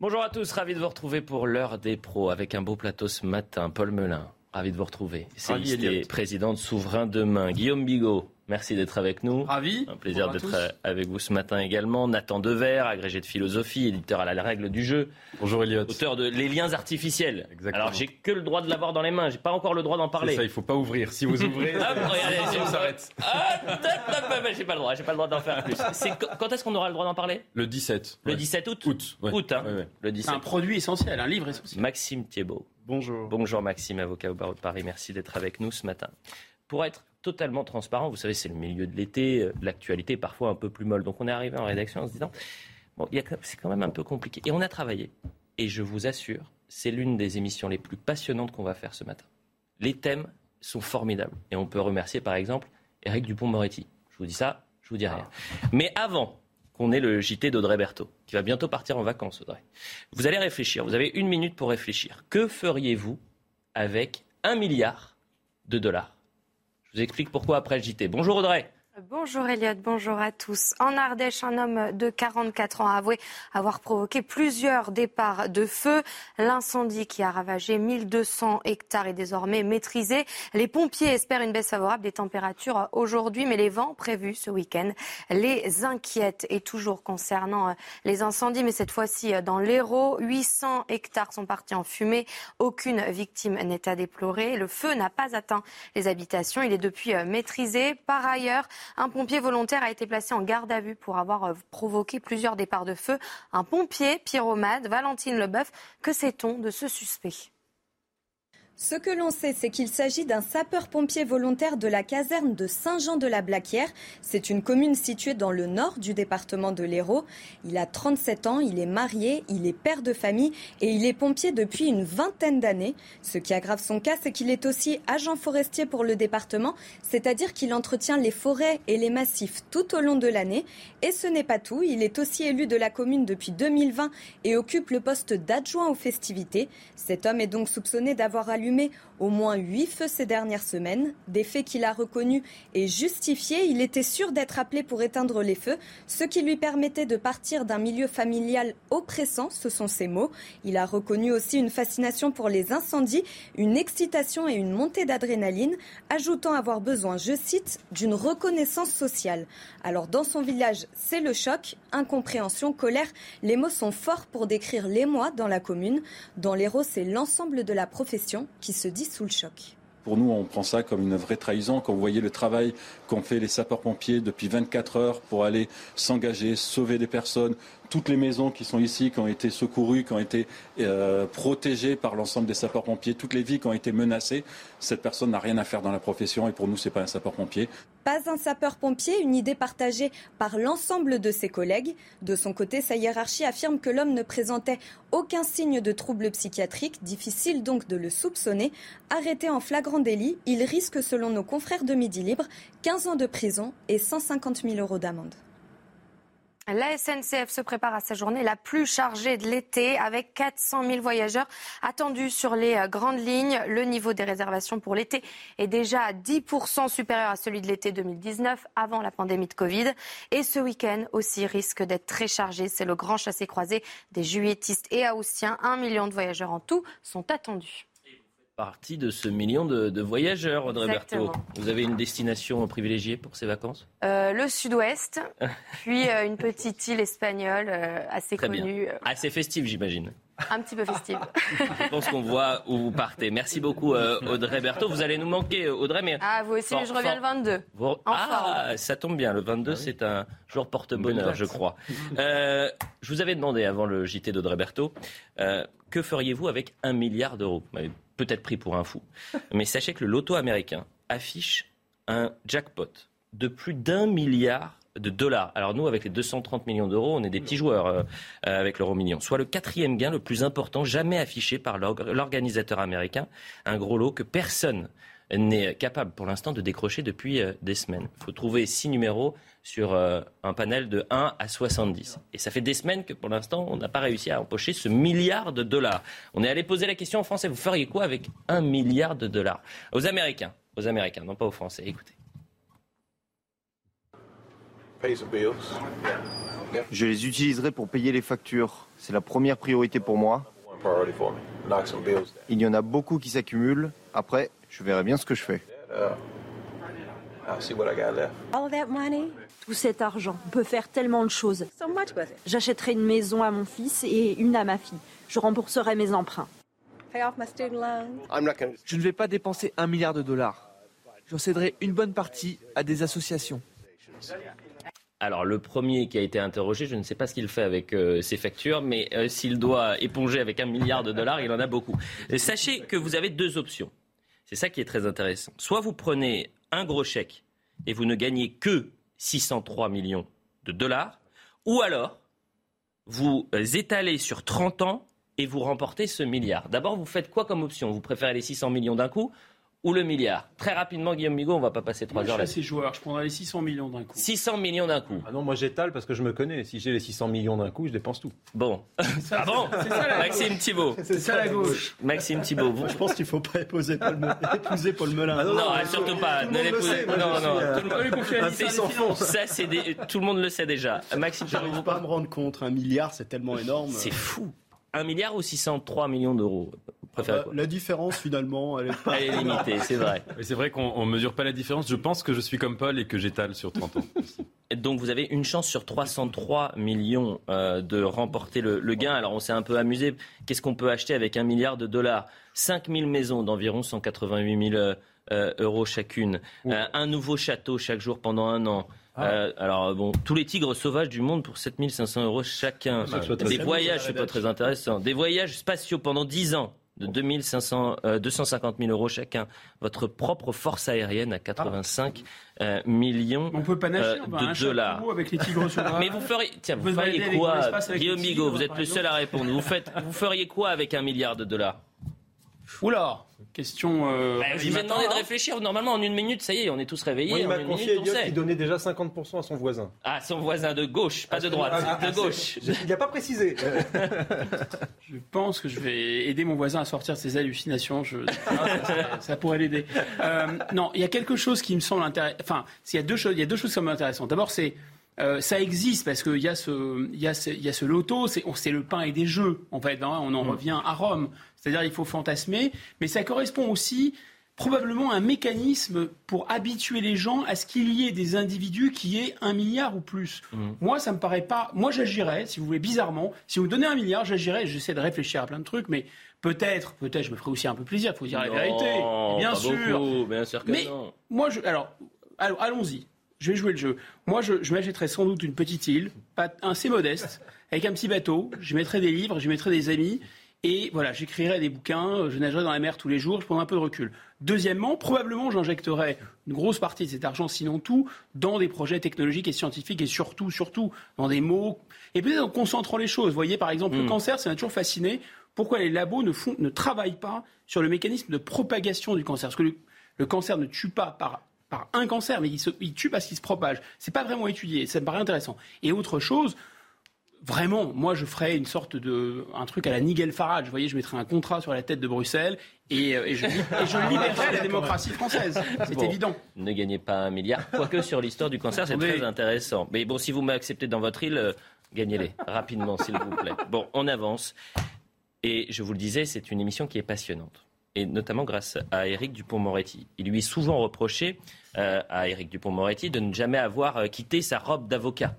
Bonjour à tous, ravi de vous retrouver pour l'heure des pros avec un beau plateau ce matin. Paul Melun, ravi de vous retrouver. C'est président de Souverain Demain. Guillaume Bigot, Merci d'être avec nous. Ravi. Un plaisir d'être avec vous ce matin également. Nathan Dever, agrégé de philosophie, éditeur à la règle du jeu. Bonjour Elliot. Auteur de Les liens artificiels. Exactement. Alors j'ai que le droit de l'avoir dans les mains, j'ai pas encore le droit d'en parler. ça, il faut pas ouvrir. Si vous ouvrez, ah, regardez, on s'arrête. Ah, j'ai pas le droit, j'ai pas le droit d'en faire plus. Quand est-ce qu'on aura le droit d'en parler? Le 17. Le 17 août? Août. Août, hein. Le 17. Un produit essentiel, un livre essentiel. Maxime Thiebaud. Bonjour. Bonjour Maxime, avocat au barreau de Paris. Merci d'être avec nous ce matin. Pour être totalement transparent. Vous savez, c'est le milieu de l'été, euh, l'actualité est parfois un peu plus molle. Donc on est arrivé en rédaction en se disant, bon, c'est quand même un peu compliqué. Et on a travaillé. Et je vous assure, c'est l'une des émissions les plus passionnantes qu'on va faire ce matin. Les thèmes sont formidables. Et on peut remercier par exemple Eric Dupont-Moretti. Je vous dis ça, je vous dis rien. Mais avant qu'on ait le JT d'Audrey Berthaud, qui va bientôt partir en vacances, Audrey, vous allez réfléchir. Vous avez une minute pour réfléchir. Que feriez-vous avec un milliard de dollars je vous explique pourquoi après le JT. Bonjour Audrey. Bonjour Elliot, bonjour à tous. En Ardèche, un homme de 44 ans a avoué avoir provoqué plusieurs départs de feu. L'incendie qui a ravagé 1200 hectares est désormais maîtrisé. Les pompiers espèrent une baisse favorable des températures aujourd'hui, mais les vents prévus ce week-end les inquiètent. Et toujours concernant les incendies, mais cette fois-ci dans l'Hérault, 800 hectares sont partis en fumée. Aucune victime n'est à déplorer. Le feu n'a pas atteint les habitations. Il est depuis maîtrisé. Par ailleurs, un pompier volontaire a été placé en garde à vue pour avoir euh, provoqué plusieurs départs de feu. Un pompier pyromade, Valentine Leboeuf, que sait-on de ce suspect? Ce que l'on sait, c'est qu'il s'agit d'un sapeur-pompier volontaire de la caserne de Saint-Jean-de-la-Blaquière. C'est une commune située dans le nord du département de l'Hérault. Il a 37 ans, il est marié, il est père de famille et il est pompier depuis une vingtaine d'années. Ce qui aggrave son cas, c'est qu'il est aussi agent forestier pour le département, c'est-à-dire qu'il entretient les forêts et les massifs tout au long de l'année. Et ce n'est pas tout, il est aussi élu de la commune depuis 2020 et occupe le poste d'adjoint aux festivités. Cet homme est donc soupçonné d'avoir allumé au moins huit feux ces dernières semaines, des faits qu'il a reconnus et justifiés. Il était sûr d'être appelé pour éteindre les feux, ce qui lui permettait de partir d'un milieu familial oppressant, ce sont ses mots. Il a reconnu aussi une fascination pour les incendies, une excitation et une montée d'adrénaline, ajoutant avoir besoin, je cite, d'une reconnaissance sociale. Alors dans son village, c'est le choc, incompréhension, colère. Les mots sont forts pour décrire l'émoi dans la commune. Dans l'Hérault, c'est l'ensemble de la profession qui se dit sous le choc. Pour nous, on prend ça comme une vraie trahison. Quand vous voyez le travail qu'ont fait les sapeurs-pompiers depuis 24 heures pour aller s'engager, sauver des personnes, toutes les maisons qui sont ici, qui ont été secourues, qui ont été euh, protégées par l'ensemble des sapeurs-pompiers, toutes les vies qui ont été menacées, cette personne n'a rien à faire dans la profession et pour nous, ce n'est pas un sapeur-pompier. Pas un sapeur-pompier, une idée partagée par l'ensemble de ses collègues. De son côté, sa hiérarchie affirme que l'homme ne présentait aucun signe de trouble psychiatrique, difficile donc de le soupçonner. Arrêté en flagrant délit, il risque, selon nos confrères de Midi Libre, 15 ans de prison et 150 000 euros d'amende. La SNCF se prépare à sa journée la plus chargée de l'été avec 400 000 voyageurs attendus sur les euh, grandes lignes. Le niveau des réservations pour l'été est déjà à 10% supérieur à celui de l'été 2019 avant la pandémie de Covid. Et ce week-end aussi risque d'être très chargé. C'est le grand chassé-croisé des juilletistes et haussiens. Un million de voyageurs en tout sont attendus partie de ce million de, voyageurs, Audrey Berthaud. Vous avez une destination privilégiée pour ces vacances? Euh, Le sud-ouest, puis euh, une petite île espagnole euh, assez connue. Assez festive, j'imagine. Un petit peu festive. Je pense qu'on voit où vous partez. Merci beaucoup, Audrey Berthaud. Vous allez nous manquer, Audrey. Mais ah, vous aussi, je reviens le 22. ah, ça tombe bien. Le 22, ah c'est un jour porte-bonheur, je crois. je vous avais demandé avant le JT d'Audrey Berthaud, que feriez-vous avec un milliard d'euros? Peut-être pris pour un fou. Mais sachez que le loto américain affiche un jackpot de plus d'un milliard de dollars. Alors nous, avec les 230 millions d'euros, on est des petits joueurs euh, euh, avec l'euro million. Soit le quatrième gain le plus important jamais affiché par l'organisateur américain. Un gros lot que personne n'est capable pour l'instant de décrocher depuis euh, des semaines. Il faut trouver six numéros sur euh, un panel de 1 à 70. Et ça fait des semaines que pour l'instant, on n'a pas réussi à empocher ce milliard de dollars. On est allé poser la question en Français, vous feriez quoi avec un milliard de dollars? Aux Américains, aux Américains, non pas aux Français. Écoutez. Je les utiliserai pour payer les factures. C'est la première priorité pour moi. Il y en a beaucoup qui s'accumulent. Après, je verrai bien ce que je fais. Tout cet argent, on peut faire tellement de choses. J'achèterai une maison à mon fils et une à ma fille. Je rembourserai mes emprunts. Je ne vais pas dépenser un milliard de dollars. J'en céderai une bonne partie à des associations. Alors le premier qui a été interrogé, je ne sais pas ce qu'il fait avec euh, ses factures, mais euh, s'il doit éponger avec un milliard de dollars, il en a beaucoup. sachez que vous avez deux options. C'est ça qui est très intéressant. Soit vous prenez un gros chèque et vous ne gagnez que 603 millions de dollars, ou alors vous étalez sur 30 ans et vous remportez ce milliard. D'abord, vous faites quoi comme option? Vous préférez les 600 millions d'un coup ou le milliard Très rapidement, Guillaume Migaud, on va pas passer trois heures là. Je suis joueur, je prendrais les 600 millions d'un coup. 600 millions d'un coup. Ah non, moi j'étale parce que je me connais. Si j'ai les 600 millions d'un coup, je dépense tout. Bon. ah bon Maxime Thibault. C'est ça la gauche. Maxime Thibault. Je pense qu'il faut pas épouser Paul, épouser Paul Melun. Ah non, non, surtout pas. Ne l'épousez. Non, non. Tout le monde Ça, c'est tout le monde le sait déjà. Maxime J'arrive pas à me rendre compte. Un milliard, c'est tellement énorme. C'est fou. Un milliard ou 603 millions d'euros bah, la différence finalement, elle est, pas... elle est limitée, c'est vrai. c'est vrai qu'on ne mesure pas la différence. Je pense que je suis comme Paul et que j'étale sur 30 ans. Donc vous avez une chance sur 303 millions euh, de remporter le, gain. Alors on s'est un peu amusé. Qu'est-ce qu'on peut acheter avec un milliard de dollars? 5000 maisons d'environ 188 000 euh, euh, euros chacune. un nouveau château chaque jour pendant un an. Ah. alors bon, tous les tigres sauvages du monde pour 7500 euros chacun. des voyages, c'est pas très intéressant. Des voyages spatiaux pendant 10 ans de 2500, 250 000 euros chacun. Votre propre force aérienne à 85 euh, millions on peut pas nager, euh, de dollars. Avec les tigres Mais vous feriez, tiens, vous, feriez quoi, Guillaume Migaud, vous êtes le seul à répondre. Vous, faites, vous feriez quoi avec un milliard de dollars? Oula Question. Euh, bah, je vous ai demandé de réfléchir. Normalement, en une minute, ça y est, on est tous réveillés. Moi, il m'a confié Elliot qui donnait déjà 50% à son voisin. Ah, son voisin de gauche, pas de droite, ah, de gauche. Il n'a pas précisé. je pense que je vais aider mon voisin à sortir de ses hallucinations. Je... ça, pourrait l'aider. Euh, non, il y a quelque chose qui me semble intéressant. Enfin, il y a deux choses. Il y a deux choses qui sont intéressantes. D'abord, c'est euh, ça existe parce qu'il y, a ce, y, a ce, y a ce loto, c'est le pain et des jeux, en fait. Hein, on en mm. revient à Rome. C'est-à-dire il faut fantasmer, mais ça correspond aussi probablement à un mécanisme pour habituer les gens à ce qu'il y ait des individus qui aient un milliard ou plus. Mm. Moi, ça me paraît pas. Moi, j'agirais, si vous voulez, bizarrement. Si vous me donnez un milliard, j'agirais. J'essaie de réfléchir à plein de trucs, mais peut-être, peut-être, je me ferai aussi un peu plaisir. Il faut dire la vérité, bien sûr. bien sûr que mais moi, je, alors, allons-y je vais jouer le jeu. Moi, je, je m'achèterais sans doute une petite île, pas, assez modeste, avec un petit bateau. Je mettrais des livres, je mettrais des amis. Et voilà, j'écrirais des bouquins, je nagerais dans la mer tous les jours, je prendrais un peu de recul. Deuxièmement, probablement, j'injecterais une grosse partie de cet argent, sinon tout, dans des projets technologiques et scientifiques et surtout, surtout, dans des mots. Et peut-être en concentrant les choses. Vous voyez, par exemple, le hmm. cancer, ça m'a toujours fasciné. Pourquoi les labos ne, font, ne travaillent pas sur le mécanisme de propagation du cancer? Parce que le cancer ne tue pas par par un cancer, mais il, tue parce qu'il se propage. C'est pas vraiment étudié. Ça me paraît intéressant. Et autre chose, vraiment, moi, je ferais une sorte de un truc à la Nigel Farage. Vous voyez, je mettrais un contrat sur la tête de Bruxelles et, euh, je, libérerais la démocratie française. C'est évident. Ne gagnez pas un milliard, quoique sur l'histoire du cancer, c'est très intéressant. Mais bon, si vous m'acceptez dans votre île, euh, gagnez-les rapidement, s'il vous plaît. Bon, on avance. Et je vous le disais, c'est une émission qui est passionnante et notamment grâce à Éric Dupont-Moretti. Il lui est souvent reproché euh, à Éric Dupont-Moretti de ne jamais avoir euh, quitté sa robe d'avocat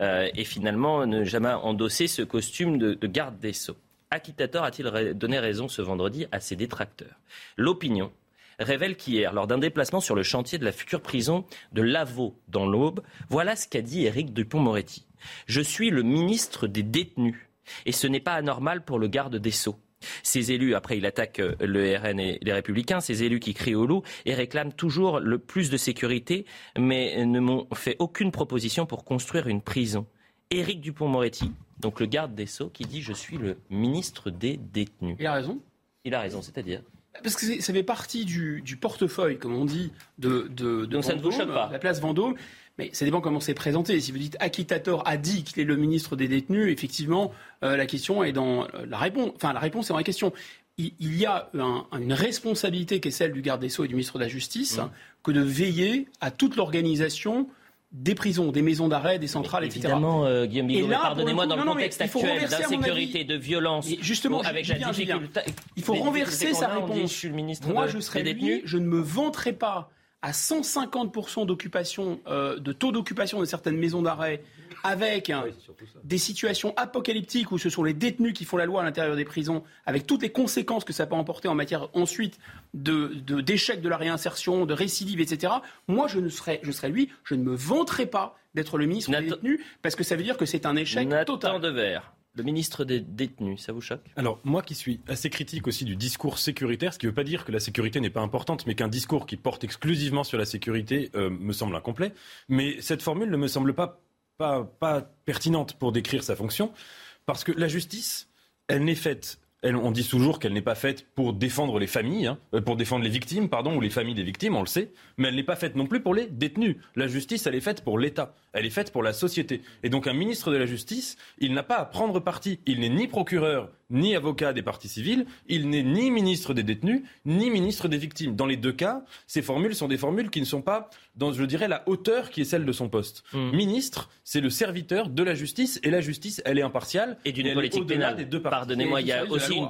euh, et finalement ne jamais endosser ce costume de, garde des sceaux. Acquittator a-t-il donné raison ce vendredi à ses détracteurs? L'opinion révèle qu'hier, lors d'un déplacement sur le chantier de la future prison de Lavaux dans l'Aube, voilà ce qu'a dit Éric Dupont-Moretti. Je suis le ministre des détenus et ce n'est pas anormal pour le garde des sceaux. Ces élus, après il attaque euh, le RN et les Républicains, ces élus qui crient au loup et réclament toujours le plus de sécurité, mais ne m'ont fait aucune proposition pour construire une prison. Éric Dupont-Moretti, donc le garde des Sceaux, qui dit Je suis le ministre des détenus. Il a raison. Il a raison, c'est-à-dire parce que ça fait partie du, portefeuille, comme on dit, de, de, Donc ça ne vous pas. la place Vendôme. Mais ça dépend comment c'est présenté. Si vous dites Acquittator a dit qu'il est le ministre des détenus, effectivement, euh, la question est dans euh, la réponse. Enfin, la réponse est dans la question. Il, y a une responsabilité qui est celle du garde des Sceaux et du ministre de la Justice mmh. que de veiller à toute l'organisation des prisons, des maisons d'arrêt, des centrales, etc. Évidemment, euh, Guillaume Bigot, pardonnez-moi, dans le contexte actuel d'insécurité, de violence, justement, avec la difficulté... Il faut renverser sa réponse. je suis le ministre Moi, je serais lui, je ne me vanterai pas à 150% d'occupation, euh, de taux d'occupation de certaines maisons d'arrêt, avec des situations apocalyptiques où ce sont les détenus qui font la loi à l'intérieur des prisons, avec toutes les conséquences que ça peut emporter en matière ensuite de, d'échec de, la réinsertion, de récidive, etc. Moi, je ne serais, je serais lui, je ne me vanterai pas d'être le ministre des détenus, parce que ça veut dire que c'est un échec Nathan total. de verre. Le ministre des détenus, ça vous choque? Alors, moi qui suis assez critique aussi du discours sécuritaire, ce qui ne veut pas dire que la sécurité n'est pas importante, mais qu'un discours qui porte exclusivement sur la sécurité euh, me semble incomplet. Mais cette formule ne me semble pas, pas, pertinente pour décrire sa fonction, parce que la justice, elle n'est faite on dit toujours qu'elle n'est pas faite pour défendre les familles, hein, euh, pour défendre les victimes, pardon, ou les familles des victimes, on le sait, mais elle n'est pas faite non plus pour les détenus. La justice, elle est faite pour l'État, elle est faite pour la société. Et donc un ministre de la Justice, il n'a pas à prendre parti. Il n'est ni procureur, ni avocat des parties civiles, il n'est ni ministre des détenus, ni ministre des victimes. Dans les deux cas, ces formules sont des formules qui ne sont pas dans, je dirais, la hauteur qui est celle de son poste. Hmm. Ministre, c'est le serviteur de la justice, et la justice, elle est impartiale. Et d'une politique pénale. Pardonnez-moi, il y a aussi une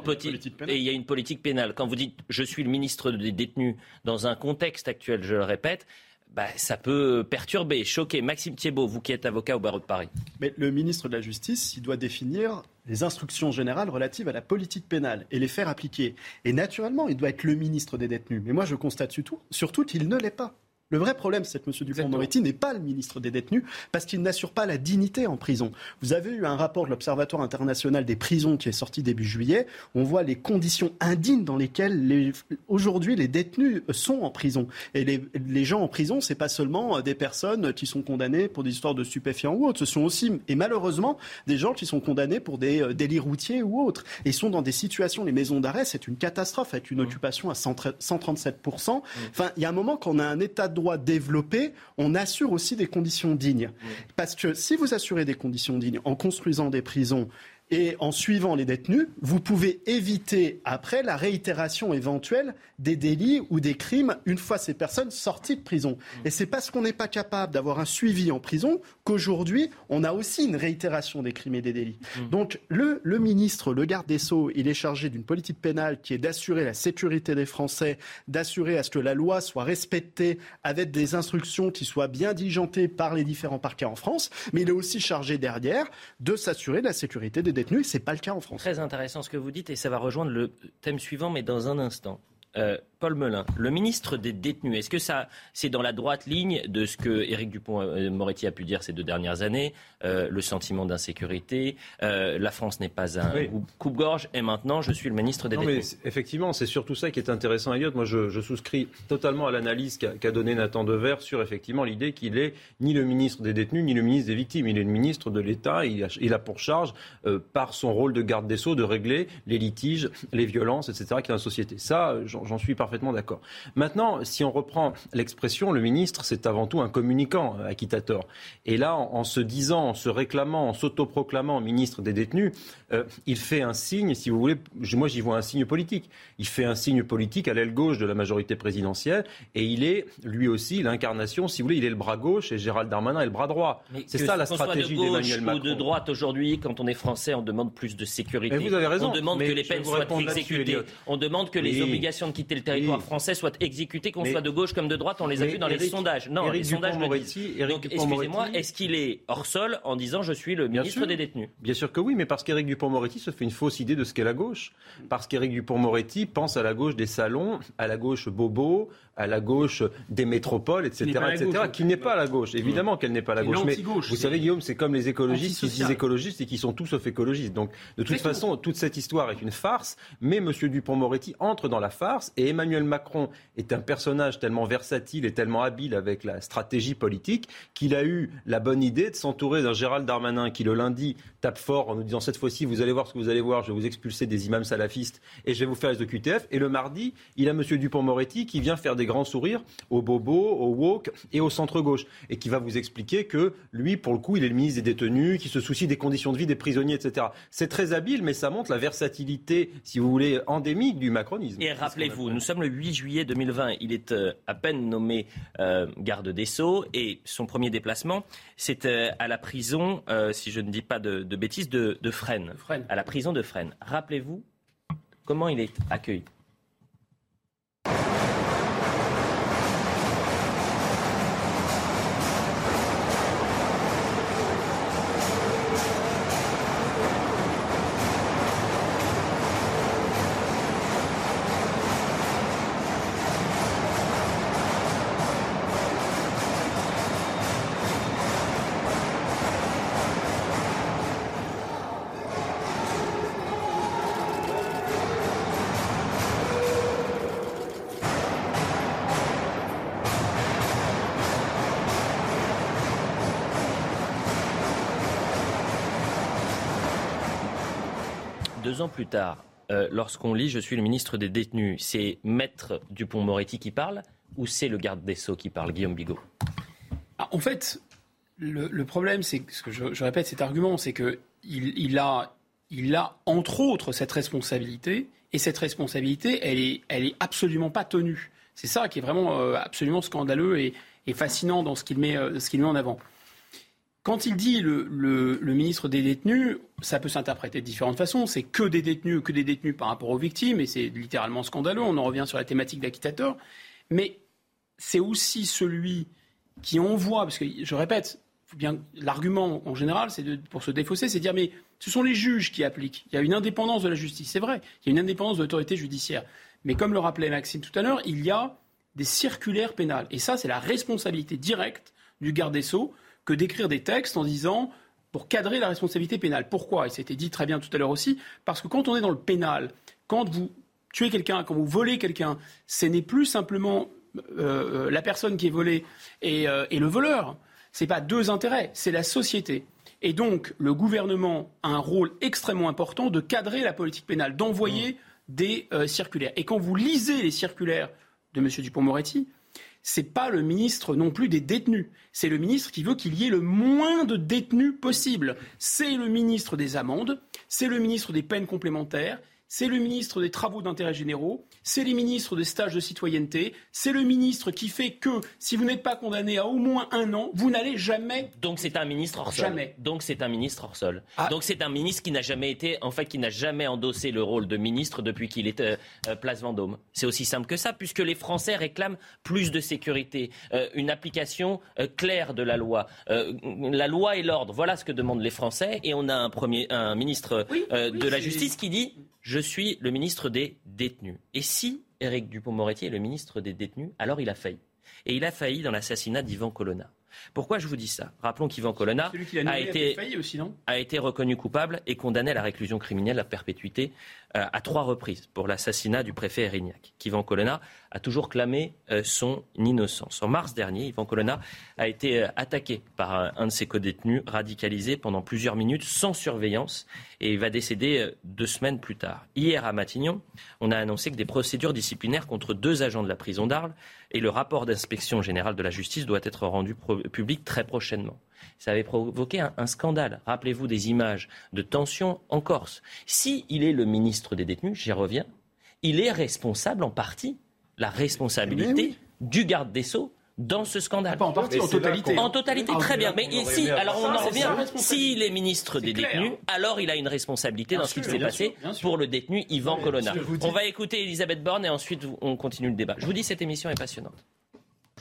et il y a une politique pénale. Quand vous dites je suis le ministre des détenus dans un contexte actuel, je le répète, bah, ça peut perturber, choquer. Maxime Thiebaud, vous qui êtes avocat au barreau de Paris. Mais le ministre de la Justice, il doit définir les instructions générales relatives à la politique pénale et les faire appliquer. Et naturellement, il doit être le ministre des détenus. Mais moi, je constate surtout, surtout qu'il ne l'est pas. Le vrai problème, c'est que M. Dupont-Moretti n'est pas le ministre des détenus parce qu'il n'assure pas la dignité en prison. Vous avez eu un rapport de l'Observatoire international des prisons qui est sorti début juillet. On voit les conditions indignes dans lesquelles aujourd'hui les détenus sont en prison. Et les, gens en prison, c'est pas seulement euh, des personnes qui sont condamnées pour des histoires de stupéfiants ou autres. Ce sont aussi, et malheureusement, des gens qui sont condamnés pour des euh, délits routiers ou autres. Et sont dans des situations, les maisons d'arrêt, c'est une catastrophe avec une mmh. occupation à 137%. Mmh. Enfin, il y a un moment qu'on a un état droit développé, on assure aussi des conditions dignes. Parce que si vous assurez des conditions dignes en construisant des prisons et en suivant les détenus, vous pouvez éviter après la réitération éventuelle des délits ou des crimes une fois ces personnes sorties de prison. Et c'est parce qu'on n'est pas capable d'avoir un suivi en prison qu'aujourd'hui, on a aussi une réitération des crimes et des délits. Mmh. Donc le, le ministre, le garde des Sceaux, il est chargé d'une politique pénale qui est d'assurer la sécurité des Français, d'assurer à ce que la loi soit respectée avec des instructions qui soient bien diligentées par les différents parquets en France, mais il est aussi chargé derrière de s'assurer de la sécurité des détenus. France. Très intéressant ce que vous dites et ça va rejoindre le thème suivant, mais dans un instant. Euh, Paul Melun, le ministre des détenus, est-ce que ça, c'est dans la droite ligne de ce que Éric Dupont-Moretti a pu dire ces deux dernières années, euh, le sentiment d'insécurité, euh, la France n'est pas un coupe-gorge, et maintenant je suis le ministre des détenus. Mais effectivement, c'est surtout ça qui est intéressant, Elliot. Moi, je, souscris totalement à l'analyse qu'a donnée Nathan Dever sur effectivement l'idée qu'il est ni le ministre des détenus, ni le ministre des victimes. Il est le ministre de l'État. Il, il, a pour charge, par son rôle de garde des sceaux, de régler les litiges, les violences, etc. qui dans la société. Ça, j'en suis parfaitement d'accord. Maintenant, si on reprend l'expression, le ministre, c'est avant tout un communicant, euh, acquittateur. Et là, en, se disant, en se réclamant, en s'autoproclamant ministre des détenus, euh, il fait un signe, si vous voulez, moi j'y vois un signe politique. Il fait un signe politique à l'aile gauche de la majorité présidentielle et il est lui aussi l'incarnation, si vous voulez, il est le bras gauche et Gérald Darmanin est le bras droit. C'est ça la stratégie d'Emmanuel Macron. Ou de droite aujourd'hui, quand on est français, on demande plus de sécurité. vous avez raison. On demande que les peines soient exécutées. On demande que les obligations de quitter le territoire français soient exécutées, qu'on soit de gauche comme de droite. On les a vus dans les sondages. Non, les sondages. Donc, excusez-moi, est-ce qu'il est hors sol en disant je suis le ministre des détenus? Bien sûr que oui, mais parce qu'Éric Dupont-Moretti se fait une fausse idée de ce qu'est la gauche. Parce qu'Éric Dupont-Moretti pense à la gauche des salons, à la gauche bobo, à la gauche des métropoles, etc., etc., qui n'est pas la gauche. Évidemment qu'elle n'est pas la gauche. Mais vous savez, Guillaume, c'est comme les écologistes qui disent écologistes et qui sont tous sauf écologistes. Donc, de toute façon, toute cette histoire est une farce. Mais M. Dupont-Moretti entre dans la farce et Emmanuel Macron est un personnage tellement versatile et tellement habile avec la stratégie politique qu'il a eu la bonne idée de s'entourer d'un Gérald Darmanin qui, le lundi, tape fort en nous disant cette fois-ci, vous allez voir ce que vous allez voir, je vais vous expulser des imams salafistes et je vais vous faire les OQTF. Et le mardi, il a M. Dupont-Moretti qui vient faire des grands sourires aux bobos, aux woke et au centre-gauche. Et qui va vous expliquer que lui, pour le coup, il est le ministre des détenus, qui se soucie des conditions de vie des prisonniers, etc. C'est très habile, mais ça montre la versatilité, si vous voulez, endémique du macronisme. Et rappelez-vous nous sommes le 8 juillet 2020. Il est euh, à peine nommé euh, garde des Sceaux et son premier déplacement, c'est à la prison, si je ne dis pas de, bêtises, de, de Fresnes. À la prison de Fresnes. Rappelez-vous comment il est accueilli. Deux ans plus tard, euh, lorsqu'on lit Je suis le ministre des détenus, c'est Maître Dupont-Moretti qui parle ou c'est le garde des Sceaux qui parle, Guillaume Bigot? Ah, En fait, le, problème, c'est ce que je, répète cet argument, c'est qu'il il a, il a entre autres cette responsabilité, et cette responsabilité, elle est, elle est absolument pas tenue. C'est ça qui est vraiment euh, absolument scandaleux et, fascinant dans ce qu'il met, euh, ce qu'il met en avant. Quand il dit le, ministre des détenus, ça peut s'interpréter de différentes façons. C'est que des détenus, que des détenus par rapport aux victimes, et c'est littéralement scandaleux. On en revient sur la thématique d'acquittateur. Mais c'est aussi celui qui envoie, parce que je répète, bien l'argument en général, c'est pour se défausser, c'est dire mais ce sont les juges qui appliquent. Il y a une indépendance de la justice, c'est vrai. Il y a une indépendance de l'autorité judiciaire. Mais comme le rappelait Maxime tout à l'heure, il y a des circulaires pénales. Et ça, c'est la responsabilité directe du garde des Sceaux que d'écrire des textes en disant pour cadrer la responsabilité pénale. Pourquoi? Et c'était dit très bien tout à l'heure aussi, parce que quand on est dans le pénal, quand vous tuez quelqu'un, quand vous volez quelqu'un, ce n'est plus simplement euh, euh, la personne qui est volée et, euh, et le voleur. Ce n'est pas deux intérêts, c'est la société. Et donc, le gouvernement a un rôle extrêmement important de cadrer la politique pénale, d'envoyer mmh. des circulaires. Et quand vous lisez les circulaires de M. Dupont-Moretti, c'est pas le ministre non plus des détenus. C'est le ministre qui veut qu'il y ait le moins de détenus possible. C'est le ministre des amendes, c'est le ministre des peines complémentaires, c'est le ministre des Travaux d'intérêt généraux, c'est les ministres des stages de citoyenneté, c'est le ministre qui fait que si vous n'êtes pas condamné à au moins un an, vous n'allez jamais. Donc c'est un ministre hors sol. Jamais. Donc c'est un ministre hors sol. Ah. Donc c'est un ministre qui n'a jamais été, en fait, qui n'a jamais endossé le rôle de ministre depuis qu'il est euh, euh, place Vendôme. C'est aussi simple que ça, puisque les Français réclament plus de sécurité, euh, une application claire de la loi, la loi et l'ordre. Voilà ce que demandent les Français, et on a un premier, un ministre de la justice qui dit je suis le ministre des détenus. Et si Éric Dupont-Moretti est le ministre des détenus, alors il a failli. Et il a failli dans l'assassinat d'Ivan Colonna. Pourquoi je vous dis ça? Rappelons qu'Ivan Colonna a, été, a été reconnu coupable et condamné à la réclusion criminelle à perpétuité à trois reprises pour l'assassinat du préfet Erignac. Qu'Ivan Colonna a toujours clamé euh, son innocence. En mars dernier, Ivan Colonna a été euh, attaqué par un de ses codétenus, radicalisé pendant plusieurs minutes sans surveillance et il va décéder deux semaines plus tard. Hier à Matignon, on a annoncé que des procédures disciplinaires contre deux agents de la prison d'Arles et le rapport d'inspection générale de la justice doit être rendu public très prochainement. Ça avait provoqué un, scandale. Rappelez-vous des images de tension en Corse. Si il est le ministre des détenus, j'y reviens, il est responsable en partie, la responsabilité eh du garde des Sceaux dans ce scandale. Pas en partie, en totalité. En totalité, ah, très bien. Mais ici, alors on en revient. S'il est ministre des détenus, alors il a une responsabilité dans ce qui s'est passé pour le détenu Yvan Colonna. On va écouter Elisabeth Borne et ensuite on continue le débat. Je vous dis, cette émission est passionnante.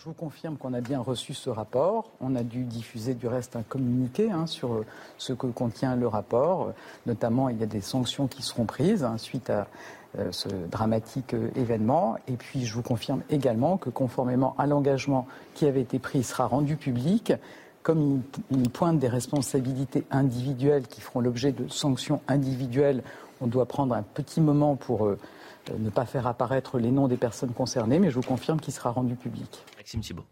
Je vous confirme qu'on a bien reçu ce rapport. On a dû diffuser du reste un communiqué hein, sur euh, ce que contient le rapport. Notamment, il y a des sanctions qui seront prises hein, suite à euh, ce dramatique euh, événement. Et puis, je vous confirme également que conformément à l'engagement qui avait été pris, il sera rendu public. Comme il, pointe des responsabilités individuelles qui feront l'objet de sanctions individuelles, on doit prendre un petit moment pour ne pas faire apparaître les noms des personnes concernées, mais je vous confirme qu'il sera rendu public. Maxime Thibault.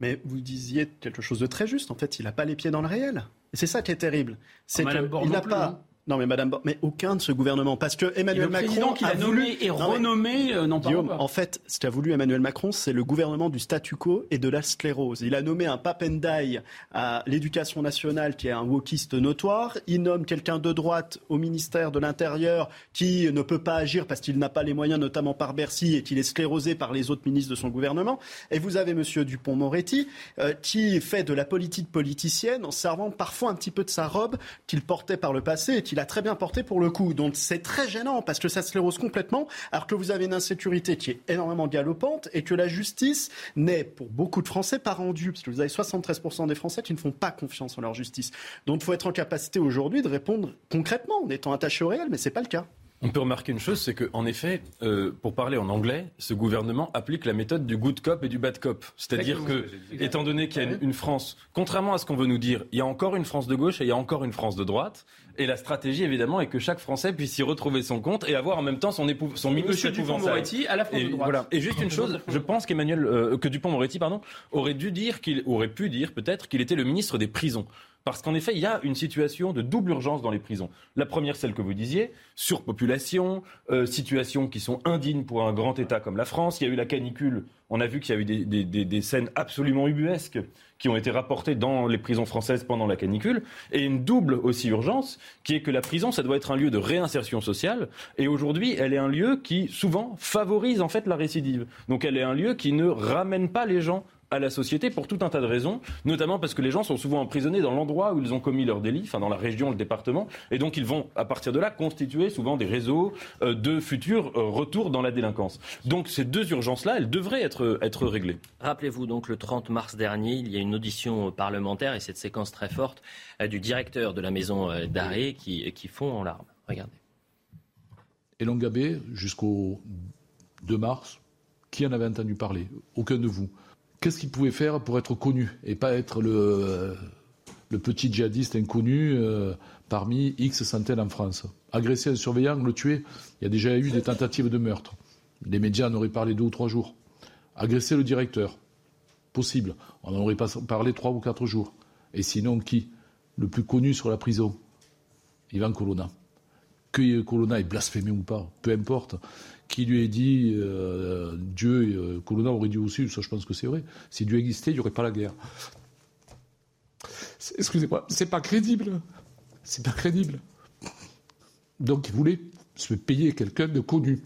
Mais vous disiez quelque chose de très juste. En fait, il n'a pas les pieds dans le réel. Et c'est ça qui est terrible. C'est qu'il n'a pas. Non, mais Madame, mais aucun de ce gouvernement, parce que Emmanuel Macron, président qui a, nommé et renommé, euh, non pas En fait, ce qu'a voulu Emmanuel Macron, c'est le gouvernement du statu quo et de la sclérose. Il a nommé un papendai à l'éducation nationale, qui est un wokiste notoire. Il nomme quelqu'un de droite au ministère de l'Intérieur, qui ne peut pas agir parce qu'il n'a pas les moyens, notamment par Bercy, et qu'il est sclérosé par les autres ministres de son gouvernement. Et vous avez Monsieur Dupont-Moretti, euh, qui fait de la politique politicienne en servant parfois un petit peu de sa robe qu'il portait par le passé et qui il a très bien porté pour le coup. Donc c'est très gênant parce que ça se sclérose complètement, alors que vous avez une insécurité qui est énormément galopante et que la justice n'est pour beaucoup de Français pas rendue, parce que vous avez 73% des Français qui ne font pas confiance en leur justice. Donc il faut être en capacité aujourd'hui de répondre concrètement en étant attaché au réel, mais ce n'est pas le cas. On peut remarquer une chose, c'est qu'en effet, euh, pour parler en anglais, ce gouvernement applique la méthode du good cop et du bad cop. C'est-à-dire que, étant donné qu'il y a une, France, contrairement à ce qu'on veut nous dire, il y a encore une France de gauche et il y a encore une France de droite. Et la stratégie, évidemment, est que chaque Français puisse y retrouver son compte et avoir en même temps son, époux, son ministre Dupont-Moretti à la France et, de droite. Voilà. Et juste une chose, je pense qu'Emmanuel, euh, que Dupont-Moretti, pardon, aurait dû dire qu'il aurait pu dire peut-être qu'il était le ministre des prisons. Parce qu'en effet, il y a une situation de double urgence dans les prisons. La première, celle que vous disiez, surpopulation, euh, situations qui sont indignes pour un grand État comme la France. Il y a eu la canicule. On a vu qu'il y a eu des, des, scènes absolument ubuesques qui ont été rapportées dans les prisons françaises pendant la canicule. Et une double aussi urgence, qui est que la prison, ça doit être un lieu de réinsertion sociale. Et aujourd'hui, elle est un lieu qui, souvent, favorise en fait la récidive. Donc elle est un lieu qui ne ramène pas les gens à la société pour tout un tas de raisons, notamment parce que les gens sont souvent emprisonnés dans l'endroit où ils ont commis leur délit, enfin dans la région, le département, et donc ils vont à partir de là constituer souvent des réseaux euh, de futurs euh, retours dans la délinquance. Donc ces deux urgences-là, elles devraient être, être réglées. Rappelez-vous donc le 30 mars dernier, il y a une audition parlementaire et cette séquence très forte euh, du directeur de la maison d'arrêt qui, qui fond en larmes. Regardez. Elon Gabé, jusqu'au 2 mars, qui en avait entendu parler? Aucun de vous qu'est-ce qu'il pouvait faire pour être connu et pas être le, le petit djihadiste inconnu euh, parmi X centaines en France Agresser un surveillant, le tuer, il y a déjà eu des tentatives de meurtre. Les médias en auraient parlé deux ou trois jours. Agresser le directeur, possible. On en aurait pas parlé trois ou quatre jours. Et sinon, qui? Le plus connu sur la prison Ivan Colonna. Que Colonna ait blasphémé ou pas, peu importe qui lui ait dit euh, Dieu, euh, Colonna aurait dit aussi, ça je pense que c'est vrai, si Dieu existait, il n'y aurait pas la guerre. Excusez-moi, c'est pas crédible. C'est pas crédible. Donc il voulait se payer quelqu'un de connu.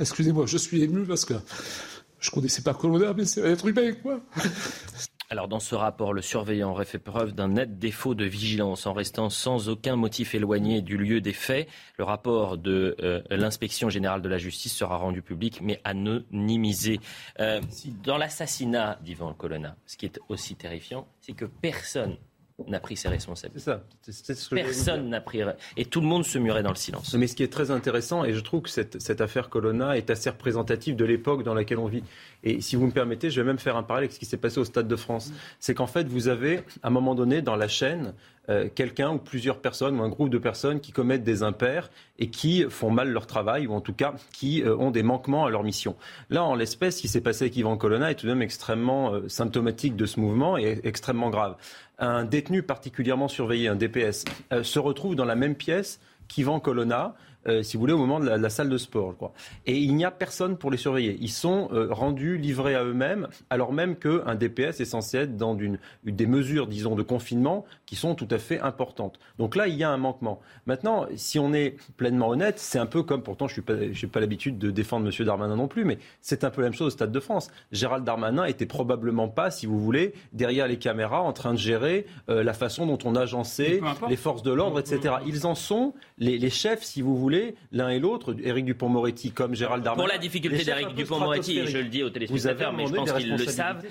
Excusez-moi, je suis ému parce que je connaissais pas Colonna, mais c'est un être humain, quoi. Alors dans ce rapport, le surveillant aurait fait preuve d'un net défaut de vigilance en restant sans aucun motif éloigné du lieu des faits. Le rapport de euh, l'inspection générale de la justice sera rendu public mais anonymisé. Euh, dans l'assassinat d'Ivan Colonna, ce qui est aussi terrifiant, c'est que personne n'a pris ses responsabilités. C'est ça. ce que Personne n'a pris. Et tout le monde se murait dans le silence. Mais ce qui est très intéressant, et je trouve que cette, cette affaire Colonna est assez représentative de l'époque dans laquelle on vit. Et si vous me permettez, je vais même faire un parallèle avec ce qui s'est passé au Stade de France. C'est qu'en fait, vous avez, à un moment donné, dans la chaîne, euh, quelqu'un ou plusieurs personnes ou un groupe de personnes qui commettent des impairs et qui font mal leur travail ou en tout cas qui euh, ont des manquements à leur mission. Là, en l'espèce, ce qui s'est passé avec Yvan Colonna est tout de même extrêmement euh, symptomatique de ce mouvement et extrêmement grave. Un détenu particulièrement surveillé, un DPS, se retrouve dans la même pièce qu'Yvan Colonna euh, si vous voulez, au moment de la, salle de sport, je crois. Et il n'y a personne pour les surveiller. Ils sont euh, rendus, livrés à eux-mêmes, alors même qu'un DPS est censé être dans une, des mesures, disons, de confinement qui sont tout à fait importantes. Donc là, il y a un manquement. Maintenant, si on est pleinement honnête, c'est un peu comme, pourtant, je n'ai pas, pas l'habitude de défendre M. Darmanin non plus, mais c'est un peu la même chose au Stade de France. Gérald Darmanin était probablement pas, si vous voulez, derrière les caméras en train de gérer euh, la façon dont on agençait les forces de l'ordre, etc. Ils en sont les, les chefs, si vous voulez, l'un et l'autre, Éric Dupont-Moretti comme Gérald Darmanin. Pour la difficulté d'Éric Dupont-Moretti, je le dis aux téléspectateurs, mais je pense qu'ils le savent,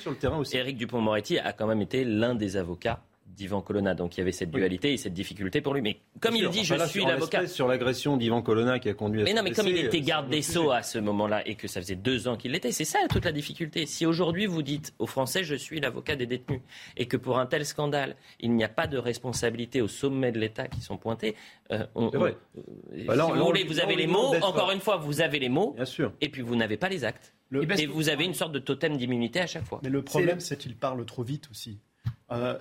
Éric Dupont-Moretti a quand même été l'un des avocats d'Ivan Colonna. Donc il y avait cette dualité et cette difficulté pour lui. Mais comme il dit, je suis l'avocat. Sur l'agression d'Ivan Colonna qui a conduit à Mais non, mais comme il était garde des Sceaux à ce moment-là et que ça faisait deux ans qu'il l'était, c'est ça toute la difficulté. Si aujourd'hui vous dites aux Français, je suis l'avocat des détenus et que pour un tel scandale, il n'y a pas de responsabilité au sommet de l'État qui sont pointés, euh, on, vrai. Euh, bah vous voulez, vous avez les mots. Encore une fois, vous avez les mots. Bien sûr. Et puis vous n'avez pas les actes. et vous avez une sorte de totem d'immunité à chaque fois. Mais le problème, c'est qu'il parle trop vite aussi. Euh,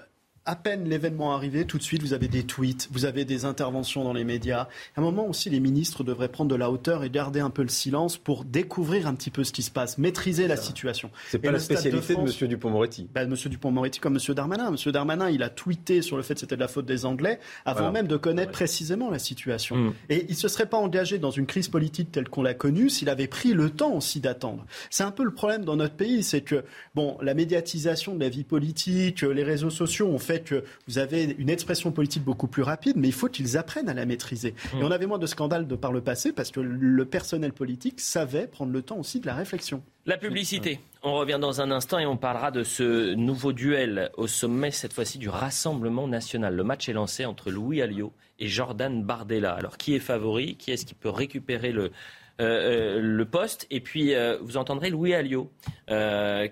à peine l'événement arrivé, tout de suite, vous avez des tweets, vous avez des interventions dans les médias. À un moment aussi, les ministres devraient prendre de la hauteur et garder un peu le silence pour découvrir un petit peu ce qui se passe, maîtriser la situation. C'est pas la spécialité de, M. Dupont-Moretti. Ben, M. Dupont-Moretti comme M. Darmanin. M. Darmanin, il a tweeté sur le fait que c'était de la faute des Anglais avant même de connaître précisément la situation. Mm. Et il se serait pas engagé dans une crise politique telle qu'on l'a connue s'il avait pris le temps aussi d'attendre. C'est un peu le problème dans notre pays, c'est que bon, la médiatisation de la vie politique, les réseaux sociaux ont fait que vous avez une expression politique beaucoup plus rapide, mais il faut qu'ils apprennent à la maîtriser. Et on avait moins de scandales de par le passé parce que le personnel politique savait prendre le temps aussi de la réflexion. La publicité. On revient dans un instant et on parlera de ce nouveau duel au sommet, cette fois-ci du Rassemblement national. Le match est lancé entre Louis Alliot et Jordan Bardella. Alors, qui est favori? Qui est-ce qui peut récupérer le, le poste. Et puis, euh, vous entendrez Louis Alliot,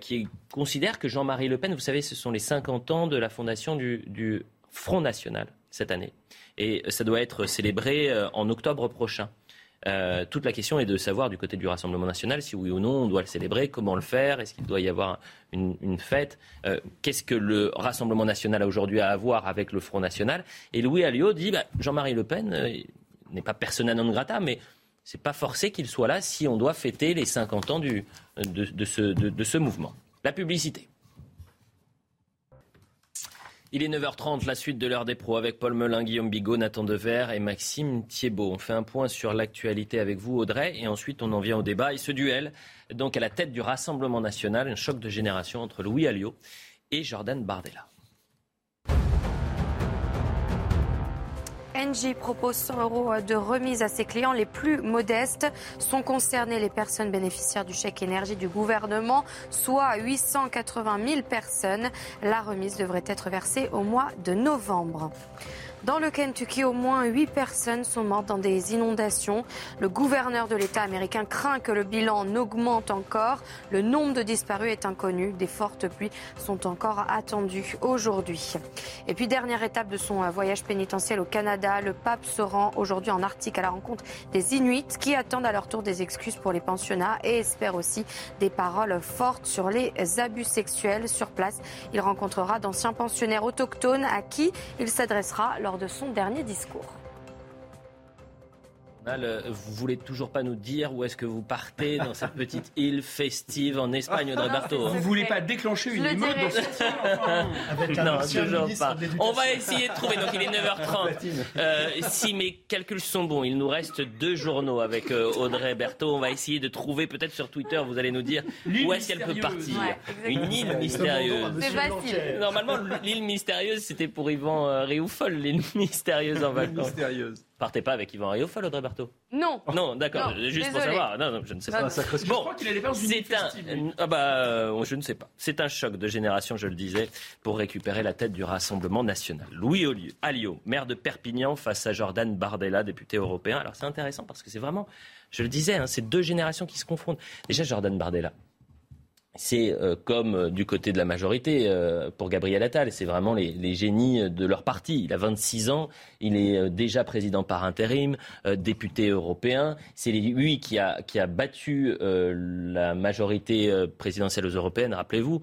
qui considère que Jean-Marie Le Pen, vous savez, ce sont les 50 ans de la fondation du, Front National cette année. Et ça doit être célébré en octobre prochain. toute la question est de savoir du côté du Rassemblement national si oui ou non on doit le célébrer, comment le faire, est-ce qu'il doit y avoir une, fête, qu'est-ce que le Rassemblement national a aujourd'hui à avoir avec le Front national. Et Louis Alliot dit bah, Jean-Marie Le Pen n'est pas persona non grata, mais c'est pas forcé qu'il soit là si on doit fêter les 50 ans de, ce, ce mouvement. La publicité. Il est 9h30, la suite de l'heure des pros avec Paul Melun, Guillaume Bigot, Nathan Dever et Maxime Thiebaud. On fait un point sur l'actualité avec vous, Audrey, et ensuite on en vient au débat. Et ce duel, donc à la tête du Rassemblement national, un choc de génération entre Louis Alliot et Jordan Bardella. Engie propose 100 euros de remise à ses clients les plus modestes. Sont concernées les personnes bénéficiaires du chèque énergie du gouvernement, soit 880 000 personnes. La remise devrait être versée au mois de novembre. Dans le Kentucky, au moins 8 personnes sont mortes dans des inondations. Le gouverneur de l'État américain craint que le bilan n'augmente encore. Le nombre de disparus est inconnu. Des fortes pluies sont encore attendues aujourd'hui. Et puis, dernière étape de son voyage pénitentiel au Canada, le pape se rend aujourd'hui en Arctique à la rencontre des Inuits qui attendent à leur tour des excuses pour les pensionnats et espèrent aussi des paroles fortes sur les abus sexuels sur place. Il rencontrera d'anciens pensionnaires autochtones à qui il s'adressera lors de son dernier discours. Euh, vous voulez toujours pas nous dire où est-ce que vous partez dans cette petite île festive en Espagne, Audrey Berthaud hein Vous voulez pas déclencher une émeute dans cette île Non, toujours pas. On va essayer de trouver. Donc il est 9h30. Euh, si mes calculs sont bons, il nous reste deux journaux avec euh, Audrey Berthaud. On va essayer de trouver peut-être sur Twitter. Vous allez nous dire où est-ce qu'elle peut partir. une île mystérieuse. C'est facile. Normalement, l'île mystérieuse, c'était pour Yvan Rioufol, l'île mystérieuse en vacances. Mystérieuse partez pas avec Yvan Riofol, Audrey Berthaud Non. Non, d'accord. Juste pour savoir. Non, non, je ne sais pas. bon, je crois qu'il c'est un. Ah bah, euh, je ne sais pas. C'est un choc de génération, je le disais, pour récupérer la tête du Rassemblement national. Louis Alliot, maire de Perpignan, face à Jordan Bardella, député européen. Alors c'est intéressant parce que c'est vraiment, je le disais, hein, c'est deux générations qui se confondent. Déjà Jordan Bardella c'est euh, comme euh, du côté de la majorité euh, pour Gabriel Attal, c'est vraiment les, génies de leur parti. Il a 26 ans, il est déjà président par intérim, député européen. C'est lui qui a, qui a battu la majorité présidentielle aux européennes, rappelez-vous.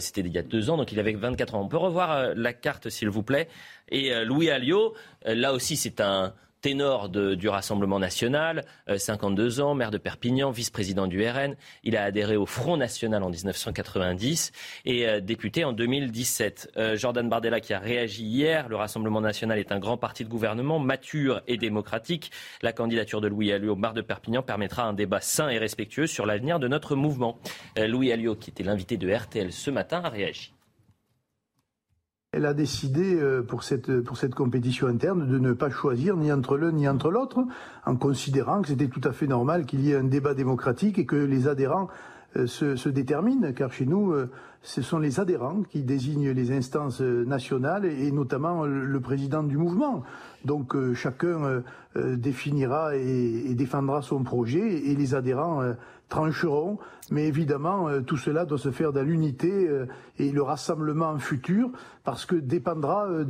C'était il y a deux ans, donc il avait 24 ans. On peut revoir la carte, s'il vous plaît. Et Louis Alliot, là aussi, c'est un ténor du Rassemblement national, 52 euh, ans, maire de Perpignan, vice-président du RN. Il a adhéré au Front national en 1990 et euh, député en 2017. Euh, Jordan Bardella qui a réagi hier. Le Rassemblement national est un grand parti de gouvernement, mature et démocratique. La candidature de Louis Alliot au maire de Perpignan permettra un débat sain et respectueux sur l'avenir de notre mouvement. Louis Alliot, qui était l'invité de RTL ce matin, a réagi. Elle a décidé euh, pour cette, pour cette compétition interne de ne pas choisir ni entre l'un ni entre l'autre, en considérant que c'était tout à fait normal qu'il y ait un débat démocratique et que les adhérents se, se, déterminent, car chez nous, euh, ce sont les adhérents qui désignent les instances nationales et notamment le président du mouvement. Donc chacun définira et, défendra son projet et les adhérents trancheront. Mais évidemment, euh, tout cela doit se faire dans l'unité euh, et le rassemblement futur, parce que dépendra euh,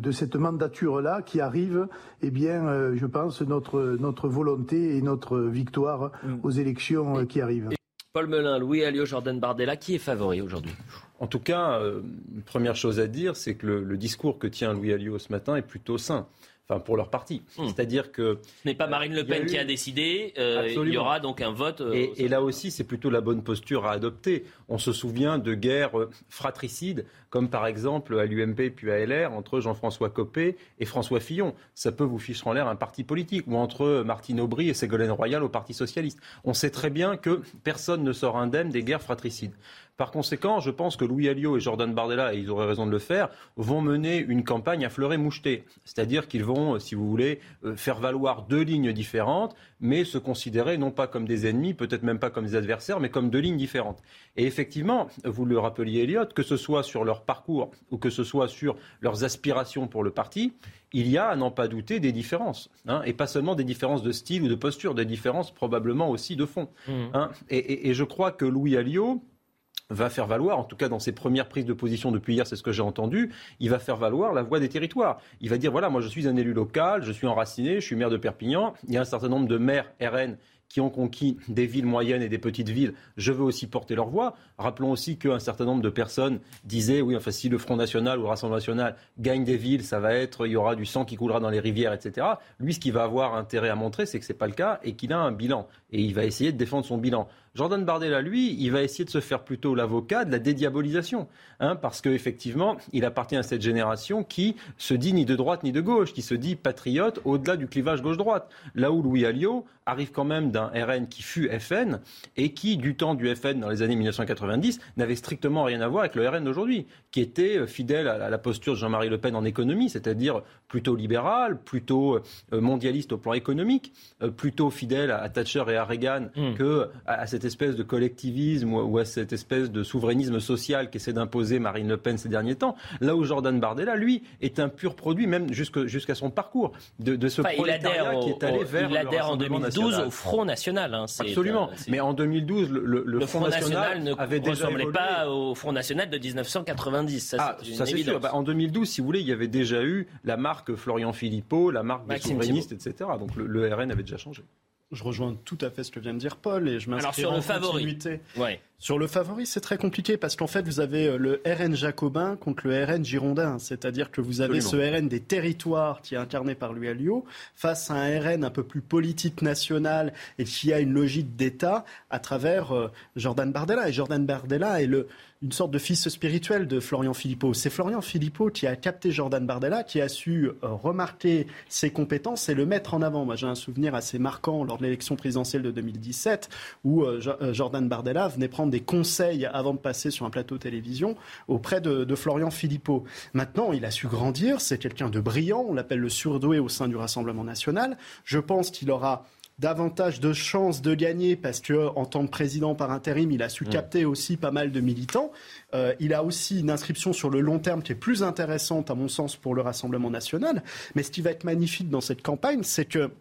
de, cette mandature-là qui arrive, eh bien, je pense, notre, notre volonté et notre victoire aux élections qui arrivent. Paul Melun, Louis Alliot, Jordan Bardella, qui est favori aujourd'hui? En tout cas, euh, première chose à dire, c'est que le, discours que tient Louis Alliot ce matin est plutôt sain enfin pour leur parti. Hmm. C'est-à-dire que ce n'est pas Marine Le Pen qui a décidé. Euh, il y aura donc un vote. Euh, et, là aussi, c'est plutôt la bonne posture à adopter. On se souvient de guerres euh, fratricides, comme par exemple à l'UMP puis à LR entre Jean-François Copé et François Fillon. Ça peut vous ficher en l'air un parti politique, ou entre Martine Aubry et Ségolène Royal au Parti socialiste. On sait très bien que personne ne sort indemne des guerres fratricides. Par conséquent, je pense que Louis Alliot et Jordan Bardella, et ils auraient raison de le faire, vont mener une campagne à fleuret moucheté. C'est-à-dire qu'ils vont, si vous voulez, euh, faire valoir deux lignes différentes, mais se considérer non pas comme des ennemis, peut-être même pas comme des adversaires, mais comme deux lignes différentes. Et effectivement, vous le rappeliez, Elliot, que ce soit sur leur parcours ou que ce soit sur leurs aspirations pour le parti, il y a, à n'en pas douter, des différences. Hein, et pas seulement des différences de style ou de posture, des différences probablement aussi de fond. Mmh. Hein. et, et, je crois que Louis Alliot, va faire valoir, en tout cas dans ses premières prises de position depuis hier, c'est ce que j'ai entendu, il va faire valoir la voix des territoires. Il va dire, voilà, moi je suis un élu local, je suis enraciné, je suis maire de Perpignan, il y a un certain nombre de maires RN qui ont conquis des villes moyennes et des petites villes, je veux aussi porter leur voix. Rappelons aussi qu'un certain nombre de personnes disaient, oui, enfin, si le Front National ou le Rassemblement National gagne des villes, ça va être, il y aura du sang qui coulera dans les rivières, etc. Lui, ce qu'il va avoir intérêt à montrer, c'est que ce n'est pas le cas et qu'il a un bilan. Et il va essayer de défendre son bilan. Jordan Bardella, lui, il va essayer de se faire plutôt l'avocat de la dédiabolisation, hein, parce qu'effectivement, il appartient à cette génération qui se dit ni de droite ni de gauche, qui se dit patriote au-delà du clivage gauche-droite. Là où Louis Alliot arrive quand même d'un RN qui fut FN et qui, du temps du FN dans les années 1990, n'avait strictement rien à voir avec le RN d'aujourd'hui, qui était euh, fidèle à la posture de Jean-Marie Le Pen en économie, c'est-à-dire plutôt libéral, plutôt euh, mondialiste au plan économique, euh, plutôt fidèle à Thatcher et à Reagan hmm. que à cette espèce de collectivisme ou à cette espèce de souverainisme social qu'essaie d'imposer Marine Le Pen ces derniers temps. Là où Jordan Bardella, lui, est un pur produit, même jusqu'à son parcours, de, ce prolétariat qui est allé vers Il adhère en 2012 au Front National. Hein, Absolument. Mais en 2012, le, Front, National, ne avait ressemblait pas au Front National de 1990. Ça, ah, ça c'est sûr. Bah, en 2012, si vous voulez, il y avait déjà eu la marque Florian Philippot, la marque des souverainistes, etc. Donc le RN avait déjà changé je rejoins tout à fait ce que vient de dire Paul et je m'inscris sur le favori. Sur le favori, c'est très compliqué parce qu'en fait, vous avez euh, le RN jacobin contre le RN girondin, c'est-à-dire que vous avez ce RN des territoires qui est incarné par Louis Alliot face à un RN un peu plus politique national et qui a une logique d'État à travers euh, Jordan Bardella. Et Jordan Bardella est le une sorte de fils spirituel de Florian Philippot. C'est Florian Philippot qui a capté Jordan Bardella, qui a su euh, remarquer ses compétences et le mettre en avant. Moi, j'ai un souvenir assez marquant lors de l'élection présidentielle de 2017 où Jordan Bardella venait prendre des conseils avant de passer sur un plateau télévision auprès de, de Florian Philippot. Maintenant, il a su grandir. C'est quelqu'un de brillant. On l'appelle le surdoué au sein du Rassemblement national. Je pense qu'il aura davantage de chances de gagner parce que en tant que président par intérim, il a su mm. capter aussi pas mal de militants. Euh, il a aussi une inscription sur le long terme qui est plus intéressante à mon sens pour le Rassemblement national. Mais ce qui va être magnifique dans cette campagne, c'est que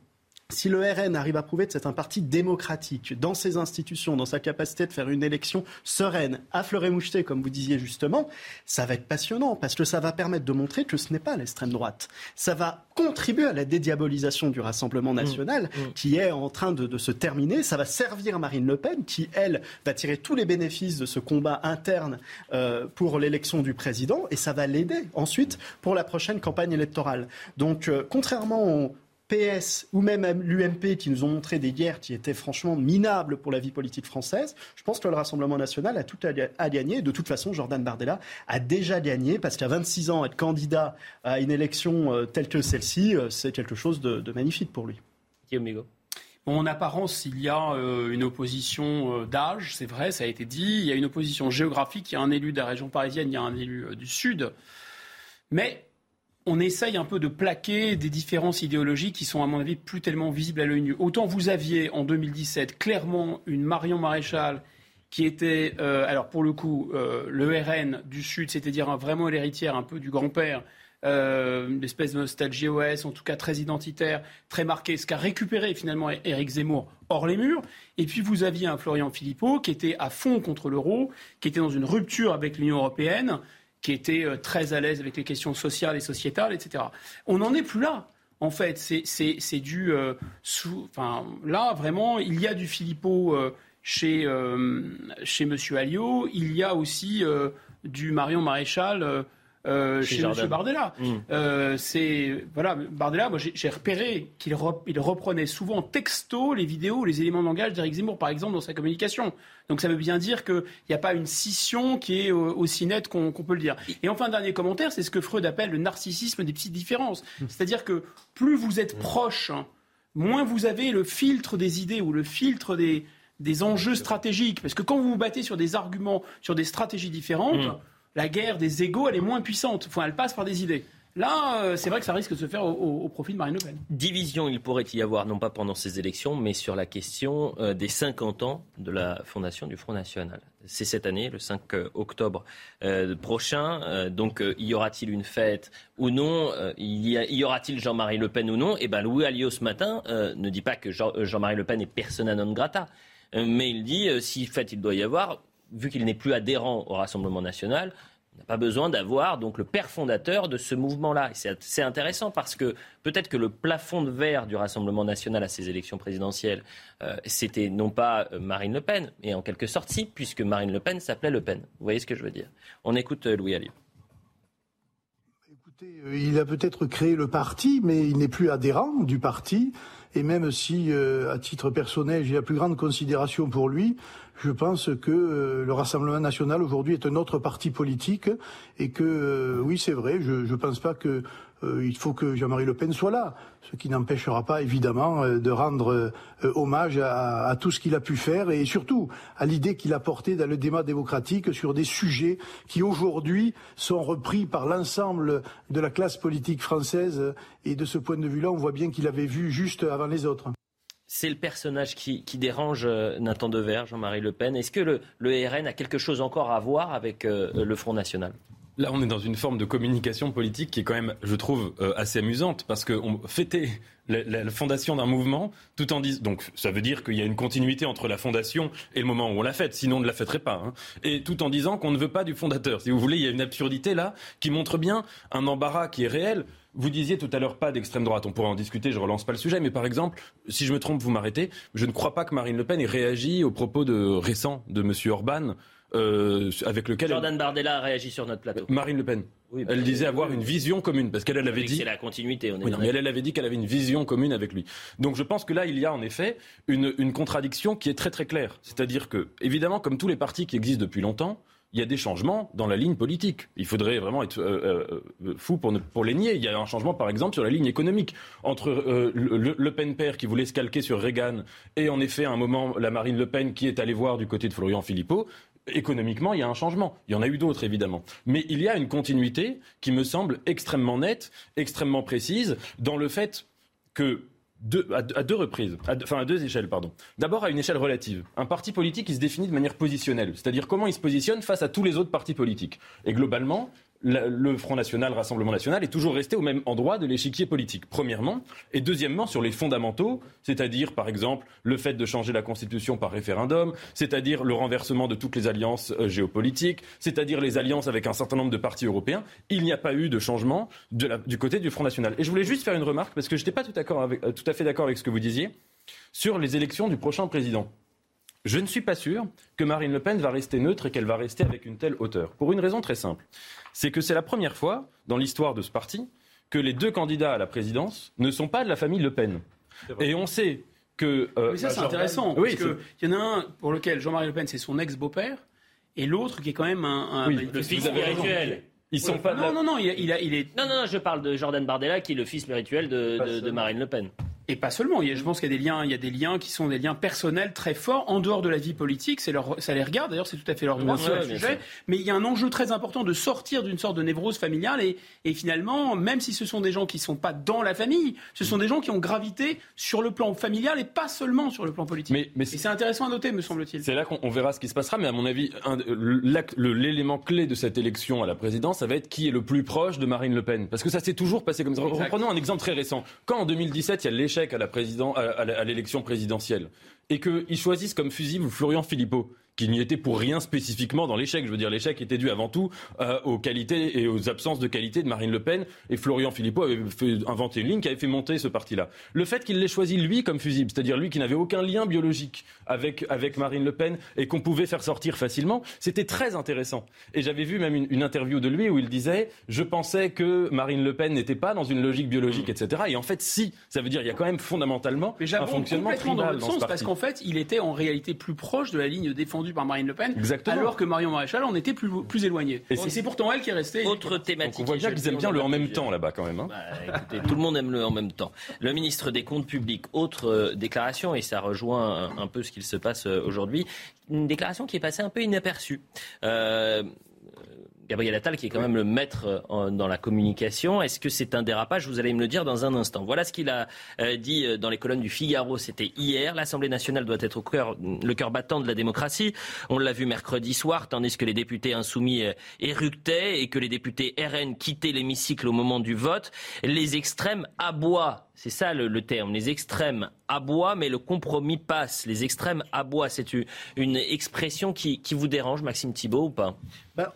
si le RN arrive à prouver que c'est un parti démocratique dans ses institutions, dans sa capacité de faire une élection sereine, à fleuret moucheté, comme vous disiez justement, ça va être passionnant parce que ça va permettre de montrer que ce n'est pas l'extrême droite. Ça va contribuer à la dédiabolisation du Rassemblement national mmh, mmh. qui est en train de, se terminer. Ça va servir Marine Le Pen qui, elle, va tirer tous les bénéfices de ce combat interne euh, pour l'élection du président et ça va l'aider ensuite pour la prochaine campagne électorale. Donc, euh, contrairement PS ou même l'UMP qui nous ont montré des guerres qui étaient franchement minables pour la vie politique française, je pense que le Rassemblement national a tout à, gagner. De toute façon, Jordan Bardella a déjà gagné parce qu'à 26 ans, être candidat à une élection euh, telle que celle-ci, euh, c'est quelque chose de, magnifique pour lui. Guillaume en apparence, il y a euh, une opposition d'âge, c'est vrai, ça a été dit. Il y a une opposition géographique. Il y a un élu de la région parisienne, il y a un élu du Sud. Mais on essaye un peu de plaquer des différences idéologiques qui sont, à mon avis, plus tellement visibles à l'œil nu. Autant vous aviez, en 2017, clairement une Marion Maréchal qui était, euh, alors pour le coup, euh, le RN du Sud, c'est-à-dire vraiment l'héritière un peu du grand-père, euh, une espèce de nostalgie OS, en tout cas très identitaire, très marquée, ce qu'a récupéré finalement Éric Zemmour hors les murs. Et puis vous aviez un Florian Philippot qui était à fond contre l'euro, qui était dans une rupture avec l'Union européenne, qui était euh, très à l'aise avec les questions sociales et sociétales, etc. On n'en est plus là. En fait, c'est du... Euh, enfin, là, vraiment, il y a du Philippot euh, chez, chez M. Alliot, il y a aussi du Marion Maréchal euh, chez, M. Bardella. Mm. Euh, c'est voilà, Bardella. Moi, j'ai repéré qu'il reprenait souvent texto les vidéos, les éléments de langage d'Éric Zemmour, par exemple, dans sa communication. Donc ça veut bien dire qu'il n'y a pas une scission qui est aussi nette qu'on peut le dire. Et enfin, dernier commentaire, c'est ce que Freud appelle le narcissisme des petites différences. Mm. C'est-à-dire que plus vous êtes proche, hein, moins vous avez le filtre des idées ou le filtre des, des enjeux stratégiques. Parce que quand vous vous battez sur des arguments, sur des stratégies différentes, la guerre des égaux, elle est moins puissante. Enfin, elle passe par des idées. Là, euh, c'est vrai que ça risque de se faire au, profit de Marine Le Pen. Division, il pourrait y avoir, non pas pendant ces élections, mais sur la question euh, des 50 ans de la fondation du Front National. C'est cette année, le 5 euh, octobre prochain. donc, y aura-t-il une fête ou non y, y aura-t-il Jean-Marie Le Pen ou non? Eh bien, Louis Alliot, ce matin, ne dit pas que Jean-Marie Le Pen est persona non grata. mais il dit, si fête il doit y avoir, vu qu'il n'est plus adhérent au Rassemblement national, on n'a pas besoin d'avoir donc le père fondateur de ce mouvement-là. C'est intéressant parce que peut-être que le plafond de verre du Rassemblement national à ces élections présidentielles, euh, c'était non pas euh, Marine Le Pen, mais en quelque sorte si, puisque Marine Le Pen s'appelait Le Pen. Vous voyez ce que je veux dire? On écoute euh, Louis Alliot. Écoutez, il a peut-être créé le parti, mais il n'est plus adhérent du parti. Et même si, à titre personnel, j'ai la plus grande considération pour lui, je pense que euh, le Rassemblement national aujourd'hui est un autre parti politique. Et que euh, oui c'est vrai, je ne pense pas que euh, il faut que Jean-Marie Le Pen soit là, ce qui n'empêchera pas évidemment de rendre hommage à, tout ce qu'il a pu faire et surtout à l'idée qu'il a portée dans le débat démocratique sur des sujets qui aujourd'hui sont repris par l'ensemble de la classe politique française. Et de ce point de vue-là, on voit bien qu'il avait vu juste avant les autres. C'est le personnage qui, dérange euh, Nathan Dever, Jean-Marie Le Pen. Est-ce que le, RN a quelque chose encore à voir avec euh, le Front National? Là, on est dans une forme de communication politique qui est quand même, je trouve, euh, assez amusante parce qu'on fêtait la, fondation d'un mouvement tout en disant. Donc, ça veut dire qu'il y a une continuité entre la fondation et le moment où on la fête, sinon on ne la fêterait pas. Hein. Et tout en disant qu'on ne veut pas du fondateur. Si vous voulez, il y a une absurdité là qui montre bien un embarras qui est réel. Vous disiez tout à l'heure pas d'extrême droite, on pourrait en discuter, je relance pas le sujet, mais par exemple, si je me trompe, vous m'arrêtez, je ne crois pas que Marine Le Pen ait réagi aux propos récents de M. Orban euh, avec lequel Jordan Bardella a réagi sur notre plateau. Marine Le Pen. Oui, elle disait avoir une vision commune parce qu'elle avait dit. C'est la continuité. On est mais elle, avait dit qu'elle avait une vision commune avec lui. Donc je pense que là il y a en effet une, une contradiction qui est très très claire. C'est-à-dire que évidemment comme tous les partis qui existent depuis longtemps, il y a des changements dans la ligne politique. Il faudrait vraiment être euh, euh, fou pour, pour les nier. Il y a un changement, par exemple, sur la ligne économique. Entre euh, le, Pen père qui voulait se calquer sur Reagan et, en effet, à un moment, la Marine Le Pen qui est allée voir du côté de Florian Philippot, économiquement, il y a un changement. Il y en a eu d'autres, évidemment. Mais il y a une continuité qui me semble extrêmement nette, extrêmement précise, dans le fait que à, deux reprises, à deux échelles, pardon. D'abord à une échelle relative. Un parti politique, il se définit de manière positionnelle, c'est-à-dire comment il se positionne face à tous les autres partis politiques. Et globalement, le Front National, Rassemblement National est toujours resté au même endroit de l'échiquier politique, premièrement. Et deuxièmement, sur les fondamentaux, c'est-à-dire, par exemple, le fait de changer la Constitution par référendum, c'est-à-dire le renversement de toutes les alliances euh, géopolitiques, c'est-à-dire les alliances avec un certain nombre de partis européens, il n'y a pas eu de changement du côté du Front National. Et je voulais juste faire une remarque, parce que je n'étais pas euh, tout à fait d'accord avec ce que vous disiez, sur les élections du prochain président. Je ne suis pas sûr que Marine Le Pen va rester neutre et qu'elle va rester avec une telle hauteur. Pour une raison très simple. C'est que c'est la première fois dans l'histoire de ce parti que les deux candidats à la présidence ne sont pas de la famille Le Pen. Et on sait que. Euh, Mais ça, c'est intéressant. parce qu'il y en a un pour lequel Jean-Marie Le Pen, c'est son ex-beau-père, et l'autre qui est quand même un. le fils spirituel. Ils sont pas non, non, non, il, il, est. Non, non, non, je parle de Jordan Bardella, qui est le fils spirituel de Marine Le Pen. Et pas seulement. Je pense qu'il y a des liens, il y a des liens qui sont des liens personnels très forts en dehors de la vie politique. C'est leur, ça les regarde. D'ailleurs, c'est tout à fait leur droit sur le sujet. Mais il y a un enjeu très important de sortir d'une sorte de névrose familiale et, et, finalement, même si ce sont des gens qui sont pas dans la famille, ce sont des gens qui ont gravité sur le plan familial et pas seulement sur le plan politique. Mais, mais c'est intéressant à noter, me semble-t-il. C'est là qu'on verra ce qui se passera. Mais à mon avis, l'élément clé de cette élection à la présidence, ça va être qui est le plus proche de Marine Le Pen. Parce que ça s'est toujours passé comme ça. Reprenons un exemple très récent. Quand en 2017, il y a présidence à, l'élection présidentielle. Et qu'ils choisissent comme fusible Florian Philippot, qu'il n'y était pour rien spécifiquement dans l'échec. Je veux dire, l'échec était dû avant tout euh, aux qualités et aux absences de qualité de Marine Le Pen. Et Florian Philippot avait fait inventer une ligne qui avait fait monter ce parti-là. Le fait qu'il l'ait choisi lui comme fusible, c'est-à-dire lui qui n'avait aucun lien biologique avec, avec Marine Le Pen et qu'on pouvait faire sortir facilement, c'était très intéressant. Et j'avais vu même une, une, interview de lui où il disait Je pensais que Marine Le Pen n'était pas dans une logique biologique, etc. Et en fait, si. Ça veut dire qu'il y a quand même fondamentalement un fonctionnement tribal dans, dans ce Parce qu'en fait, il était en réalité plus proche de la ligne défendue par Marine Le Pen, Exactement. alors que Marion Maréchal en était plus, plus éloigné. Et c'est pourtant elle qui est restée. Autre thématique. Donc on voit bien qu'ils aiment bien le en même temps là-bas quand même. Hein. Bah, écoutez, tout le monde aime le en même temps. Le ministre des Comptes publics, autre euh, déclaration, et ça rejoint un, un peu ce qu'il se passe euh, aujourd'hui, une déclaration qui est passée un peu inaperçue. Euh, Gabriel Attal, qui est quand même le maître en, dans la communication. Est-ce que c'est un dérapage? Vous allez me le dire dans un instant. Voilà ce qu'il a euh, dit dans les colonnes du Figaro. C'était hier. L'Assemblée nationale doit être au cœur, le cœur battant de la démocratie. On l'a vu mercredi soir, tandis que les députés insoumis euh, éructaient et que les députés RN quittaient l'hémicycle au moment du vote. Les extrêmes aboient. C'est ça le, le, terme. Les extrêmes aboient, mais le compromis passe. Les extrêmes aboient. C'est une, une, expression qui, qui, vous dérange, Maxime Thibault, ou pas? Ben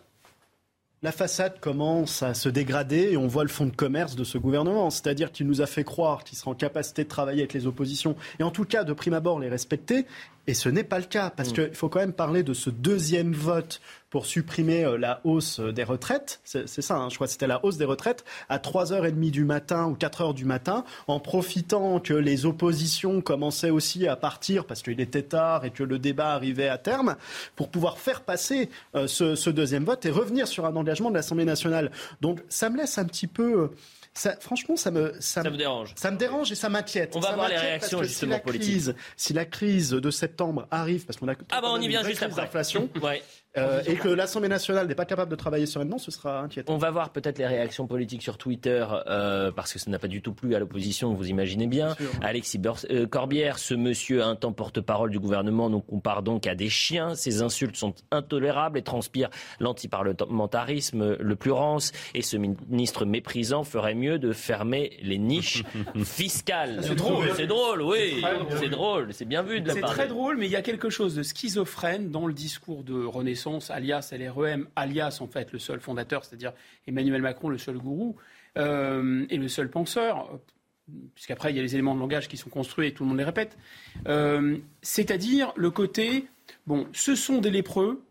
la façade commence à se dégrader et on voit le fond de commerce de ce gouvernement. C'est-à-dire qu'il nous a fait croire qu'il sera en capacité de travailler avec les oppositions et en tout cas de prime abord les respecter. Et ce n'est pas le cas, parce mmh. qu'il faut quand même parler de ce deuxième vote pour supprimer euh, la hausse des retraites. C'est ça, hein, je crois que c'était la hausse des retraites à 3h30 du matin ou 4h du matin, en profitant que les oppositions commençaient aussi à partir parce qu'il était tard et que le débat arrivait à terme, pour pouvoir faire passer euh, ce, ce, deuxième vote et revenir sur un engagement de l'Assemblée nationale. Donc ça me laisse un petit peu... Euh, ça, franchement, ça me ça, ça me dérange. Ça me dérange et ça m'inquiète. On va ça voir les réactions justement si la crise, si la crise de septembre arrive, parce qu'on a ah bah on y vient juste après. Inflation, ouais. Euh, et que l'Assemblée nationale n'est pas capable de travailler sereinement, ce sera inquiétant. On va voir peut-être les réactions politiques sur Twitter, euh, parce que ça n'a pas du tout plu à l'opposition, vous imaginez bien. Alexis euh, Corbière, ce monsieur, un temps porte-parole du gouvernement, nous compare donc à des chiens. Ces insultes sont intolérables et transpirent l'antiparlementarisme, le plus rance. Et ce ministre méprisant ferait mieux de fermer les niches fiscales. C'est drôle. C'est drôle, oui. C'est drôle. C'est bien vu de la part. C'est très drôle, mais il y a quelque chose de schizophrène dans le discours de Renaissance alias LREM, alias en fait le seul fondateur, c'est-à-dire Emmanuel Macron, le seul gourou euh, et le seul penseur, puisqu'après il y a les éléments de langage qui sont construits et tout le monde les répète, euh, c'est-à-dire le côté, bon, ce sont des lépreux,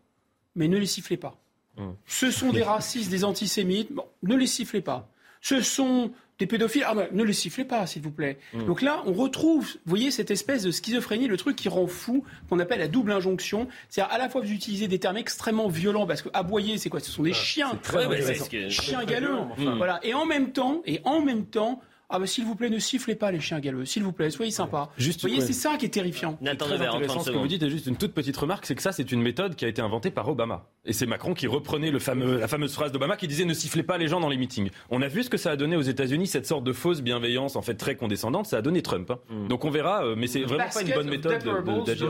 mais ne les sifflez pas. Mmh. Ce sont des racistes, des antisémites, bon, ne les sifflez pas. Ce sont des pédophiles, ah ben, ne les sifflez pas, s'il vous plaît. Mmh. Donc là, on retrouve, vous voyez, cette espèce de schizophrénie, le truc qui rend fou, qu'on appelle la double injonction. C'est-à-dire, à la fois, vous utilisez des termes extrêmement violents, parce que aboyer, c'est quoi? Ce sont des ah, chiens. Très ouais, ouais, chiens galeux. Enfin, mmh. Voilà. Et en même temps, et en même temps, ah bah s'il vous plaît, ne sifflez pas les chiens galeux. S'il vous plaît, soyez sympa. Juste, vous voyez, c'est ça qui est terrifiant. Nathan très intéressant ce que vous dites. Et juste une toute petite remarque, c'est que ça, c'est une méthode qui a été inventée par Obama. Et c'est Macron qui reprenait le fameux, la fameuse phrase d'Obama qui disait ne sifflez pas les gens dans les meetings. On a vu ce que ça a donné aux États-Unis, cette sorte de fausse bienveillance, en fait très condescendante. Ça a donné Trump. Hein. Mm. Donc on verra, euh, mais c'est vraiment Basket pas une bonne méthode d'agir.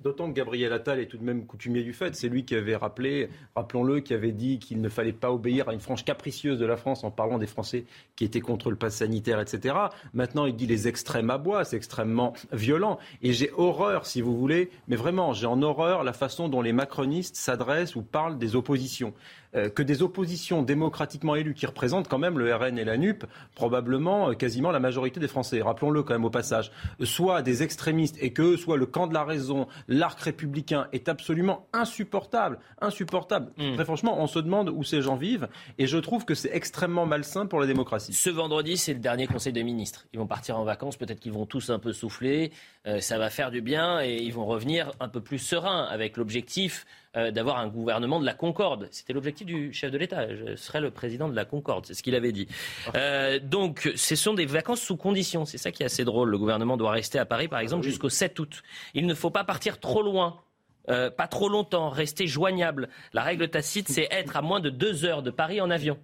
D'autant que, que, Gabriel Attal est tout de même coutumier du fait. C'est lui qui avait rappelé, rappelons-le, qui avait dit qu'il ne fallait pas obéir à une frange capricieuse de la France en parlant des Français qui étaient contre le pass sanitaire, etc. Maintenant, il dit les extrêmes aboient, c'est extrêmement violent. Et j'ai horreur, si vous voulez, mais vraiment, j'ai en horreur la façon dont les macronistes s'adressent ou parlent des oppositions. Euh, que des oppositions démocratiquement élues qui représentent quand même le RN et la NUP, probablement euh, quasiment la majorité des Français, rappelons-le quand même au passage, soit des extrémistes et que soit le camp de la raison, l'arc républicain est absolument insupportable, insupportable. Mmh. Très franchement, on se demande où ces gens vivent et je trouve que c'est extrêmement malsain pour la démocratie. Ce vendredi, c'est le dernier Conseil des ministres. Ils vont partir en vacances, peut-être qu'ils vont tous un peu souffler, euh, ça va faire du bien et ils vont revenir un peu plus sereins avec l'objectif euh, d'avoir un gouvernement de la concorde. C'était l'objectif du chef de l'État. Je serai le président de la concorde, c'est ce qu'il avait dit. Euh, donc, ce sont des vacances sous conditions. C'est ça qui est assez drôle. Le gouvernement doit rester à Paris, par exemple, jusqu'au 7 août. Il ne faut pas partir trop loin. Euh, pas trop longtemps, rester joignable. La règle tacite, c'est être à moins de deux heures de Paris en avion.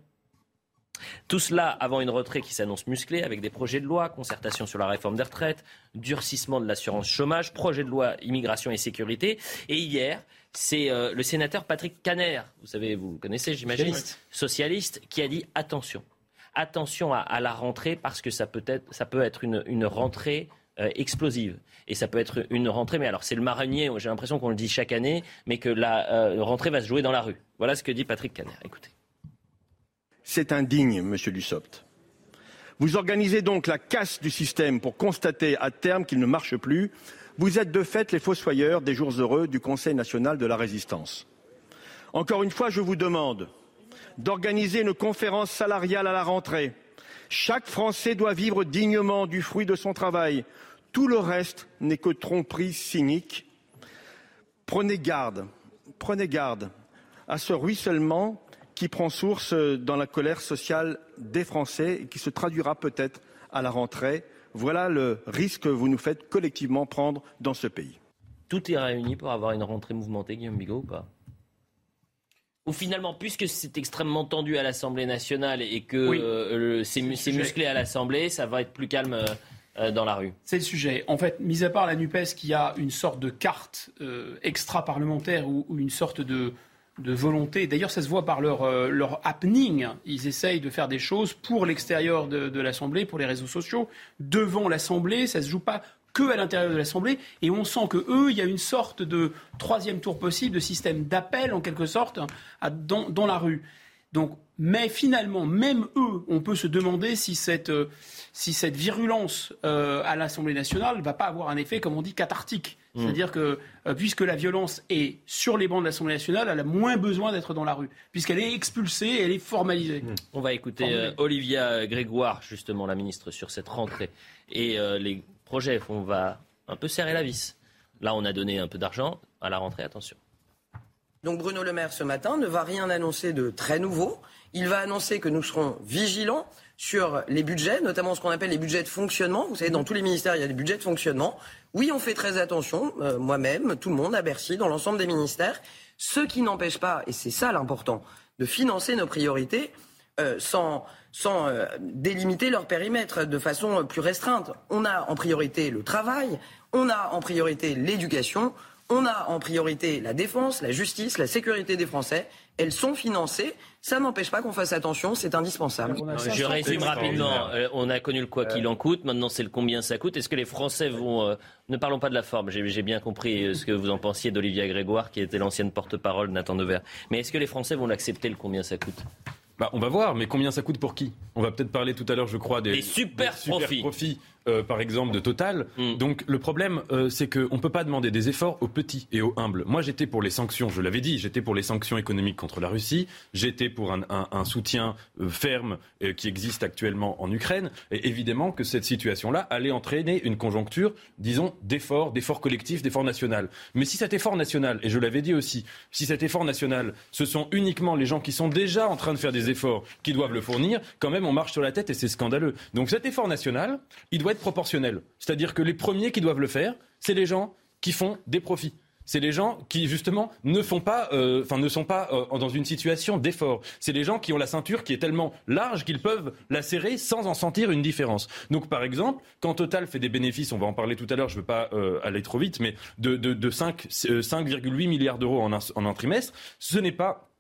Tout cela avant une rentrée qui s'annonce musclée avec des projets de loi, concertation sur la réforme des retraites, durcissement de l'assurance chômage, projet de loi immigration et sécurité. Et hier, c'est euh, le sénateur Patrick Caner, vous savez, vous le connaissez, j'imagine, socialiste. socialiste. qui a dit attention, attention à, à, la rentrée parce que ça peut être, ça peut être une, une rentrée explosive. Et ça peut être une rentrée, mais alors c'est le marronnier, j'ai l'impression qu'on le dit chaque année, mais que la rentrée va se jouer dans la rue. Voilà ce que dit Patrick Caner. Écoutez. C'est indigne, monsieur Dussopt. Vous organisez donc la casse du système pour constater à terme qu'il ne marche plus. Vous êtes de fait les fossoyeurs des jours heureux du Conseil national de la résistance. Encore une fois, je vous demande d'organiser une conférence salariale à la rentrée. Chaque Français doit vivre dignement du fruit de son travail. Tout le reste n'est que tromperie cynique. Prenez garde, prenez garde à ce ruissellement qui prend source dans la colère sociale des Français et qui se traduira peut-être à la rentrée. Voilà le risque que vous nous faites collectivement prendre dans ce pays. Tout est réuni pour avoir une rentrée mouvementée, Guillaume Bigot, ou pas? Ou finalement, puisque c'est extrêmement tendu à l'Assemblée nationale et que euh, c'est musclé à l'Assemblée, ça va être plus calme euh, euh, dans la rue C'est le sujet. En fait, mis à part la NUPES qui a une sorte de carte extra-parlementaire ou, une sorte de, de volonté. D'ailleurs, ça se voit par leur, euh, leur happening. Ils essayent de faire des choses pour l'extérieur de, l'Assemblée, pour les réseaux sociaux. Devant l'Assemblée, ça ne se joue pas que à l'intérieur de l'Assemblée. Et on sent que eux, il y a une sorte de troisième tour possible, de système d'appel, en quelque sorte, dans, dans la rue. Donc, mais finalement, même eux, on peut se demander si cette, euh, si cette virulence euh, à l'Assemblée nationale ne va pas avoir un effet, comme on dit, cathartique. Mm. C'est-à-dire que euh, puisque la violence est sur les bancs de l'Assemblée nationale, elle a moins besoin d'être dans la rue, puisqu'elle est expulsée, elle est formalisée. Mm. On va écouter Olivia Grégoire, justement, la ministre, sur cette rentrée. Et les projets, on va un peu serrer la vis. Là, on a donné un peu d'argent à la rentrée, attention. Donc Bruno Le Maire ce matin ne va rien annoncer de très nouveau. Il va annoncer que nous serons vigilants sur les budgets, notamment ce qu'on appelle les budgets de fonctionnement. Vous savez, dans tous les ministères, il y a des budgets de fonctionnement. Oui, on fait très attention, euh, moi-même, tout le monde à Bercy, dans l'ensemble des ministères. Ce qui n'empêche pas, et c'est ça l'important, de financer nos priorités euh, sans, sans euh, délimiter leur périmètre de façon plus restreinte. On a en priorité le travail, on a en priorité l'éducation, on a en priorité la défense, la justice, la sécurité des Français. Elles sont financées. Ça n'empêche pas qu'on fasse attention, c'est indispensable. Je résume rapidement. Euh, on a connu le quoi qu'il en coûte. Maintenant, c'est le combien ça coûte. Est-ce que les Français vont. Euh, ne parlons pas de la forme. J'ai bien compris euh, ce que vous en pensiez d'Olivia Grégoire, qui était l'ancienne porte-parole de Nathan Dever. Mais est-ce que les Français vont l'accepter, le combien ça coûte? Bah, on va voir, mais combien ça coûte pour qui? On va peut-être parler tout à l'heure, je crois, des, super, profits euh, par exemple, de Total. Mm. Donc le problème, euh, c'est qu'on ne peut pas demander des efforts aux petits et aux humbles. Moi, j'étais pour les sanctions, je l'avais dit, j'étais pour les sanctions économiques contre la Russie, j'étais pour un, soutien euh, ferme qui existe actuellement en Ukraine, et évidemment que cette situation-là allait entraîner une conjoncture, disons, d'efforts, d'efforts collectifs, d'efforts national. Mais si cet effort national, et je l'avais dit aussi, si cet effort national, ce sont uniquement les gens qui sont déjà en train de faire des efforts qui doivent le fournir, quand même, on marche sur la tête et c'est scandaleux. Donc cet effort national, il doit proportionnel. C'est-à-dire que les premiers qui doivent le faire, c'est les gens qui font des profits c'est les gens qui justement ne font pas, euh, enfin ne sont pas euh, dans une situation d'effort. C'est les gens qui ont la ceinture qui est tellement large qu'ils peuvent la serrer sans en sentir une différence. Donc par exemple, quand Total fait des bénéfices, on va en parler tout à l'heure, je ne veux pas euh, aller trop vite, mais de, de, 5,8 milliards d'euros en un trimestre, ce n'est pas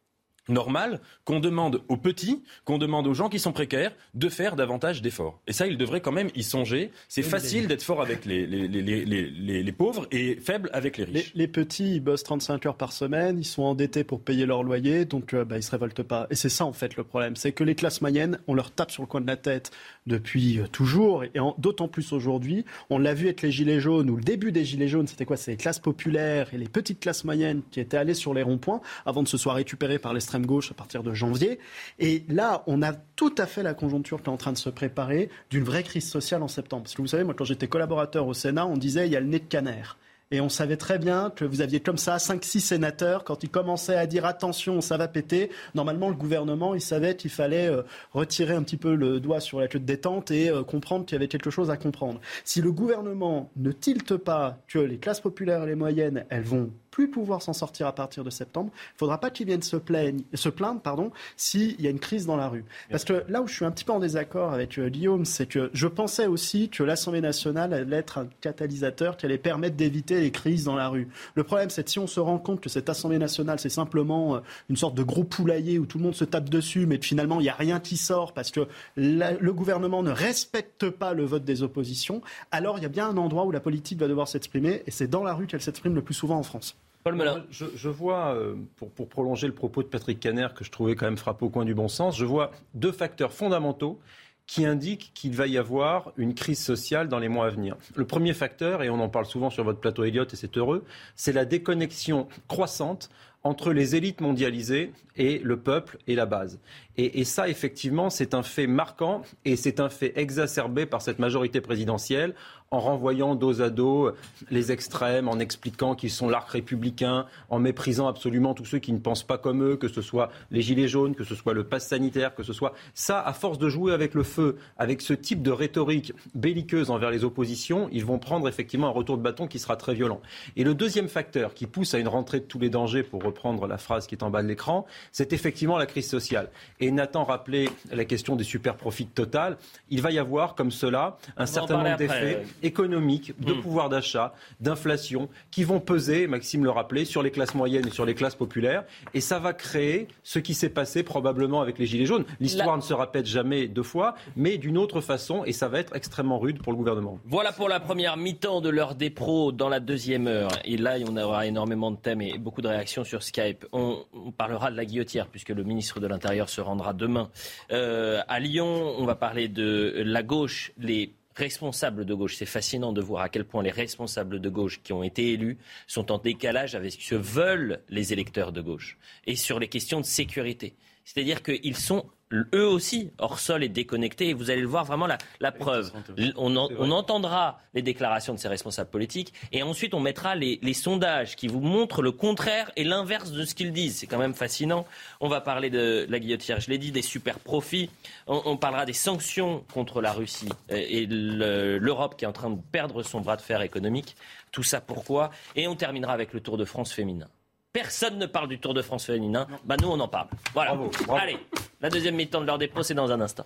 normal qu'on demande aux petits, qu'on demande aux gens qui sont précaires de faire davantage d'efforts. Et ça, ils devraient quand même y songer. C'est facile d'être fort avec les, les, les, les, pauvres et faible avec les riches. Les, petits, ils bossent 35 heures par semaine, ils sont endettés pour payer leur loyer, donc euh, bah, ils se révoltent pas. Et c'est ça, en fait, le problème. C'est que les classes moyennes, on leur tape sur le coin de la tête depuis euh, toujours, et d'autant plus aujourd'hui. On l'a vu avec les Gilets jaunes, ou le début des Gilets jaunes, c'était quoi? C'est les classes populaires et les petites classes moyennes qui étaient allées sur les ronds-points avant de se soit récupérées par l'extrême gauche à partir de janvier. Et là, on a tout à fait la conjoncture qui est en train de se préparer d'une vraie crise sociale en septembre. Parce que vous savez, moi, quand j'étais collaborateur au Sénat, on disait il y a le nez de canard. Et on savait très bien que vous aviez comme ça 5-6 sénateurs, quand ils commençaient à dire attention, ça va péter, normalement le gouvernement, il savait qu'il fallait euh, retirer un petit peu le doigt sur la queue de détente et euh, comprendre qu'il y avait quelque chose à comprendre. Si le gouvernement ne tilte pas que les classes populaires et les moyennes, elles vont plus pouvoir s'en sortir à partir de septembre. Il ne faudra pas qu'ils viennent se, plaignent, se plaindre pardon, s'il y a une crise dans la rue. Parce que là où je suis un petit peu en désaccord avec euh, Guillaume, c'est que je pensais aussi que l'Assemblée nationale allait être un catalyseur qui allait permettre d'éviter les crises dans la rue. Le problème, c'est que si on se rend compte que cette Assemblée nationale, c'est simplement euh, une sorte de gros poulailler où tout le monde se tape dessus, mais finalement, il n'y a rien qui sort parce que le gouvernement ne respecte pas le vote des oppositions, alors il y a bien un endroit où la politique va devoir s'exprimer, et c'est dans la rue qu'elle s'exprime le plus souvent en France. Paul Je, je, vois, euh, pour, pour, prolonger le propos de Patrick Caner, que je trouvais quand même frappé au coin du bon sens, je vois deux facteurs fondamentaux qui indiquent qu'il va y avoir une crise sociale dans les mois à venir. Le premier facteur, et on en parle souvent sur votre plateau Elliott, et c'est heureux, c'est la déconnexion croissante entre les élites mondialisées et le peuple et la base. Et, et ça, effectivement, c'est un fait marquant et c'est un fait exacerbé par cette majorité présidentielle en renvoyant dos à dos les extrêmes, en expliquant qu'ils sont l'arc républicain, en méprisant absolument tous ceux qui ne pensent pas comme eux, que ce soit les gilets jaunes, que ce soit le pass sanitaire, que ce soit ça, à force de jouer avec le feu, avec ce type de rhétorique belliqueuse envers les oppositions, ils vont prendre effectivement un retour de bâton qui sera très violent. Et le deuxième facteur qui pousse à une rentrée de tous les dangers, pour reprendre la phrase qui est en bas de l'écran, c'est effectivement la crise sociale. Et Nathan rappelait la question des super profits total. Il va y avoir, comme cela, un certain nombre d'effets économiques, de hmm. pouvoir d'achat, d'inflation, qui vont peser, Maxime le rappelait, sur les classes moyennes et sur les classes populaires. Et ça va créer ce qui s'est passé probablement avec les Gilets jaunes. L'histoire ne se répète jamais deux fois, mais d'une autre façon, et ça va être extrêmement rude pour le gouvernement. Voilà pour la première mi-temps de l'heure des pros dans la deuxième heure. Et là, on aura énormément de thèmes et beaucoup de réactions sur Skype. On, parlera de la guillotière, puisque le ministre de l'Intérieur se rendra demain euh, à Lyon. On va parler de la gauche, les responsables de gauche. C'est fascinant de voir à quel point les responsables de gauche qui ont été élus sont en décalage avec ce que veulent les électeurs de gauche. Et sur les questions de sécurité. C'est-à-dire qu'ils sont eux aussi, hors sol et déconnectés. Et vous allez le voir vraiment la, preuve. On, entendra les déclarations de ces responsables politiques et ensuite on mettra les, sondages qui vous montrent le contraire et l'inverse de ce qu'ils disent. C'est quand même fascinant. On va parler de la guillotière, je l'ai dit, des super profits. On, parlera des sanctions contre la Russie et l'Europe qui est en train de perdre son bras de fer économique. Tout ça pourquoi? Et on terminera avec le Tour de France féminin. Personne ne parle du Tour de France féminin. Bah nous, on en parle. Voilà. Allez, la deuxième mi-temps de l'heure des pros, c'est dans un instant.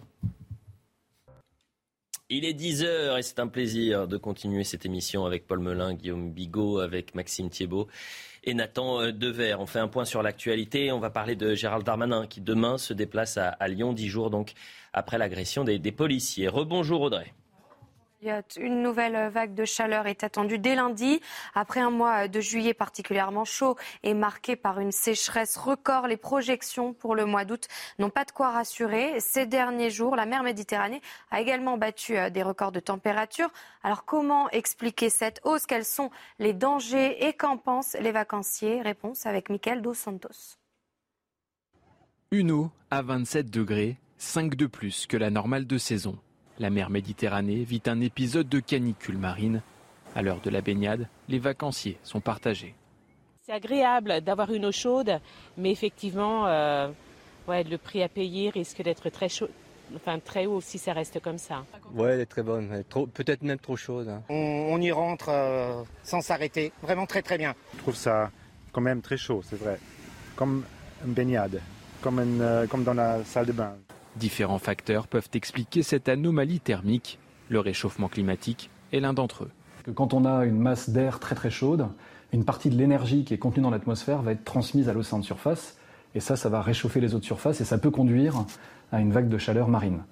Il est 10h et c'est un plaisir de continuer cette émission avec Paul Melun, Guillaume Bigot, avec Maxime Thiebaud et Nathan euh, Dever. On fait un point sur l'actualité. On va parler de Gérald Darmanin qui demain se déplace à, Lyon, dix jours donc après l'agression des, des policiers. Rebonjour Audrey. Une nouvelle vague de chaleur est attendue dès lundi. Après un mois de juillet particulièrement chaud et marqué par une sécheresse record, les projections pour le mois d'août n'ont pas de quoi rassurer. Ces derniers jours, la mer Méditerranée a également battu euh, des records de température. Alors comment expliquer cette hausse? Quels sont les dangers et qu'en pensent les vacanciers? Réponse avec Michael Dos Santos. Une eau à 27 degrés, 5 de plus que la normale de saison. La mer Méditerranée vit un épisode de canicule marine. À l'heure de la baignade, les vacanciers sont partagés. C'est agréable d'avoir une eau chaude, mais effectivement, euh, ouais, le prix à payer risque d'être très chaud. Enfin, très haut si ça reste comme ça. Ouais, elle est très bonne, peut-être même trop chaude. Hein. On, y rentre euh, sans s'arrêter, vraiment très très bien. Je trouve ça quand même très chaud, c'est vrai, comme une baignade, comme, euh, comme dans la salle de bain. Différents facteurs peuvent expliquer cette anomalie thermique. Le réchauffement climatique est l'un d'entre eux. Quand on a une masse d'air très très chaude, une partie de l'énergie qui est contenue dans l'atmosphère va être transmise à l'océan de surface. Et ça, ça va réchauffer les eaux de surface et ça peut conduire à une vague de chaleur marine.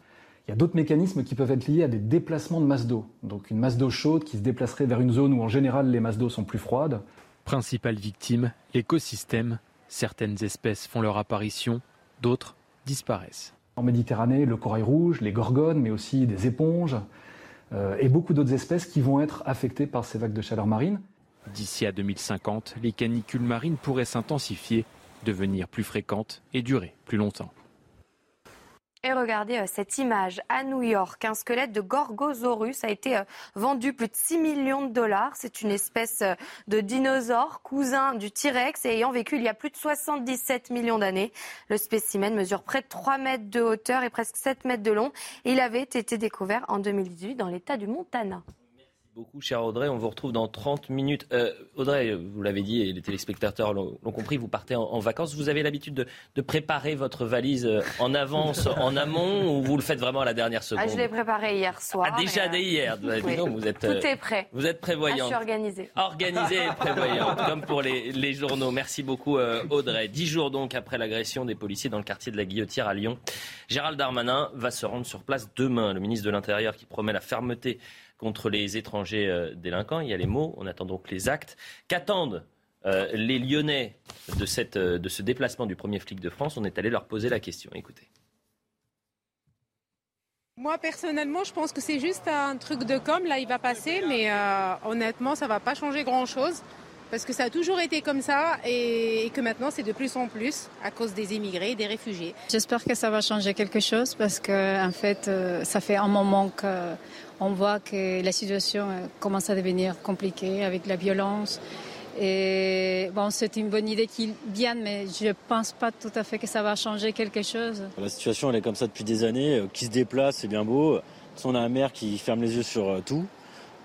Il y a d'autres mécanismes qui peuvent être liés à des déplacements de masse d'eau. Donc une masse d'eau chaude qui se déplacerait vers une zone où en général les masses d'eau sont plus froides. Principale victime, l'écosystème. Certaines espèces font leur apparition, d'autres disparaissent. En Méditerranée, le corail rouge, les gorgones, mais aussi des éponges euh, et beaucoup d'autres espèces qui vont être affectées par ces vagues de chaleur marine. D'ici à 2050, les canicules marines pourraient s'intensifier, devenir plus fréquentes et durer plus longtemps. Et regardez euh, cette image à New York. Un squelette de Gorgosaurus a été euh, vendu plus de 6 millions de dollars. C'est une espèce euh, de dinosaure, cousin du T-Rex et ayant vécu il y a plus de 77 millions d'années. Le spécimen mesure près de 3 mètres de hauteur et presque 7 mètres de long. Il avait été découvert en 2018 dans l'état du Montana beaucoup, cher Audrey. On vous retrouve dans 30 minutes. Euh, Audrey, vous l'avez dit et les téléspectateurs l'ont compris, vous partez en, vacances. Vous avez l'habitude de, préparer votre valise euh, en avance, en amont, ou vous le faites vraiment à la dernière seconde? ah, Je l'ai préparé hier soir. Ah, déjà dès hier. vous êtes, Tout est prêt. Vous êtes prévoyante. Ah, je suis organisée. Organisée et prévoyante, comme pour les, les, journaux. Merci beaucoup, Audrey. Dix jours donc après l'agression des policiers dans le quartier de la Guillotière à Lyon, Gérald Darmanin va se rendre sur place demain. Le ministre de l'Intérieur qui promet la fermeté contre les étrangers euh, délinquants. Il y a les mots, on attend donc les actes. Qu'attendent euh, les Lyonnais euh, de ce déplacement du premier flic de France? On est allé leur poser la question. Écoutez. Moi personnellement, je pense que c'est juste un truc de com. Là, il va passer, mais honnêtement, ça va pas changer grand-chose parce que ça a toujours été comme ça et, que maintenant c'est de plus en plus à cause des immigrés, des réfugiés. J'espère que ça va changer quelque chose parce que en fait, ça fait un moment que on voit que la situation euh, commence à devenir compliquée avec la violence. Et bon, c'est une bonne idée qu'ils viennent, mais je ne pense pas tout à fait que ça va changer quelque chose. La situation, elle est comme ça depuis des années. Euh, qui se déplace, c'est bien beau. On a un maire qui ferme les yeux sur euh, tout.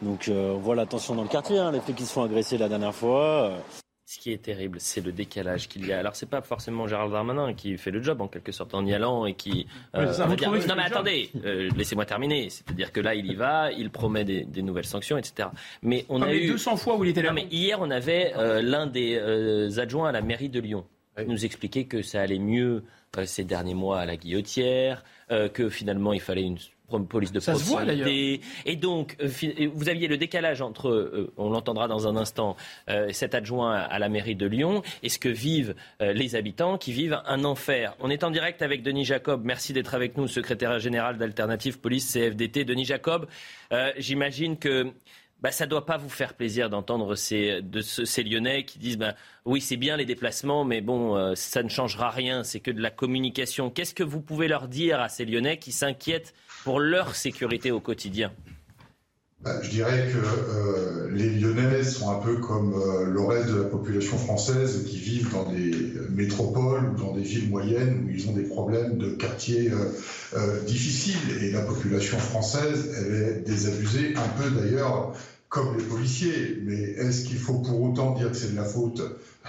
Donc on voit la tension dans le quartier, hein, les faits qui se font agresser la dernière fois ce qui est terrible, c'est le décalage qu'il y a. Alors, c'est pas forcément Gérald Darmanin qui fait le job en quelque sorte en y allant et qui. Euh, non, mais attendez, euh, laissez-moi terminer. C'est-à-dire que là, il y va, il promet des, nouvelles sanctions, etc. Mais on a eu 200 fois où il était là. Non, mais hier, on avait euh, l'un des adjoints à la mairie de Lyon. qui nous expliquait que ça allait mieux ces derniers mois à la guillotière, que finalement il fallait une police de ça proximité. et donc, euh, vous aviez le décalage entre, euh, on l'entendra dans un instant, euh, cet adjoint à la mairie de Lyon et ce que vivent les habitants qui vivent un enfer. On est en direct avec Denis Jacob. Merci d'être avec nous, secrétaire général d'Alternative Police CFDT. Denis Jacob, j'imagine que bah, ça ne doit pas vous faire plaisir d'entendre ces, de ces Lyonnais qui disent bah, oui, c'est bien les déplacements, mais bon, ça ne changera rien, c'est que de la communication. Qu'est-ce que vous pouvez leur dire à ces Lyonnais qui s'inquiètent pour leur sécurité au quotidien bah, je dirais que euh, les Lyonnais sont un peu comme euh, le reste de la population française qui vivent dans des métropoles ou dans des villes moyennes où ils ont des problèmes de quartiers euh, difficiles. Et la population française, elle est désabusée, un peu d'ailleurs comme les policiers. Mais est-ce qu'il faut pour autant dire que c'est de la faute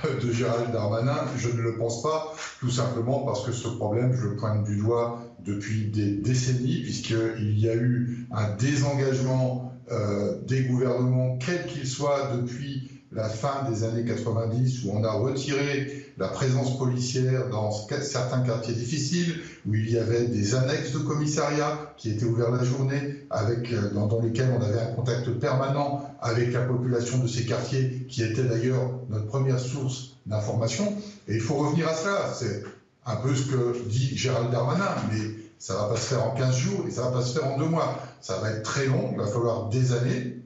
de Gérald Darmanin? Je ne le pense pas, tout simplement parce que ce problème, je le pointe du doigt depuis des décennies, puisqu'il y a eu un désengagement euh, des gouvernements, quels qu'ils soient, depuis la fin des années 90, où on a retiré la présence policière dans certains quartiers difficiles, où il y avait des annexes de commissariat qui étaient ouverts la journée, avec, euh, dans, dans lesquels on avait un contact permanent avec la population de ces quartiers, qui était d'ailleurs notre première source d'information. Et il faut revenir à cela. Un peu ce que dit Gérald Darmanin, mais ça va pas se faire en 15 jours et ça va pas se faire en deux mois. Ça va être très long, il va falloir des années,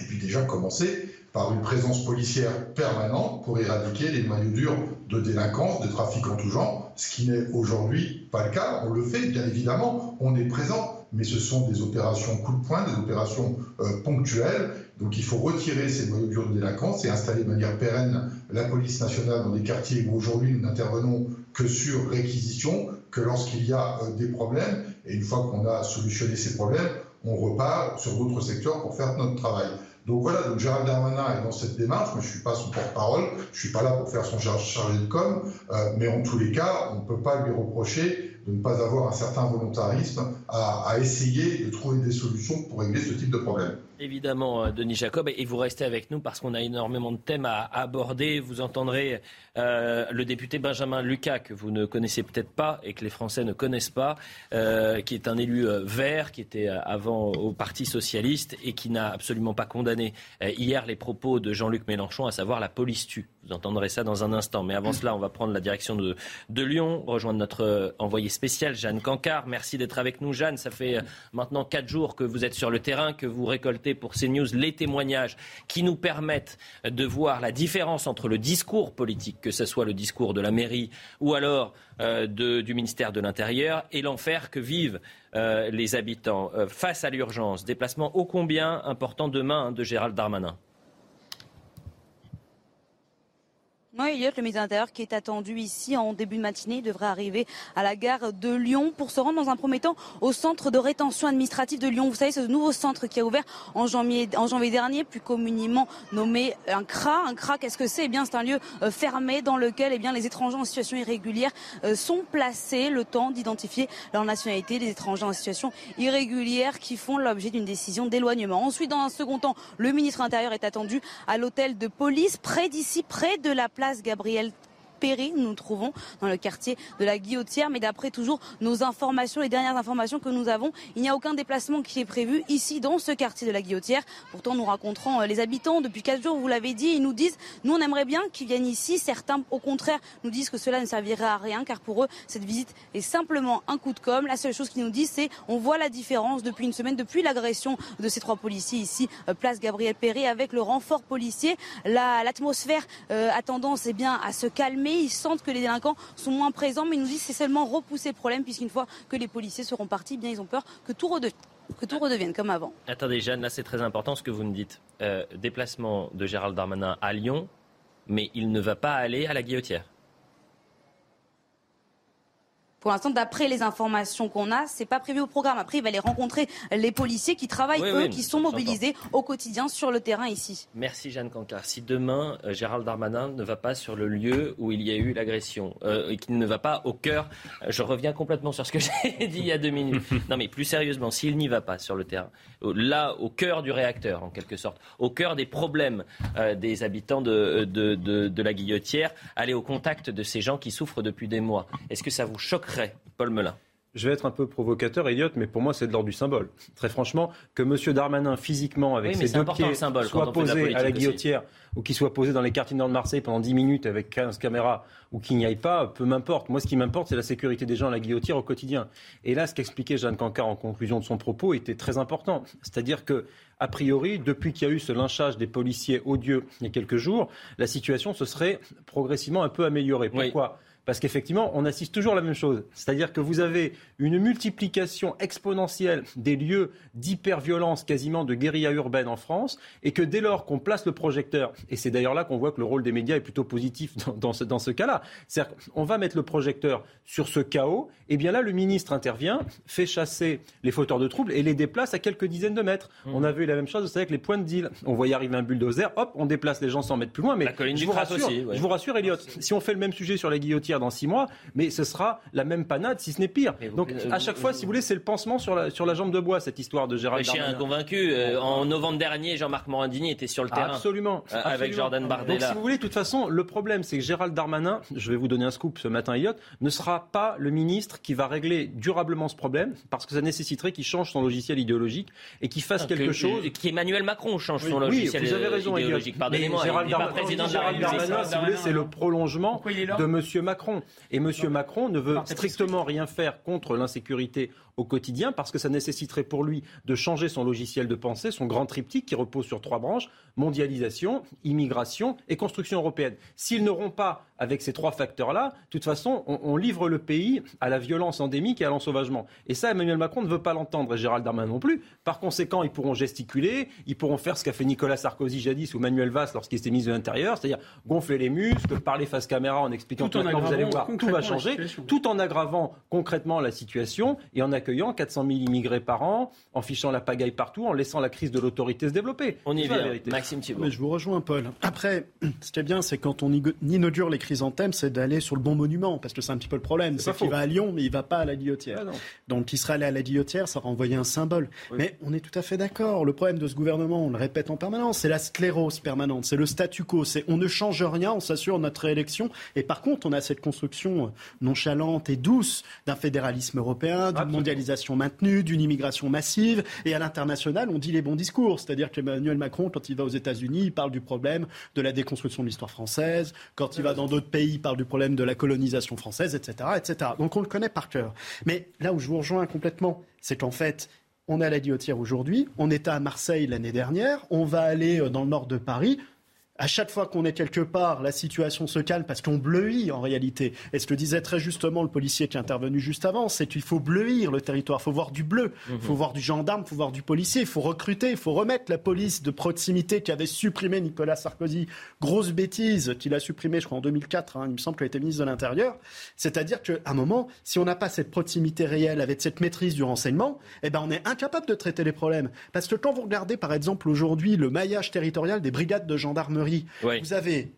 et puis déjà commencer par une présence policière permanente pour éradiquer les noyaux durs de délinquance, de trafic en tout genre, ce qui n'est aujourd'hui pas le cas. On le fait, bien évidemment, on est présent, mais ce sont des opérations coup de poing, des opérations euh, ponctuelles. Donc il faut retirer ces noyaux durs de délinquance et installer de manière pérenne la police nationale dans des quartiers où aujourd'hui nous n'intervenons que sur réquisition, que lorsqu'il y a euh, des problèmes, et une fois qu'on a solutionné ces problèmes, on repart sur d'autres secteurs pour faire notre travail. Donc voilà, donc Gérald Darmanin est dans cette démarche, mais je ne suis pas son porte-parole, je ne suis pas là pour faire son chargé de com, euh, mais en tous les cas, on ne peut pas lui reprocher de ne pas avoir un certain volontarisme à, à essayer de trouver des solutions pour régler ce type de problème. Évidemment, euh, Denis Jacob, et vous restez avec nous parce qu'on a énormément de thèmes à aborder. Vous entendrez euh, le député Benjamin Lucas, que vous ne connaissez peut-être pas et que les Français ne connaissent pas, euh, qui est un élu vert, qui était avant au Parti socialiste et qui n'a absolument pas condamné hier les propos de Jean-Luc Mélenchon, à savoir la police tue. Vous entendrez ça dans un instant. Mais avant cela, on va prendre la direction de, Lyon, rejoindre notre envoyé spécial, Jeanne Cancard. Merci d'être avec nous, Jeanne. Ça fait maintenant quatre jours que vous êtes sur le terrain, que vous récoltez pour ces news les témoignages qui nous permettent de voir la différence entre le discours politique, que ce soit le discours de la mairie ou alors euh, du ministère de l'Intérieur, et l'enfer que vivent euh, les habitants euh, face à l'urgence. Déplacement ô combien important demain hein, de Gérald Darmanin? Oui, Elliot, le ministre de l'Intérieur qui est attendu ici en début de matinée, il devrait arriver à la gare de Lyon pour se rendre dans un premier temps au centre de rétention administrative de Lyon. Vous savez, ce nouveau centre qui a ouvert en janvier, en janvier dernier, plus communément nommé un CRA. Un CRA, qu'est-ce que c'est? Eh bien, c'est un lieu euh, fermé dans lequel eh bien, les étrangers en situation irrégulière euh, sont placés le temps d'identifier leur nationalité, les étrangers en situation irrégulière qui font l'objet d'une décision d'éloignement. Ensuite, dans un second temps, le ministre de l'Intérieur est attendu à l'hôtel de police près d'ici, près de la place Gabriel nous nous trouvons dans le quartier de la Guillotière. Mais d'après toujours nos informations, les dernières informations que nous avons, il n'y a aucun déplacement qui est prévu ici dans ce quartier de la Guillotière. Pourtant, nous rencontrons euh, les habitants depuis quatre jours, vous l'avez dit. Ils nous disent, nous on aimerait bien qu'ils viennent ici. Certains, au contraire, nous disent que cela ne servirait à rien car pour eux, cette visite est simplement un coup de com'. La seule chose qu'ils nous disent, c'est on voit la différence depuis une semaine, depuis l'agression de ces trois policiers ici, euh, place Gabriel Perret, avec le renfort policier. L'atmosphère euh, a tendance eh bien, à se calmer ils sentent que les délinquants sont moins présents, mais ils nous disent que c'est seulement repousser le problème, puisqu'une fois que les policiers seront partis, eh bien ils ont peur que tout, redevienne comme avant. Attendez, Jeanne, là c'est très important ce que vous nous dites. Euh, déplacement de Gérald Darmanin à Lyon, mais il ne va pas aller à la guillotière. Pour l'instant, d'après les informations qu'on a, c'est pas prévu au programme. Après, il va aller rencontrer les policiers qui travaillent, eux, qui sont mobilisés au quotidien sur le terrain ici. Merci Jeanne Cancard. Si demain, euh, Gérald Darmanin ne va pas sur le lieu où il y a eu l'agression, euh, et qu'il ne va pas au cœur, euh, je reviens complètement sur ce que j'ai dit il y a deux minutes. Non mais plus sérieusement, s'il n'y va pas sur le terrain, là, au cœur du réacteur, en quelque sorte, au cœur des problèmes des habitants de, de, de la guillotière, aller au contact de ces gens qui souffrent depuis des mois, est-ce que ça vous choquerait Paul Melun. Je vais être un peu provocateur, Elliot, mais pour moi, c'est de l'ordre du symbole. Très franchement, que M. Darmanin, physiquement, avec ses deux pieds, soit posé à la guillotière ou qu'il soit posé dans les quartiers nord de Marseille pendant 10 minutes avec 15 caméras ou qu'il n'y aille pas, peu m'importe. Moi, ce qui m'importe, c'est la sécurité des gens à la guillotière au quotidien. Et là, ce qu'expliquait Jeanne Cancard en conclusion de son propos était très important. C'est-à-dire que, a priori, depuis qu'il y a eu ce lynchage des policiers odieux il y a quelques jours, la situation se serait progressivement un peu améliorée. Pourquoi? Parce qu'effectivement, on assiste toujours à la même chose. C'est-à-dire que vous avez une multiplication exponentielle des lieux d'hyperviolence, quasiment de guérilla urbaine en France, et que dès lors qu'on place le projecteur, et c'est d'ailleurs là qu'on voit que le rôle des médias est plutôt positif dans, ce, dans ce cas-là, c'est-à-dire qu'on va mettre le projecteur sur ce chaos, et bien là, le ministre intervient, fait chasser les fauteurs de troubles et les déplace à quelques dizaines de mètres. Mmh. On a vu la même chose, avec les points de deal. On voyait arriver un bulldozer, hop, on déplace les gens sans mettre plus loin. Mais je vous, rassure, je vous rassure, Elliot, si on fait le même sujet sur la dans six mois, mais ce sera la même panade, si ce n'est pire. Donc à chaque fois, si vous voulez, c'est le pansement sur la, sur la jambe de bois, cette histoire de Gérald Darmanin. Je suis convaincu. Euh, en novembre dernier, Jean-Marc Morandini était sur le terrain. Absolument. Euh, avec Jordan Bardella. Donc si vous voulez, de toute façon, le problème, c'est que Gérald Darmanin, je vais vous donner un scoop ce matin, Elliot, ne sera pas le ministre qui va régler durablement ce problème, parce que ça nécessiterait qu'il change son logiciel idéologique et qu'il fasse ah, quelque chose. Et Qu'Emmanuel Macron change son logiciel oui, vous avez raison, idéologique. Pardonnez-moi, Gérald, Darmanin, si vous voulez, c'est le prolongement de M. Macron. Et M. Macron ne veut strictement rien faire contre l'insécurité au quotidien parce que ça nécessiterait pour lui de changer son logiciel de pensée, son grand triptyque qui repose sur trois branches, mondialisation, immigration et construction européenne. S'ils n'auront pas avec ces trois facteurs-là, de toute façon, on, livre le pays à la violence endémique et à l'ensauvagement. Et ça, Emmanuel Macron ne veut pas l'entendre et Gérald Darmanin non plus. Par conséquent, ils pourront gesticuler, ils pourront faire ce qu'a fait Nicolas Sarkozy jadis ou Manuel Valls lorsqu'il était ministre de l'Intérieur, c'est-à-dire gonfler les muscles, parler face caméra en expliquant tout, vous allez voir, tout va changer, tout en aggravant concrètement la situation et en accueillant 400 000 immigrés par an, en fichant la pagaille partout, en laissant la crise de l'autorité se développer. On y vient, Maxime Thibault. Mais je vous rejoins, Paul. Après, ce qui est bien, c'est quand on inaugure les crises en thème, c'est d'aller sur le bon monument, parce que c'est un petit peu le problème. C'est qu'il va à Lyon, mais il va pas à la Guillotière. Ah Donc, il serait allé à la Guillotière, ça renvoyait un symbole. Mais on est tout à fait d'accord. Le problème de ce gouvernement, on le répète en permanence, c'est la sclérose permanente, c'est le statu quo. C'est on ne change rien, on s'assure notre réélection. Et par contre, on a cette construction nonchalante et douce d'un fédéralisme européen, d'une mondialisation maintenue, d'une immigration massive. Et à l'international, on dit les bons discours. C'est-à-dire qu'Emmanuel Macron, quand il va aux États-Unis, il parle du problème de la déconstruction de l'histoire française. Quand il va dans d'autres pays, il parle du problème de la colonisation française, etc., etc. Donc on le connaît par cœur. Mais là où je vous rejoins complètement, c'est qu'en fait, on est à la Guillotière aujourd'hui, on était à Marseille l'année dernière, on va aller euh, dans le nord de Paris. À chaque fois qu'on est quelque part, la situation se calme parce qu'on bleuit en réalité. Et ce que disait très justement le policier qui est intervenu juste avant, c'est qu'il faut bleuir le territoire, il faut voir du bleu, il faut mhm. voir du gendarme, il faut voir du policier, il faut recruter, il faut remettre la police de proximité qui avait supprimé Nicolas Sarkozy. Grosse bêtise qu'il a supprimé, je crois, en 2004, hein, il me semble qu'il a été ministre de l'Intérieur. C'est-à-dire qu'à un moment, si on n'a pas cette proximité réelle avec cette maîtrise du renseignement, eh ben on est incapable de traiter les problèmes. Parce que quand vous regardez, par exemple, aujourd'hui, le maillage territorial des brigades de gendarmerie, vous avez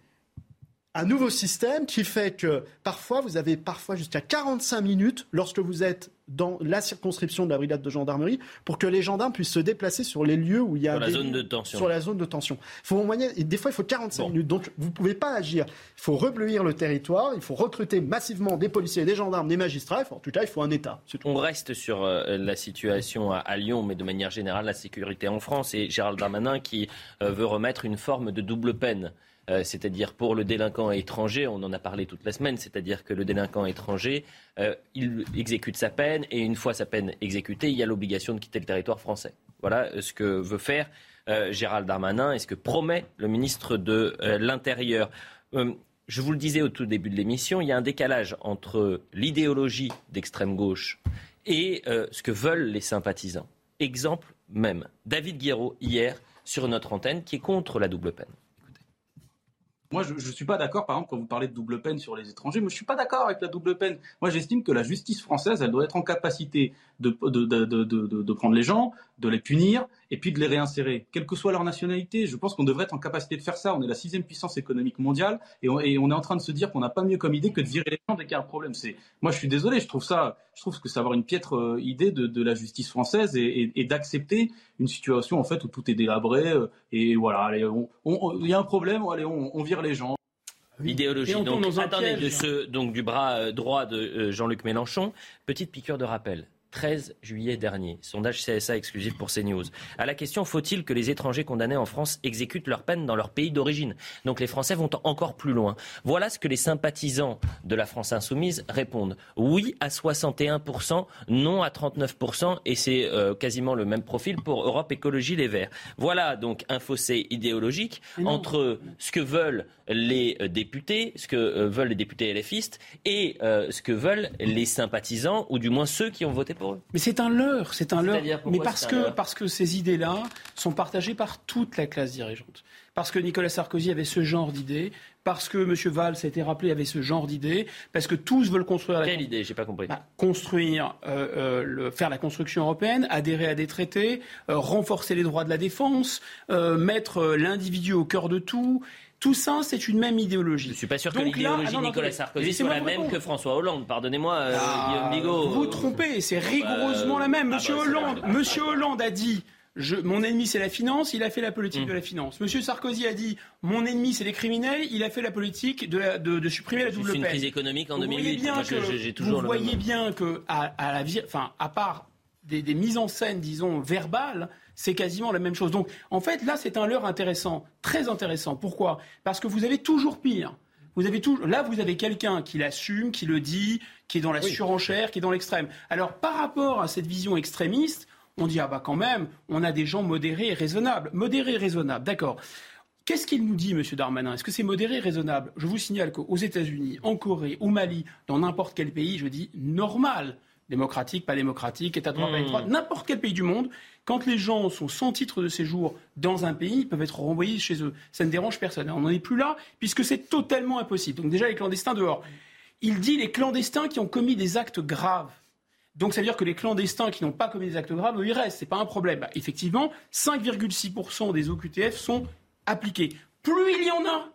un nouveau système qui fait que parfois, vous avez parfois jusqu'à 45 minutes lorsque vous êtes dans la circonscription de la brigade de gendarmerie pour que les gendarmes puissent se déplacer sur les lieux où il y a sur la zone de tension. Sur la zone de tension. Faut moyen, des fois, il faut 45 minutes. Donc, vous ne pouvez pas agir. Il faut rebleuir le territoire. Il faut recruter massivement des policiers, des gendarmes, des magistrats. En tout cas, il faut un État. On reste sur euh, la situation à, Lyon, mais de manière générale, la sécurité en France. Et Gérald Darmanin qui euh, veut remettre une forme de double peine euh, c'est-à-dire pour le délinquant étranger, on en a parlé toute la semaine, c'est-à-dire que le délinquant étranger, euh, il exécute sa peine et une fois sa peine exécutée, il y a l'obligation de quitter le territoire français. Voilà euh, ce que veut faire Gérald Darmanin et ce que promet le ministre de l'Intérieur. je vous le disais au tout début de l'émission, il y a un décalage entre l'idéologie d'extrême gauche et ce que veulent les sympathisants. Exemple même, David Guiraud, hier, sur notre antenne, qui est contre la double peine. Moi, je ne suis pas d'accord, par exemple, quand vous parlez de double peine sur les étrangers, moi, je ne suis pas d'accord avec la double peine. Moi, j'estime que la justice française, elle doit être en capacité de, de, prendre les gens, de les punir et puis de les réinsérer, quelle que soit leur nationalité. Je pense qu'on devrait être en capacité de faire ça. On est la sixième puissance économique mondiale et on, et on est en train de se dire qu'on n'a pas mieux comme idée que de virer les gens dès qu'il y a un problème. C'est, moi, je suis désolé, je trouve ça, je trouve que c'est avoir une piètre euh, idée de, de, la justice française et, et, d'accepter une situation en fait où tout est délabré euh, et voilà, il y a un problème, allez, on, vire les gens. Idéologie. Donc, attendez, de ce, donc, du bras euh, droit de Jean-Luc Mélenchon, petite piqûre de rappel. 13 juillet dernier. Sondage CSA exclusif pour CNews. À la question faut-il que les étrangers condamnés en France exécutent leur peine dans leur pays d'origine? Donc les Français vont encore plus loin. Voilà ce que les sympathisants de la France insoumise répondent. Oui à 61%, non à 39%, et c'est euh, quasiment le même profil pour Europe Écologie Les Verts. Voilà donc un fossé idéologique entre ce que veulent les euh, députés, ce que euh, veulent les députés LFistes, et ce que veulent les sympathisants, ou du moins ceux qui ont voté pour mais c'est un leurre, c'est un leurre. Mais parce que, parce que ces idées-là sont partagées par toute la classe dirigeante. Parce que Nicolas Sarkozy avait ce genre d'idées, parce que M. Valls a été rappelé avait ce genre d'idées, parce que tous veulent construire la. Quelle idée? J'ai pas compris. Bah, construire, euh, euh, le, faire la construction européenne, adhérer à des traités, euh, renforcer les droits de la défense, mettre l'individu au cœur de tout. Tout ça, c'est une même idéologie. Je ne suis pas sûr que l'idéologie de Nicolas Sarkozy soit la même que François Hollande. Pardonnez-moi, euh, ah, Guillaume Bigot. Vous vous trompez, c'est rigoureusement la même. Ah, Monsieur bah, Hollande, Monsieur Hollande a dit. mon ennemi, c'est la finance, il a fait la politique hum. de la finance. Monsieur Sarkozy a dit mon ennemi, c'est les criminels, il a fait la politique de, de, supprimer la double peine. une crise économique en 2008. Bien vous voyez bien que, à, la, enfin, à part des, des mises en scène, disons, verbales, c'est quasiment la même chose. Donc, en fait, là, c'est un leurre intéressant, très intéressant. Pourquoi? Parce que vous avez toujours pire. Vous avez tout, là, vous avez quelqu'un qui l'assume, qui le dit, qui est dans la surenchère, qui est dans l'extrême. Alors, par rapport à cette vision extrémiste, on dit, ah bah quand même, on a des gens modérés et raisonnables. Modérés et raisonnables, d'accord. Qu'est-ce qu'il nous dit, M. Darmanin? Est-ce que c'est modéré et raisonnable? Je vous signale qu'aux États-Unis, en Corée, au Mali, dans n'importe quel pays, je dis normal démocratique, pas démocratique, état de droit, pas état de droit, hmm. n'importe quel pays du monde, quand les gens sont sans titre de séjour dans un pays, ils peuvent être renvoyés chez eux. Ça ne dérange personne. On n'en est plus là, puisque c'est totalement impossible. Donc déjà, les clandestins dehors. Il dit les clandestins qui ont commis des actes graves. Donc ça veut dire que les clandestins qui n'ont pas commis des actes graves, eux, ils restent. C'est pas un problème. Bah, effectivement, 5,6% des OQTF sont appliqués. Plus il y en a,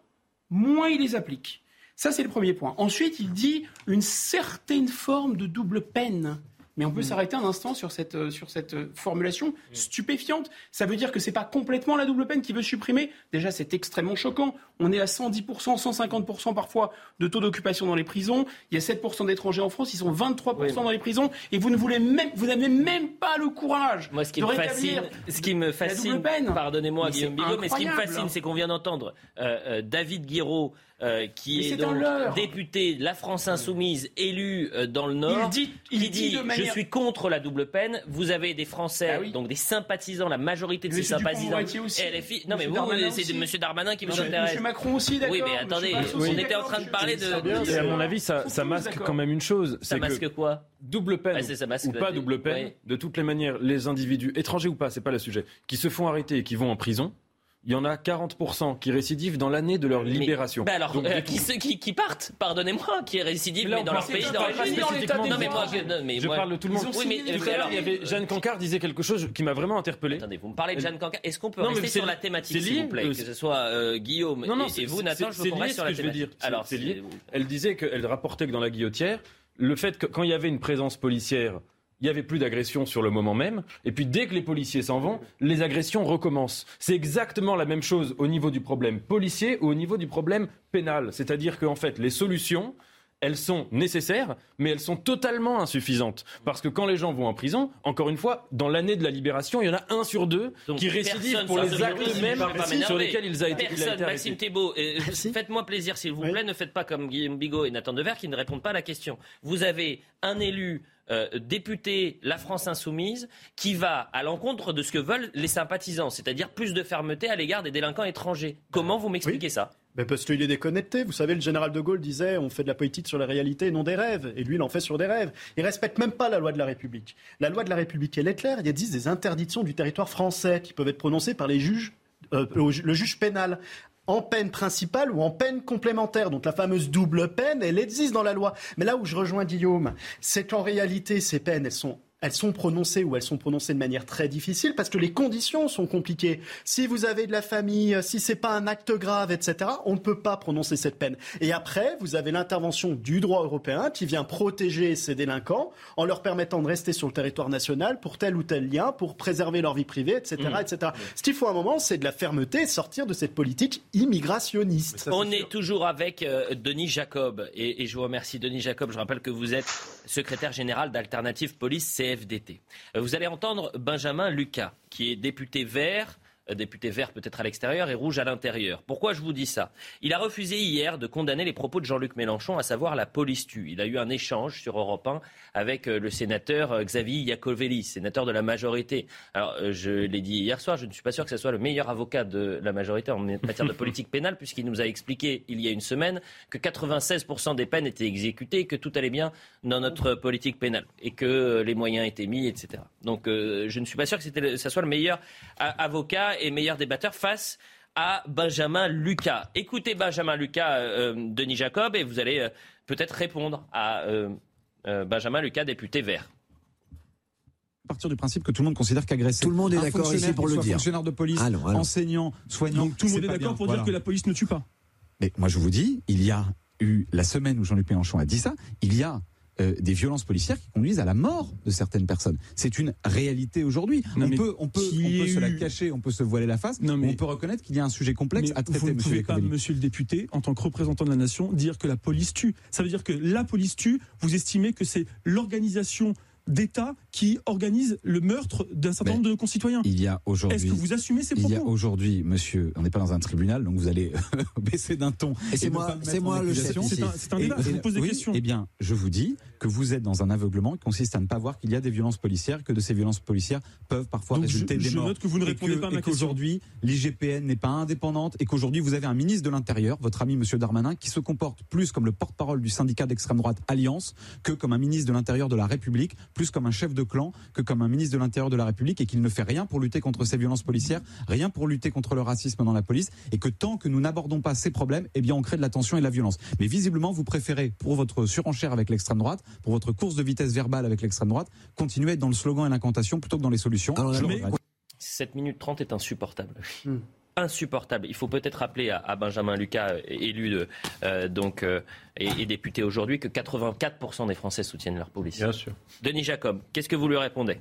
moins ils les appliquent. Ça, c'est le premier point. Ensuite, il dit une certaine forme de double peine. Mais on peut mm. s'arrêter un instant sur cette, euh, sur cette euh, formulation mm. stupéfiante. Ça veut dire que ce n'est pas complètement la double peine qui veut supprimer. Déjà, c'est extrêmement choquant. On est à 110%, 150% parfois de taux d'occupation dans les prisons. Il y a 7% d'étrangers en France, ils sont 23% dans les prisons. Et vous ne voulez même, vous n'avez même pas le courage Moi, ce qui me fascine, ce qui me fascine, pardonnez-moi Guillaume Bigot, mais ce qui me fascine, c'est qu'on vient d'entendre euh, David Guiraud euh, qui est, donc député de la France Insoumise, élu euh, dans le Nord, il dit, il dit, de manière suis contre la double peine. Vous avez des Français, Ah donc des sympathisants, la majorité de Mais ces sympathisants. Aussi. LFI. Non, mais Monsieur vous, c'est. Monsieur Darmanin qui vous intéresse. Monsieur Macron aussi, d'accord. Oui, mais attendez, on était en train de je- parler de. Et à mon avis, ça, masque quand même une chose. Ça masque que quoi? Double peine Ouais, ça masque ou pas double peine, Ouais. de toutes les manières, les individus, étrangers ou pas, c'est pas le sujet, qui se font arrêter et qui vont en prison, il y en a 40% qui récidivent dans l'année de leur libération. Bah alors, Donc, euh, qui, ceux qui, qui partent, pardonnez-moi, qui récidivent, Mais là, mais dans leur pays je parle pas d'origine. spécifiquement Non, mais moi, je, non, mais je moi- parle de tout le monde. Oui, mais Tout euh, à l'heure, alors, il y avait Jeanne Cancard disait quelque chose qui m'a vraiment interpellé. Attendez, vous me parlez de Jeanne Cancard. Est-ce qu'on peut Non, mais rester c'est- sur la thématique, c'est s'il vous plaît, euh, que ce soit euh, Guillaume Non, non, et, vous, Nathan, je c'est veux qu'on reste ce sur la que je vais thématique. dire. Alors, c'est c'est- lié. Elle disait qu'elle rapportait que dans la guillotière, le fait que quand il y avait une présence policière, il n'y avait plus d'agression sur le moment même. Et puis dès que les policiers s'en vont, les agressions recommencent. C'est exactement la même chose au niveau du problème policier ou au niveau du problème pénal. C'est-à-dire qu'en fait, les solutions, elles sont nécessaires, mais elles sont totalement insuffisantes. Parce que quand les gens vont en prison, encore une fois, dans l'année de la libération, il y en a un sur deux Donc, qui récidivent personne pour les actes mêmes sur lesquels ils ont été, il a Personne, été Maxime. Thébault, euh, faites-moi plaisir s'il vous plaît, ne faites pas comme Guillaume Bigot et Nathan Dever qui ne répondent pas à la question. Vous avez un élu euh, député La France Insoumise qui va à l'encontre de ce que veulent les sympathisants, c'est-à-dire plus de fermeté à l'égard des délinquants étrangers. Comment vous m'expliquez ça? Ben parce qu'il est déconnecté. Vous savez, le général de Gaulle disait on fait de la politique sur la réalité et non des rêves. Et lui, il en fait sur des rêves. Il respecte même pas la loi de la République. La loi de la République, elle est claire. Il y a 10 des interdictions du territoire français qui peuvent être prononcées par les juges, euh, le juge pénal en peine principale ou en peine complémentaire. Donc la fameuse double peine, elle existe dans la loi. Mais là où je rejoins Guillaume, c'est qu'en réalité, ces peines, elles sont elles sont prononcées ou elles sont prononcées de manière très difficile parce que les conditions sont compliquées. Si vous avez de la famille, si c'est pas un acte grave, etc., on ne peut pas prononcer cette peine. Et après, vous avez l'intervention du droit européen qui vient protéger ces délinquants en leur permettant de rester sur le territoire national pour tel ou tel lien, pour préserver leur vie privée, etc., Mmh. etc. Ce qu'il faut à un moment, c'est de la fermeté, sortir de cette politique immigrationniste. On est toujours avec euh, Denis Jacob et, et je vous remercie Denis Jacob. Je rappelle que vous êtes secrétaire général d'Alternative Police Euh, Vous allez entendre Benjamin Lucas, qui est député vert. Euh, Député vert peut-être à l'extérieur et rouge à l'intérieur. Pourquoi je vous dis ça? Il a refusé hier de condamner les propos de Jean-Luc Mélenchon, à savoir la police tue. Il a eu un échange sur Europe 1 avec euh, le sénateur euh, Xavier Iacovelli, sénateur de la majorité. Alors, je l'ai dit hier soir, je ne suis pas sûr que ce soit le meilleur avocat de la majorité en matière de politique pénale, puisqu'il nous a expliqué il y a une semaine que 96% des peines étaient exécutées, que tout allait bien dans notre politique pénale et que les moyens étaient mis, etc. Donc, je ne suis pas sûr que ça soit le meilleur avocat et meilleur débatteur face à Benjamin Lucas. Écoutez Benjamin Lucas, euh, euh, Denis Jacob, et vous allez euh, peut-être répondre à euh, euh, Benjamin Lucas, député vert. partir du principe que tout le monde considère qu'agresser. Tout le monde est d'accord ici pour le soit dire. Fonctionnaire de police, Allons, allons. enseignant, soignant. Donc tout le monde est d'accord pour Voilà. dire que la police ne tue pas. Mais moi je vous dis, il y a eu la semaine où Jean-Luc Mélenchon a dit ça, il y a euh, des violences policières qui conduisent à la mort de certaines personnes. C'est une réalité aujourd'hui. On peut, on peut, qu'il on y peut ait se la cacher, on peut se voiler la face, Non, mais on peut reconnaître qu'il y a un sujet complexe Mais à traiter. vous ne pouvez pas, monsieur le député, en tant que représentant de la nation, dire que la police tue. Ça veut dire que la police tue, vous estimez que c'est l'organisation d'État qui organise le meurtre d'un certain Mais nombre de nos concitoyens. Il y a aujourd'hui. Est-ce que vous assumez ces Il y a propos aujourd'hui, monsieur, on n'est pas dans un tribunal, donc vous allez baisser d'un ton. Et c'est moi- c'est moi le chef. C'est un- Et- débat, je vous pose des oui, questions. Eh bien, je vous dis que vous êtes dans un aveuglement qui consiste à ne pas voir qu'il y a des violences policières, que de ces violences policières peuvent parfois Donc je- résulter des je morts. note que vous ne répondez pas à ma et question. qu'aujourd'hui, l'IGPN n'est pas indépendante et qu'aujourd'hui, vous avez un ministre de l'Intérieur, votre ami Monsieur Darmanin, qui se comporte plus comme le porte-parole du syndicat d'extrême droite Alliance que comme un ministre de l'Intérieur de la République, plus comme un chef de clan que comme un ministre de l'Intérieur de la République et qu'il ne fait rien pour lutter contre ces violences policières, rien pour lutter contre le racisme dans la police et que tant que nous n'abordons pas ces problèmes, eh bien on crée de la tension et de la violence. Mais visiblement, vous préférez, pour votre surenchère avec l'extrême droite, pour votre course de vitesse verbale avec l'extrême droite, continuer à être dans le slogan et l'incantation plutôt que dans les solutions. Je regrette. 7 minutes 30 est insupportable. Insupportable. Il faut peut-être rappeler à, à Benjamin Lucas, euh, élu de, euh, donc, euh, et, et député aujourd'hui, que 84% des Français soutiennent leur police. Bien sûr. Denis Jacob, qu'est-ce que vous lui répondez?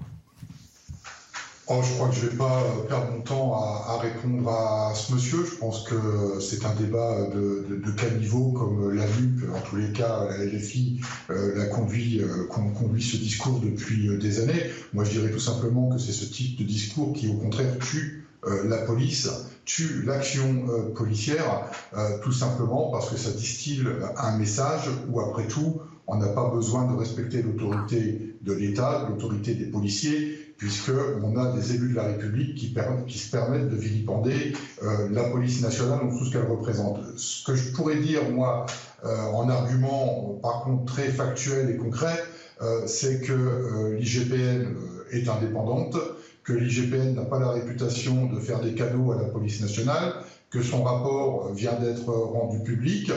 Oh, je crois que je ne vais pas perdre mon temps à, à répondre à ce monsieur. Je pense que c'est un débat de, de, de caniveau, comme l'a vu, en tous les cas, la LFI euh, l'a conduit, euh, con- conduit ce discours depuis des années. Moi, je dirais tout simplement que c'est ce type de discours qui, au contraire, tue euh, la police, tue l'action euh, policière, euh, tout simplement parce que ça distille un message où, après tout, on n'a pas besoin de respecter l'autorité de l'État, l'autorité des policiers, puisqu'on a des élus de la République qui, se permettent de vilipender euh, la police nationale ou tout ce qu'elle représente. Ce que je pourrais dire, moi, euh, en argument, par contre, très factuel et concret, euh, c'est que l'IGPN est indépendante, que l'IGPN n'a pas la réputation de faire des cadeaux à la police nationale, que son rapport vient d'être rendu public,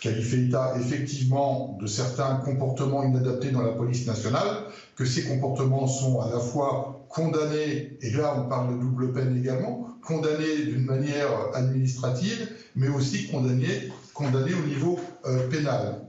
qu'elle fait état effectivement de certains comportements inadaptés dans la police nationale, que ces comportements sont à la fois condamnés, et là on parle de double peine également, condamnés d'une manière administrative, mais aussi condamnés, condamnés au niveau euh, pénal.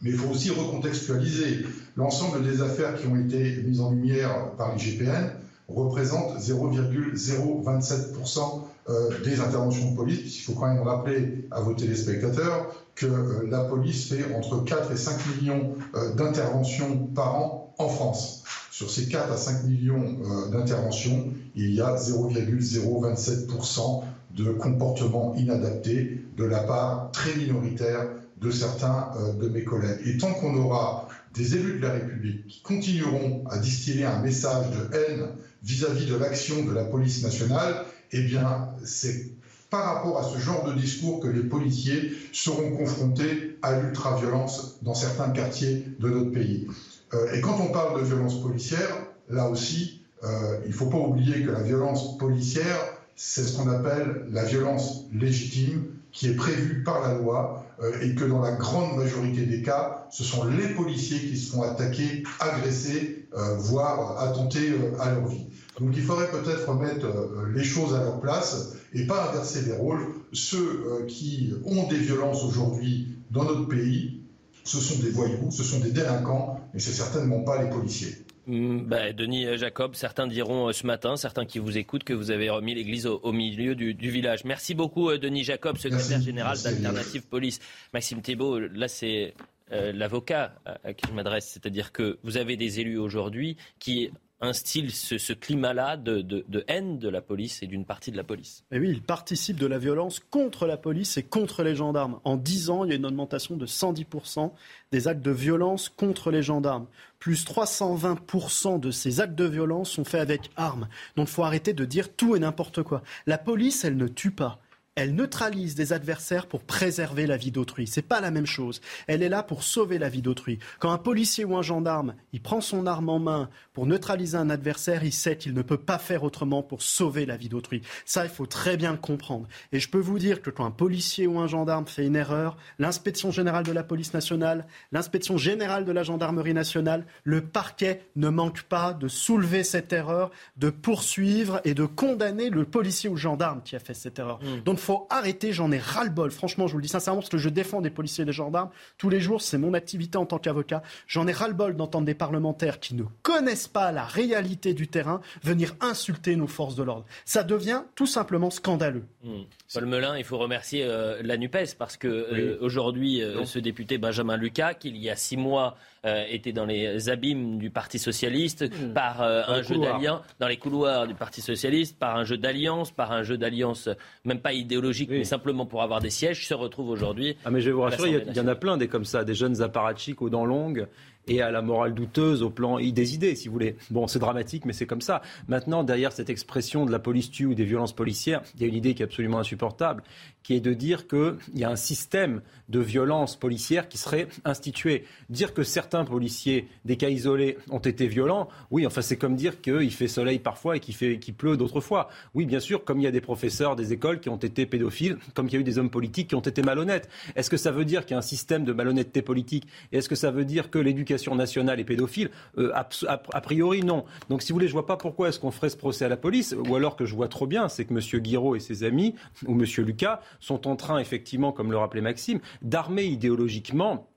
Mais il faut aussi recontextualiser. L'ensemble des affaires qui ont été mises en lumière par l'IGPN représentent 0,027% euh, des interventions de police, Il faut quand même rappeler à vos téléspectateurs que euh, la police fait entre 4 et 5 millions euh, d'interventions par an en France. Sur ces 4 à 5 millions d'interventions, il y a 0,027% de comportements inadaptés de la part très minoritaire de certains de mes collègues. Et tant qu'on aura des élus de la République qui continueront à distiller un message de haine vis-à-vis -vis de l'action de la police nationale, eh bien, c'est par rapport à ce genre de discours que les policiers seront confrontés à l'ultra-violence dans certains quartiers de notre pays. Euh, et quand on parle de violence policière, là aussi, euh, il ne faut pas oublier que la violence policière, c'est ce qu'on appelle la violence légitime, qui est prévue par la loi, euh, et que dans la grande majorité des cas, ce sont les policiers qui se font attaquer, agresser, voire attenter à leur vie. Donc il faudrait peut-être remettre euh, les choses à leur place et pas inverser les rôles. Ceux euh, qui ont des violences aujourd'hui dans notre pays, ce sont des voyous, ce sont des délinquants, mais c'est certainement pas les policiers. Bah, Denis Jacob, certains diront euh, ce matin, certains qui vous écoutent, que vous avez remis l'église au, milieu du, village. Merci beaucoup, Denis Jacob, secrétaire général d'Alternative Police. Maxime Thébault, là, c'est l'avocat à qui je m'adresse, c'est-à-dire que vous avez des élus aujourd'hui qui instille ce, climat-là de, haine de la police et d'une partie de la police. Et oui, il participe de la violence contre la police et contre les gendarmes. En 10 ans, il y a une augmentation de 110% des actes de violence contre les gendarmes. Plus 320% de ces actes de violence sont faits avec armes. Donc il faut arrêter de dire tout et n'importe quoi. La police, elle ne tue pas elle neutralise des adversaires pour préserver la vie d'autrui. C'est pas la même chose. Elle est là pour sauver la vie d'autrui. Quand un policier ou un gendarme, il prend son arme en main pour neutraliser un adversaire, il sait qu'il ne peut pas faire autrement pour sauver la vie d'autrui. Ça, il faut très bien le comprendre. Et je peux vous dire que quand un policier ou un gendarme fait une erreur, l'inspection générale de la police nationale, l'inspection générale de la gendarmerie nationale, le parquet ne manque pas de soulever cette erreur, de poursuivre et de condamner le policier ou le gendarme qui a fait cette erreur. Mmh. Donc, faut arrêter, j'en ai ras-le-bol. Franchement, je vous le dis sincèrement, parce que je défends des policiers et des gendarmes tous les jours, c'est mon activité en tant qu'avocat. J'en ai ras-le-bol d'entendre des parlementaires qui ne connaissent pas la réalité du terrain venir insulter nos forces de l'ordre. Ça devient tout simplement scandaleux. Mmh. Paul Melun, il faut remercier euh, la NUPES parce que euh, aujourd'hui, euh, ce député Benjamin Lucas, qui il y a six mois était dans les abîmes du Parti socialiste, mmh. par un jeu d'alliance, dans les couloirs du Parti socialiste, par un jeu d'alliance, par un jeu d'alliance, même pas idéologique, mais simplement pour avoir des sièges, se retrouve aujourd'hui. Ah mais je vais vous rassurer, il y, en a plein des comme ça, des jeunes apparatchiks aux dents longues et à la morale douteuse au plan des idées, si vous voulez. Bon, c'est dramatique, mais c'est comme ça. Maintenant, derrière cette expression de la police tue ou des violences policières, il y a une idée qui est absolument insupportable, qui est de dire qu'il y a un système de violence policière qui serait institué. Dire que certains policiers, des cas isolés, ont été violents, oui, enfin c'est comme dire qu'il fait soleil parfois et qu'il pleut d'autres fois. Oui, bien sûr, comme il y a des professeurs des écoles qui ont été pédophiles, comme il y a eu des hommes politiques qui ont été malhonnêtes. Est-ce que ça veut dire qu'il y a un système de malhonnêteté politique? Est-ce que ça veut dire que l'éducation nationale est pédophile? Euh, a, priori, non. Donc si vous voulez, je vois pas pourquoi est-ce qu'on ferait ce procès à la police, ou alors que je vois trop bien, c'est que M. Guiraud et ses amis, ou M. Lucas, sont en train, effectivement, comme le rappelait Maxime, d'armer idéologiquement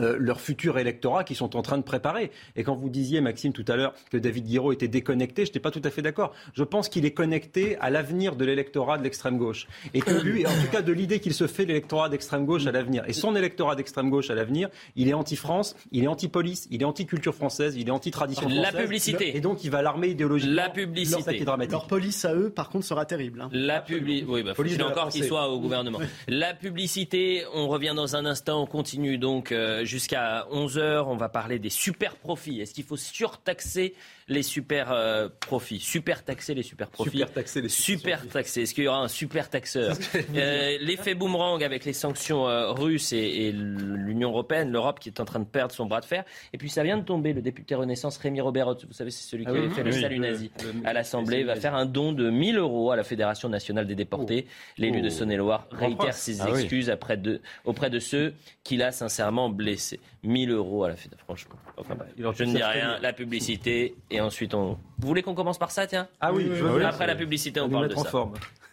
euh, leur futur électorat qui sont en train de préparer. Et quand vous disiez, Maxime, tout à l'heure, que David Guiraud était déconnecté, je n'étais pas tout à fait d'accord. Je pense qu'il est connecté à l'avenir de l'électorat de l'extrême gauche. Et que lui, en tout cas de l'idée qu'il se fait l'électorat d'extrême gauche à l'avenir. Et son électorat d'extrême gauche à l'avenir, il est anti-France, il est anti-police, il est anti-culture française, il est anti-tradition française. La publicité. Et donc il va l'armer idéologiquement. La publicité. Leur police à eux, par contre, sera terrible. Hein. La publicité. Oui, bah, faut encore qu'il soit au gouvernement. La publicité, on revient dans un instant, on continue donc. Euh, jusqu'à 11h. On va parler des super profits. Est-ce qu'il faut surtaxer les super euh, profits Super taxer les super profits. Super taxer les super taxer. Est-ce qu'il y aura un super taxeur euh, L'effet boomerang avec les sanctions euh, russes et, l'Union européenne, l'Europe qui est en train de perdre son bras de fer. Et puis ça vient de tomber. Le député Renaissance Rémi Robert, vous savez, c'est celui qui ah avait fait le salut nazi à l'Assemblée, va faire un don de 1000 euros à la Fédération nationale des déportés. Oh. L'élu de oh. Saône-et-Loire réitère ses ah excuses après de, auprès de ceux qu'il a sincèrement blessés. 1000 euros à la Fédération, franchement. Enfin, je ne dis rien. La publicité et ensuite on. Vous voulez qu'on commence par ça, tiens Ah oui, Après la publicité, on, parle de ça.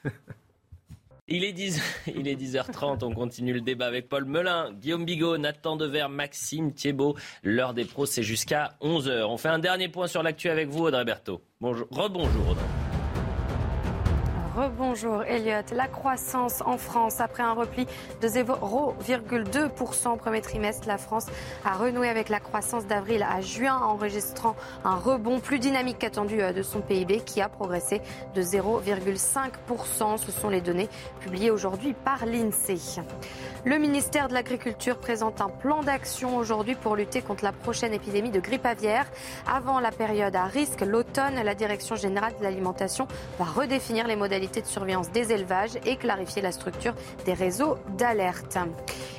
Il est, 10, il est 10h30, on continue le débat avec Paul Melun, Guillaume Bigot, Nathan Dever, Maxime Thiebaud. L'heure des pros, c'est jusqu'à 11h. On fait un dernier point sur l'actu avec vous, Audrey Berthaud. Bonjour, rebonjour Audrey. Rebonjour Elliot. La croissance en France, après un repli de 0,2% au premier trimestre, la France a renoué avec la croissance d'avril à juin, enregistrant un rebond plus dynamique qu'attendu euh, de son PIB qui a progressé de 0,5%. Ce sont les données publiées aujourd'hui par l'INSEE. Le ministère de l'Agriculture présente un plan d'action aujourd'hui pour lutter contre la prochaine épidémie de grippe aviaire. Avant la période à risque, l'automne, la Direction générale de l'alimentation va redéfinir les modalités de surveillance des élevages et clarifier la structure des réseaux d'alerte.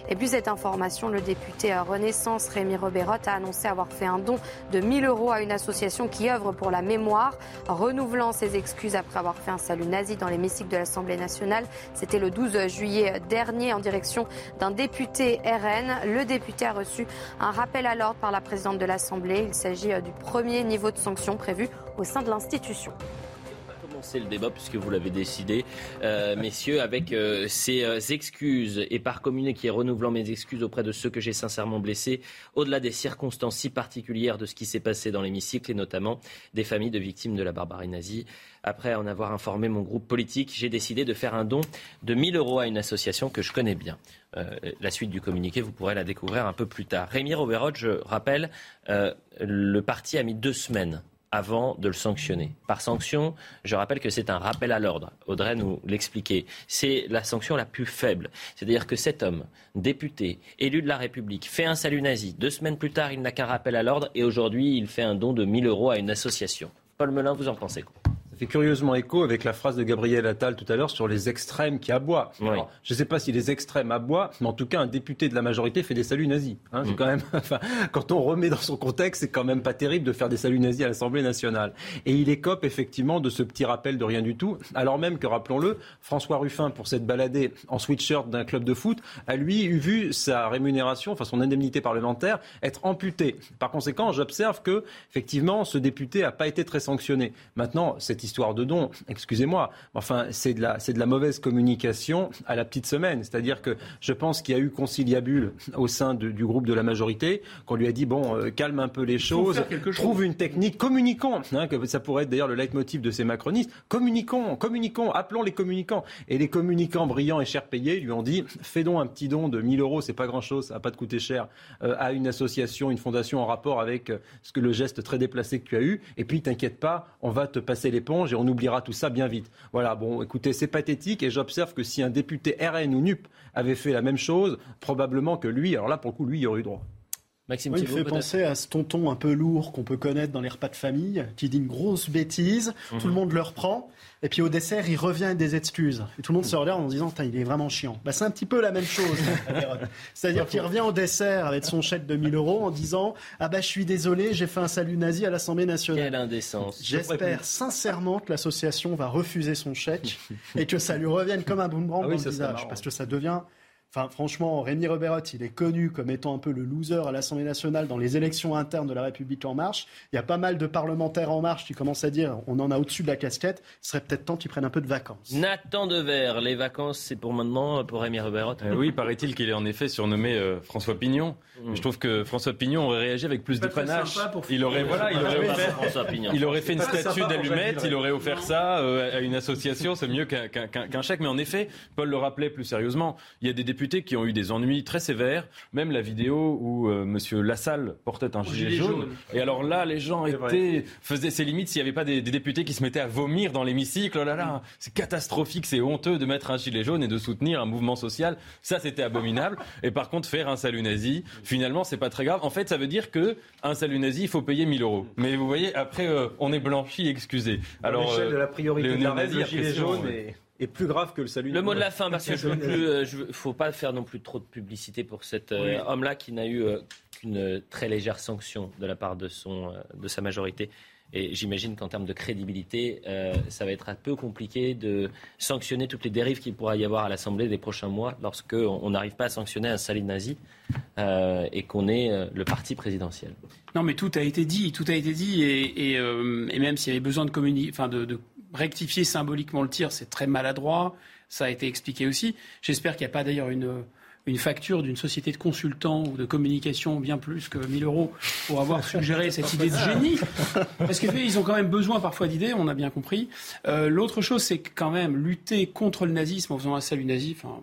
Et puis cette information, le député Renaissance Rémi Roberotte a annoncé avoir fait un don de 1000 euros à une association qui œuvre pour la mémoire, renouvelant ses excuses après avoir fait un salut nazi dans l'hémicycle de l'Assemblée nationale. C'était le 12 juillet dernier en direction d'un député RN. Le député a reçu un rappel à l'ordre par la présidente de l'Assemblée. Il s'agit du premier niveau de sanction prévu au sein de l'institution c'est le débat puisque vous l'avez décidé, euh, messieurs, avec euh, ces euh, excuses et par communiqué renouvelant mes excuses auprès de ceux que j'ai sincèrement blessés, au-delà des circonstances si particulières de ce qui s'est passé dans l'hémicycle et notamment des familles de victimes de la barbarie nazie. Après en avoir informé mon groupe politique, j'ai décidé de faire un don de 1000 euros à une association que je connais bien. la suite du communiqué, vous pourrez la découvrir un peu plus tard. Rémi Roberot, je rappelle, le parti a mis deux semaines avant de le sanctionner. Par sanction, je rappelle que c'est un rappel à l'ordre. Audrey nous l'expliquait. C'est la sanction la plus faible. C'est-à-dire que cet homme, député, élu de la République, fait un salut nazi. Deux semaines plus tard, il n'a qu'un rappel à l'ordre et aujourd'hui, il fait un don de 1000 euros à une association. Paul Melun, vous en pensez quoi? Fait curieusement écho avec la phrase de Gabriel Attal tout à l'heure sur les extrêmes qui aboient. je ne sais pas si les extrêmes aboient, mais en tout cas, un député de la majorité fait des saluts nazis. Hein. Mm. quand même, quand on remet dans son contexte, c'est quand même pas terrible de faire des saluts nazis à l'Assemblée nationale. Et il écope effectivement de ce petit rappel de rien du tout, alors même que, rappelons-le, François Ruffin, pour s'être baladé en sweatshirt d'un club de foot, a lui eu vu sa rémunération, enfin son indemnité parlementaire, être amputée. Par conséquent, j'observe que, effectivement, ce député n'a pas été très sanctionné. Maintenant, cette histoire de don, excusez-moi, enfin, c'est de, la, c'est de la mauvaise communication à la petite semaine. C'est-à-dire que je pense qu'il y a eu conciliabule au sein du groupe de la majorité, qu'on lui a dit, bon, euh, calme un peu les choses, trouve une technique, communiquons, hein, que ça pourrait être d'ailleurs le leitmotiv de ces macronistes, communiquons, communiquons, appelons les communicants. Et les communicants brillants et cher payés lui ont dit, fais donc un petit don de 1000 euros, c'est pas grand-chose, ça va pas te coûter cher, euh, à une association, une fondation en rapport avec euh, ce que le geste très déplacé que tu as eu, et puis t'inquiète pas, on va te passer et on oubliera tout ça bien vite. Voilà, bon, écoutez, c'est pathétique et j'observe que si un député RN ou NUP avait fait la même chose, probablement que lui, alors là, pour le coup, lui, il aurait eu droit. Maxime oui, il fait penser à ce tonton un peu lourd qu'on peut connaître dans les repas de famille, qui dit une grosse bêtise, tout le mhm. monde le reprend, et puis au dessert, il revient avec des excuses. Et tout le monde se regarde en se disant, il est vraiment chiant. Bah, c'est un petit peu la même chose. C'est-à-dire qu'il revient au dessert avec son chèque de 1000 euros en disant, ah bah je suis désolé, j'ai fait un salut nazi à l'Assemblée nationale. Quelle indécence. J'espère sincèrement que l'association va refuser son chèque et que ça lui revienne comme un boomerang ah dans le visage, parce que ça devient Enfin, franchement, Rémi Robert, il est connu comme étant un peu le loser à l'Assemblée nationale dans les élections internes de la République en marche. Il y a pas mal de parlementaires en marche qui commencent à dire on en a au-dessus de la casquette. Ce serait peut-être temps qu'ils prennent un peu de vacances. Nathan Dever, les vacances, c'est pour maintenant pour Rémi Robert. Euh, oui, paraît-il qu'il est en effet surnommé euh, François Pignon. Mm. Je trouve que François Pignon aurait réagi avec plus de panache. Il aurait, voilà, il aurait, offert, il aurait fait une statue d'allumette, il aurait offert ça euh, à une association. C'est mieux qu'un chèque. Mais en effet, Paul le rappelait plus sérieusement, il y a des députés qui ont eu des ennuis très sévères. Même la vidéo où M. Monsieur Lassalle portait un gilet, jaune. Et alors là, les gens étaient, faisaient ses limites s'il n'y avait pas des, députés qui se mettaient à vomir dans l'hémicycle. Oh là là, c'est catastrophique, c'est honteux de mettre un gilet jaune et de soutenir un mouvement social. Ça, c'était abominable. Et par contre, faire un salut nazi, finalement, c'est pas très grave. En fait, ça veut dire que un salut nazi, il faut payer 1000 euros. Mais vous voyez, après, euh, on est blanchi, excusez. Alors, l'échelle de la priorité de la le gilet jaune est plus grave que le salut. Le mot de la fin, parce qu'il ne faut pas faire non plus trop de publicité pour cet euh, homme-là qui n'a eu euh, qu'une très légère sanction de la part de, son, de sa majorité. Et j'imagine qu'en termes de crédibilité, ça va être un peu compliqué de sanctionner toutes les dérives qu'il pourra y avoir à l'Assemblée des prochains mois lorsqu'on n'arrive pas à sanctionner un salut nazi et qu'on est le parti présidentiel. Non, mais tout a été dit, tout a été dit, et, et, euh, et même s'il y avait besoin de, communiquer, enfin de, de, rectifier symboliquement le tir, c'est très maladroit. Ça a été expliqué aussi. J'espère qu'il n'y a pas d'ailleurs une, une facture d'une société de consultants ou de communication bien plus que 1000 euros pour avoir suggéré cette idée de génie. Parce qu'ils ont quand même besoin parfois d'idées, on a bien compris. Euh, L'autre chose, c'est quand même lutter contre le nazisme en faisant un salut nazi. Enfin,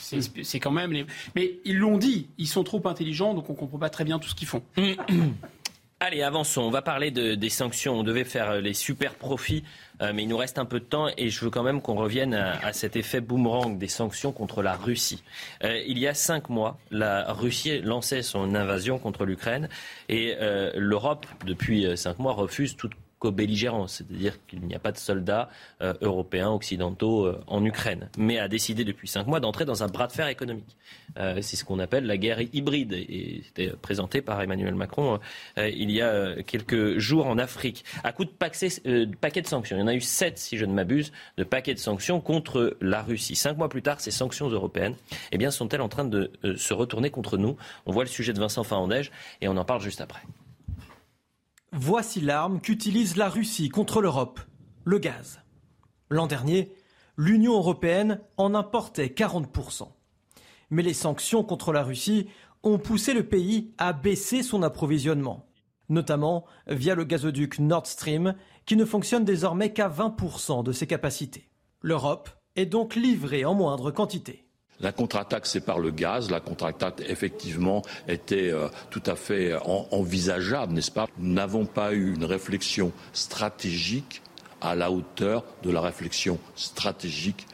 c'est quand même. Les... Mais ils l'ont dit, ils sont trop intelligents, donc on ne comprend pas très bien tout ce qu'ils font. Allez, avançons. On va parler de, des sanctions. On devait faire euh, les super profits, euh, mais il nous reste un peu de temps et je veux quand même qu'on revienne à, cet effet boomerang des sanctions contre la Russie. Euh, il y a cinq mois, la Russie lançait son invasion contre l'Ukraine et l'Europe, depuis cinq mois, refuse toute co-belligérance, c'est-à-dire qu'il n'y a pas de soldats euh, européens, occidentaux euh, en Ukraine, mais a décidé depuis cinq mois d'entrer dans un bras de fer économique. Euh, c'est ce qu'on appelle la guerre hybride, et c'était présenté par Emmanuel Macron il y a quelques jours en Afrique, à coup de paquets de sanctions. Il y en a eu sept, si je ne m'abuse, de paquets de sanctions contre la Russie. Cinq mois plus tard, ces sanctions européennes, eh bien, sont-elles en train de se retourner contre nous? On voit le sujet de Vincent Fahandège, et on en parle juste après. Voici l'arme qu'utilise la Russie contre l'Europe, le gaz. L'an dernier, l'Union européenne en importait 40%. Mais les sanctions contre la Russie ont poussé le pays à baisser son approvisionnement, notamment via le gazoduc Nord Stream qui ne fonctionne désormais qu'à 20% de ses capacités. L'Europe est donc livrée en moindre quantité. La contre-attaque, c'est par le gaz. La contre-attaque, effectivement, était euh, tout à fait envisageable, n'est-ce pas? Nous n'avons pas eu une réflexion stratégique à la hauteur de la réflexion stratégique,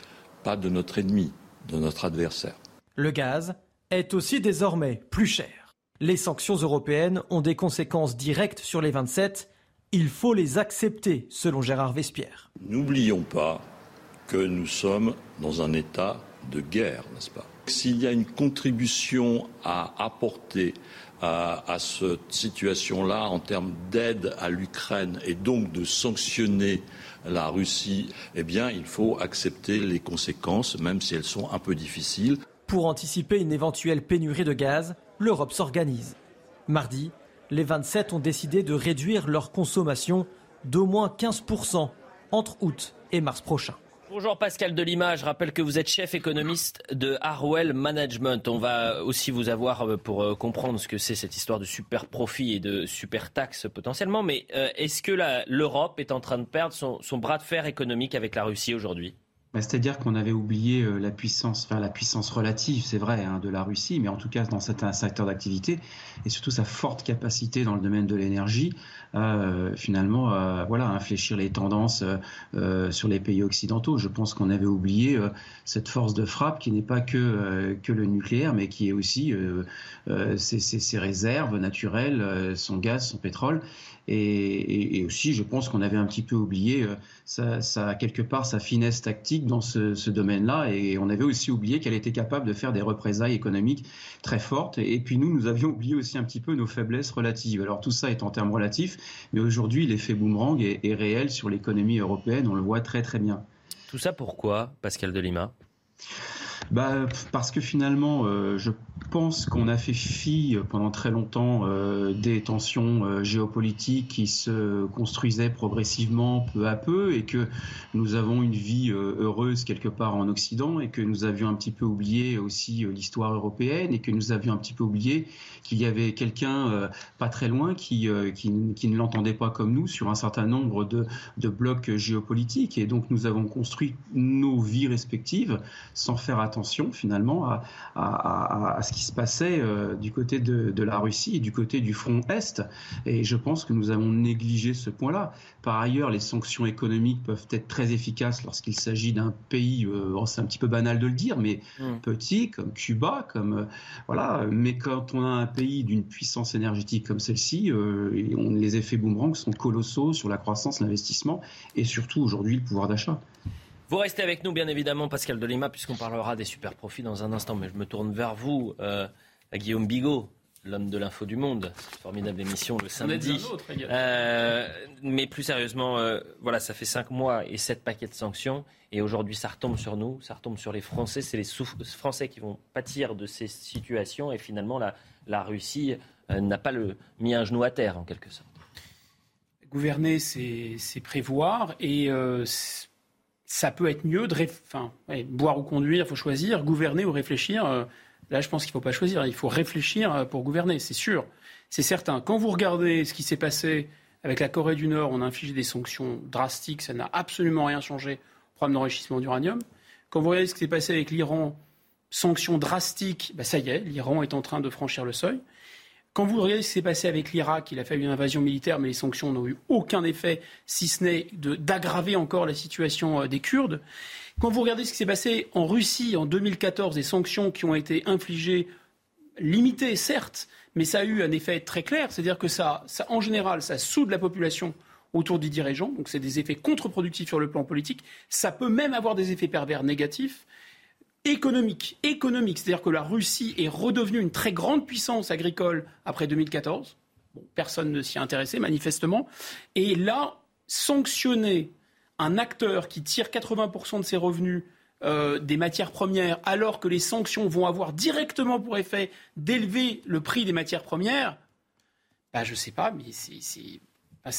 pas de notre ennemi, de notre adversaire. Le gaz est aussi désormais plus cher. Les sanctions européennes ont des conséquences directes sur les 27. Il faut les accepter, selon Gérard Vespierre. N'oublions pas que nous sommes dans un état de guerre, n'est-ce pas? S'il y a une contribution à apporter à, cette situation-là en termes d'aide à l'Ukraine et donc de sanctionner la Russie, eh bien, il faut accepter les conséquences, même si elles sont un peu difficiles. Pour anticiper une éventuelle pénurie de gaz, l'Europe s'organise. Mardi, les 27 ont décidé de réduire leur consommation d'au moins 15% entre août et mars prochain. Bonjour Pascal Delima, je rappelle que vous êtes chef économiste de Harwell Management. On va aussi vous avoir euh, pour euh, comprendre ce que c'est cette histoire de super profit et de super taxes potentiellement. Mais euh, est-ce que l'Europe est en train de perdre son bras de fer économique avec la Russie aujourd'hui? Bah, c'est-à-dire qu'on avait oublié euh, la puissance, enfin la puissance relative, c'est vrai, hein, de la Russie, mais en tout cas dans certains secteurs d'activité, et surtout sa forte capacité dans le domaine de l'énergie, euh, finalement, à, voilà, infléchir les tendances euh, sur les pays occidentaux. Je pense qu'on avait oublié cette force de frappe qui n'est pas que que le nucléaire, mais qui est aussi ses, réserves naturelles, son gaz, son pétrole. Et, aussi, je pense qu'on avait un petit peu oublié quelque part sa finesse tactique dans ce, domaine-là, et on avait aussi oublié qu'elle était capable de faire des représailles économiques très fortes. Et, puis nous, nous avions oublié aussi un petit peu nos faiblesses relatives. Alors tout ça est en termes relatifs, mais aujourd'hui, l'effet boomerang est, est réel sur l'économie européenne. On le voit très très bien. Tout ça pourquoi, Pascal Delima? Bah, Parce que finalement, euh, je pense qu'on a fait fi pendant très longtemps euh, des tensions euh, géopolitiques qui se construisaient progressivement peu à peu et que nous avons une vie heureuse quelque part en Occident et que nous avions un petit peu oublié aussi l'histoire européenne et que nous avions un petit peu oublié qu'il y avait quelqu'un pas très loin qui, qui, qui ne l'entendait pas comme nous sur un certain nombre de, de blocs géopolitiques. Et donc nous avons construit nos vies respectives sans faire attention attention finalement à, à, à, ce qui se passait euh, du côté de, de, la Russie et du côté du front Est. Et je pense que nous avons négligé ce point-là. Par ailleurs, les sanctions économiques peuvent être très efficaces lorsqu'il s'agit d'un pays, euh, c'est un petit peu banal de le dire, mais mm. petit, comme Cuba, comme euh, voilà. Mais quand on a un pays d'une puissance énergétique comme celle-ci, les effets boomerang sont colossaux sur la croissance, l'investissement et surtout aujourd'hui le pouvoir d'achat. Vous restez avec nous, bien évidemment, Pascal Delima, puisqu'on parlera des super profits dans un instant. Mais je me tourne vers vous, euh, Guillaume Bigot, l'homme de l'info du monde. Formidable émission le samedi. Euh, mais plus sérieusement, euh, voilà, ça fait cinq mois et sept paquets de sanctions. Et aujourd'hui, ça retombe sur nous, ça retombe sur les Français. C'est les Français qui vont pâtir de ces situations. Et finalement, la, la Russie euh, n'a pas le, mis un genou à terre, en quelque sorte. Gouverner, c'est prévoir. Et ça peut être mieux de enfin, boire ou conduire, il faut choisir, gouverner ou réfléchir. Euh, là, je pense qu'il ne faut pas choisir, il faut réfléchir euh, pour gouverner, c'est sûr, c'est certain. Quand vous regardez ce qui s'est passé avec la Corée du Nord, on a infligé des sanctions drastiques, ça n'a absolument rien changé au problème d'enrichissement d'uranium. Quand vous regardez ce qui s'est passé avec l'Iran, sanctions drastiques, bah, ça y est, l'Iran est en train de franchir le seuil. Quand vous regardez ce qui s'est passé avec l'Irak, il a fallu une invasion militaire, mais les sanctions n'ont eu aucun effet, si ce n'est d'aggraver encore la situation euh, des Kurdes. Quand vous regardez ce qui s'est passé en Russie en 2014, des sanctions qui ont été infligées, limitées certes, mais ça a eu un effet très clair, c'est-à-dire que ça, ça, en général, ça soude la population autour des dirigeants, donc c'est des effets contre-productifs sur le plan politique. Ça peut même avoir des effets pervers négatifs économique. Économique, c'est-à-dire que la Russie est redevenue une très grande puissance agricole après 2014. personne ne s'y intéressait manifestement. Et là, sanctionner un acteur qui tire 80% de ses revenus euh, des matières premières, alors que les sanctions vont avoir directement pour effet d'élever le prix des matières premières, bah, je ne sais pas, mais c'est ah,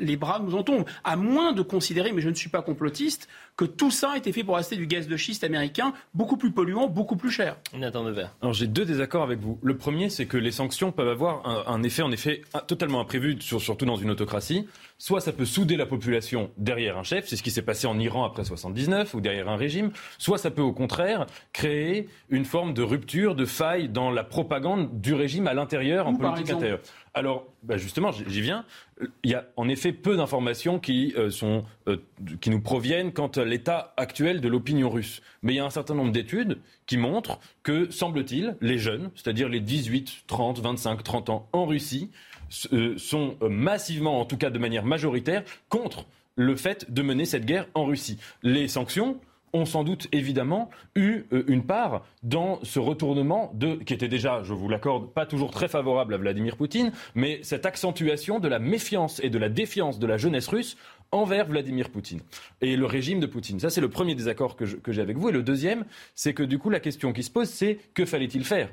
les bras nous en tombent. À moins de considérer, mais je ne suis pas complotiste, que tout ça a été fait pour rester du gaz de schiste américain, beaucoup plus polluant, beaucoup plus cher. Nathan Devers. Alors j'ai deux désaccords avec vous. Le premier, c'est que les sanctions peuvent avoir un, effet, en effet, totalement imprévu, surtout dans une autocratie. Soit ça peut souder la population derrière un chef, c'est ce qui s'est passé en Iran après 79, ou derrière un régime. Soit ça peut au contraire créer une forme de rupture, de faille dans la propagande du régime à l'intérieur, en politique intérieure. Alors, bah, justement, j'y viens. Il y a en effet peu d'informations qui, euh, euh, qui nous proviennent quant à l'état actuel de l'opinion russe. Mais il y a un certain nombre d'études qui montrent que, semble-t-il, les jeunes, c'est-à-dire les 18, 30, 25, 30 ans en Russie, euh, sont massivement, en tout cas de manière majoritaire, contre le fait de mener cette guerre en Russie. Les sanctions, ont sans doute évidemment eu euh, une part dans ce retournement de, qui était déjà, je vous l'accorde, pas toujours très favorable à Vladimir Poutine, mais cette accentuation de la méfiance et de la défiance de la jeunesse russe envers Vladimir Poutine et le régime de Poutine. Ça, c'est le premier désaccord que j'ai avec vous. Et le deuxième, c'est que du coup, la question qui se pose, c'est que fallait-il faire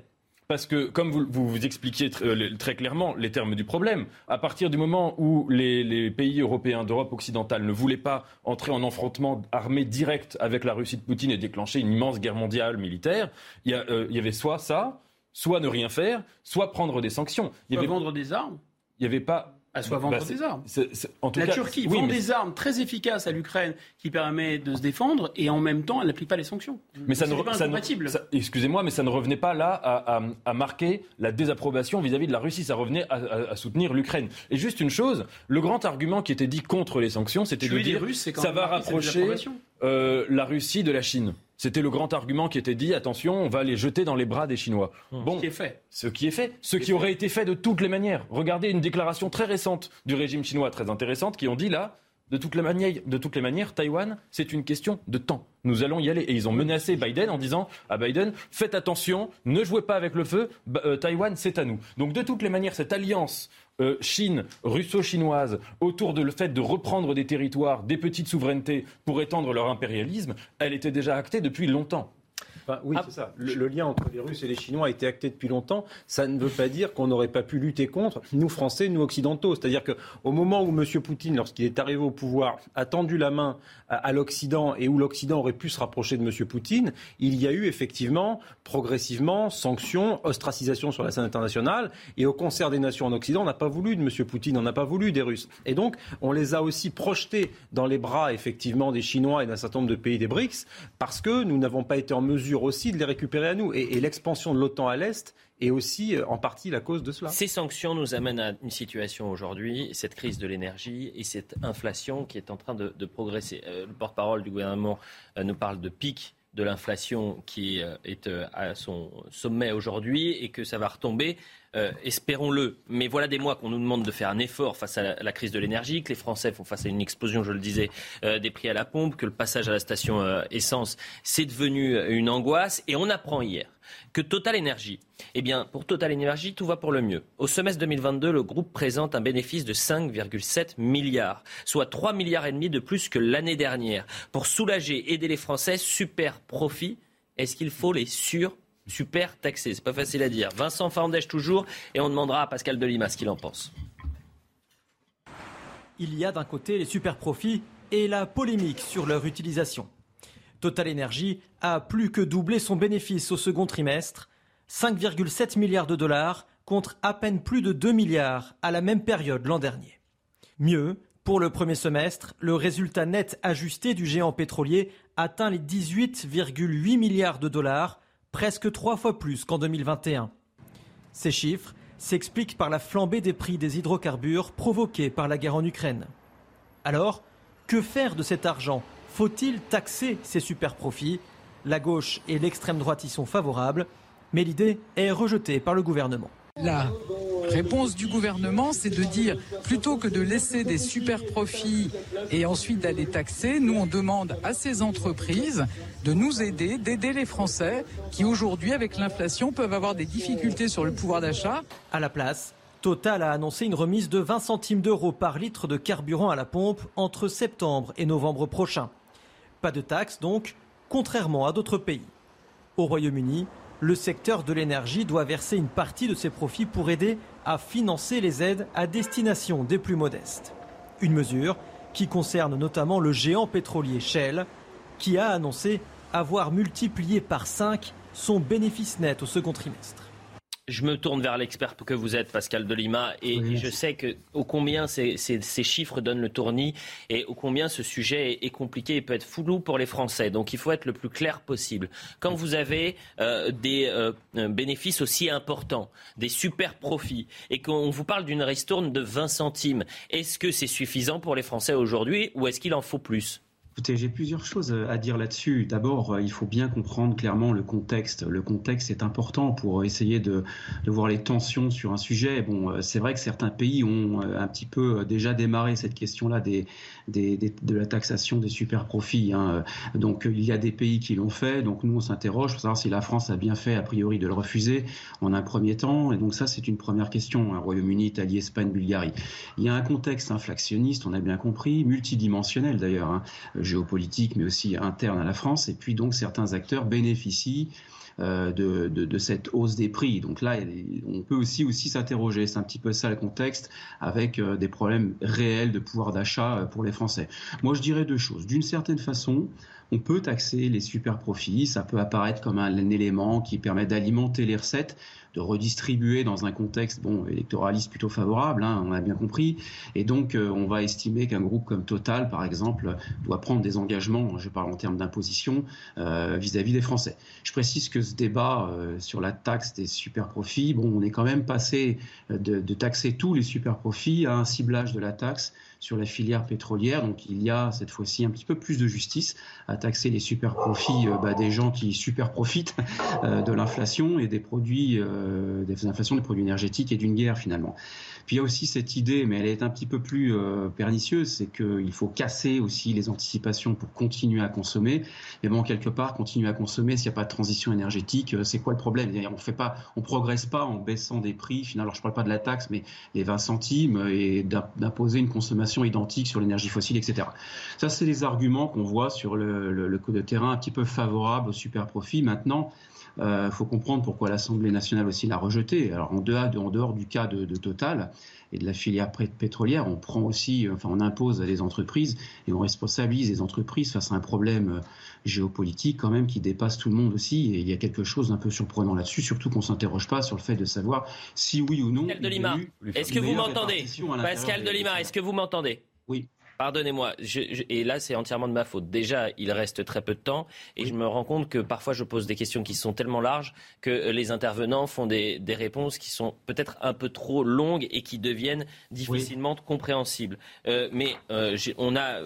parce que, comme vous vous, expliquiez euh, très, clairement les termes du problème, à partir du moment où les, pays européens d'Europe occidentale ne voulaient pas entrer en affrontement armé direct avec la Russie de Poutine et déclencher une immense guerre mondiale militaire, il y, euh, y avait soit ça, soit ne rien faire, soit prendre des sanctions. Il y avait vendre des armes. Il n'y avait pas à soit vendre bah, des armes. la Turquie vend des armes très efficaces à l'Ukraine qui permet de se défendre et en même temps elle n'applique pas les sanctions. Mais ça ne pas incompatible. Excusez-moi, mais ça ne revenait pas là à, marquer la désapprobation vis-à-vis de la Russie. Ça revenait à, soutenir l'Ukraine. Et juste une chose, le grand argument qui était dit contre les sanctions, c'était de dire que ça va rapprocher euh, la Russie de la Chine. C'était le grand argument qui était dit attention, on va les jeter dans les bras des Chinois. Bon, ce qui est fait. Ce qui est fait. Ce qui aurait été fait de toutes les manières. Regardez une déclaration très récente du régime chinois, très intéressante, qui ont dit là de toutes les manières, de toutes les manières Taïwan, c'est une question de temps. Nous allons y aller. Et ils ont menacé Biden en disant à Biden, faites attention, ne jouez pas avec le feu, euh, Taïwan, c'est à nous. Donc de toutes les manières, cette alliance euh, Chine russo-chinoise autour de le fait de reprendre des territoires, des petites souverainetés pour étendre leur impérialisme, elle était déjà actée depuis longtemps oui, ah. c'est ça. Le, lien entre les Russes et les Chinois a été acté depuis longtemps. Ça ne veut pas dire qu'on n'aurait pas pu lutter contre, nous Français, nous Occidentaux. C'est-à-dire qu'au moment où M. Poutine, lorsqu'il est arrivé au pouvoir, a tendu la main à, l'Occident et où l'Occident aurait pu se rapprocher de M. Poutine, il y a eu effectivement, progressivement, sanctions, ostracisation sur la scène internationale. Et au concert des nations en Occident, on n'a pas voulu de M. Poutine, on n'a pas voulu des Russes. Et donc, on les a aussi projetés dans les bras, effectivement, des Chinois et d'un certain nombre de pays des BRICS parce que nous n'avons pas été en mesure aussi de les récupérer à nous. Et, l'expansion de l'OTAN à l'Est est aussi euh, en partie la cause de cela. Ces sanctions nous amènent à une situation aujourd'hui, cette crise de l'énergie et cette inflation qui est en train de, progresser. Euh, le porte-parole du gouvernement euh, nous parle de pic de l'inflation qui est à son sommet aujourd'hui et que ça va retomber. Euh, espérons-le. Mais voilà des mois qu'on nous demande de faire un effort face à la, crise de l'énergie, que les Français font face à une explosion, je le disais, euh, des prix à la pompe, que le passage à la station euh, essence, c'est devenu une angoisse. Et on apprend hier que Total Energy, eh bien, pour Total Energy, tout va pour le mieux. Au semestre 2022, le groupe présente un bénéfice de 5,7 milliards, soit 3 milliards et demi de plus que l'année dernière. Pour soulager, aider les Français, super profit. Est-ce qu'il faut les sur super taxé. C'est pas facile à dire. Vincent Fandèche toujours, et on demandera à Pascal Delima ce qu'il en pense. Il y a d'un côté les super profits et la polémique sur leur utilisation. Total Energy a plus que doublé son bénéfice au second trimestre, 5,7 milliards de dollars contre à peine plus de 2 milliards à la même période l'an dernier. Mieux, pour le premier semestre, le résultat net ajusté du géant pétrolier atteint les 18,8 milliards de dollars, presque trois fois plus qu'en 2021. Ces chiffres s'expliquent par la flambée des prix des hydrocarbures provoqués par la guerre en Ukraine. Alors, que faire de cet argent? Faut-il taxer ces super profits La gauche et l'extrême droite y sont favorables, mais l'idée est rejetée par le gouvernement. Réponse du gouvernement, c'est de dire plutôt que de laisser des super profits et ensuite d'aller taxer, nous on demande à ces entreprises de nous aider, d'aider les Français qui aujourd'hui, avec l'inflation, peuvent avoir des difficultés sur le pouvoir d'achat. À la place, Total a annoncé une remise de 20 centimes d'euros par litre de carburant à la pompe entre septembre et novembre prochain. Pas de taxes donc, contrairement à d'autres pays. Au Royaume-Uni, le secteur de l'énergie doit verser une partie de ses profits pour aider à financer les aides à destination des plus modestes. Une mesure qui concerne notamment le géant pétrolier Shell, qui a annoncé avoir multiplié par 5 son bénéfice net au second trimestre je me tourne vers l'expert que vous êtes, Pascal Delima, et je sais que combien ces, chiffres donnent le tournis et au combien ce sujet est, compliqué et peut être flou pour les Français. Donc il faut être le plus clair possible. Quand vous avez euh, des euh, bénéfices aussi importants, des super profits, et qu'on vous parle d'une ristourne de 20 centimes, est-ce que c'est suffisant pour les Français aujourd'hui ou est-ce qu'il en faut plus? J'ai plusieurs choses à dire là-dessus. D'abord, euh, il faut bien comprendre clairement le contexte. Le contexte est important pour essayer de, voir les tensions sur un sujet. Bon, euh, c'est vrai que certains pays ont euh, un petit peu déjà démarré cette question-là des, de la taxation des super profits. Hein. Donc, il y a des pays qui l'ont fait. Donc, nous, on s'interroge pour savoir si la France a bien fait, a priori, de le refuser en un premier temps. Et donc, ça, c'est une première question. Hein. Royaume-Uni, Italie, Espagne, Bulgarie. Il y a un contexte inflationniste, on a bien compris, multidimensionnel d'ailleurs. Hein géopolitique, mais aussi interne à la France. Et puis donc certains acteurs bénéficient euh, de, de, cette hausse des prix. Donc là, on peut aussi aussi s'interroger. C'est un petit peu ça le contexte, avec euh, des problèmes réels de pouvoir d'achat euh, pour les Français. Moi, je dirais deux choses. D'une certaine façon, on peut taxer les super profits. Ça peut apparaître comme un, élément qui permet d'alimenter les recettes de redistribuer dans un contexte bon électoraliste plutôt favorable, hein, on a bien compris. Et donc, euh, on va estimer qu'un groupe comme Total, par exemple, doit prendre des engagements, je parle en termes d'imposition, euh, vis-à-vis des Français. Je précise que ce débat euh, sur la taxe des super profits, bon, on est quand même passé de, de taxer tous les super profits à un ciblage de la taxe sur la filière pétrolière. Donc il y a cette fois-ci un petit peu plus de justice à taxer les super profits euh, bah, des gens qui super profitent euh, de l'inflation et des produits, euh, des inflations des produits énergétiques et d'une guerre finalement. Puis il y a aussi cette idée, mais elle est un petit peu plus pernicieuse, c'est qu'il faut casser aussi les anticipations pour continuer à consommer. Mais bon, quelque part, continuer à consommer s'il n'y a pas de transition énergétique, c'est quoi le problème? On fait pas, on progresse pas en baissant des prix. Finalement, alors je parle pas de la taxe, mais les 20 centimes et d'imposer une consommation identique sur l'énergie fossile, etc. Ça, c'est les arguments qu'on voit sur le, le, de terrain un petit peu favorable au super profit. Maintenant, il euh, faut comprendre pourquoi l'Assemblée nationale aussi l'a rejeté. Alors en dehors, en dehors du cas de, Total et de la filière pétrolière, on prend aussi, enfin on impose à des entreprises et on responsabilise les entreprises face à un problème euh, géopolitique quand même qui dépasse tout le monde aussi. Et il y a quelque chose d'un peu surprenant là-dessus, surtout qu'on s'interroge pas sur le fait de savoir si oui ou non. Pascal Delima, est-ce que vous m'entendez? Pascal Delima, est-ce que vous m'entendez? Oui. Pardonnez-moi, et là c'est entièrement de ma faute. Déjà, il reste très peu de temps et je me rends compte que parfois je pose des questions qui sont tellement larges que les intervenants font des, réponses qui sont peut-être un peu trop longues et qui deviennent difficilement compréhensibles. Euh, mais euh, on a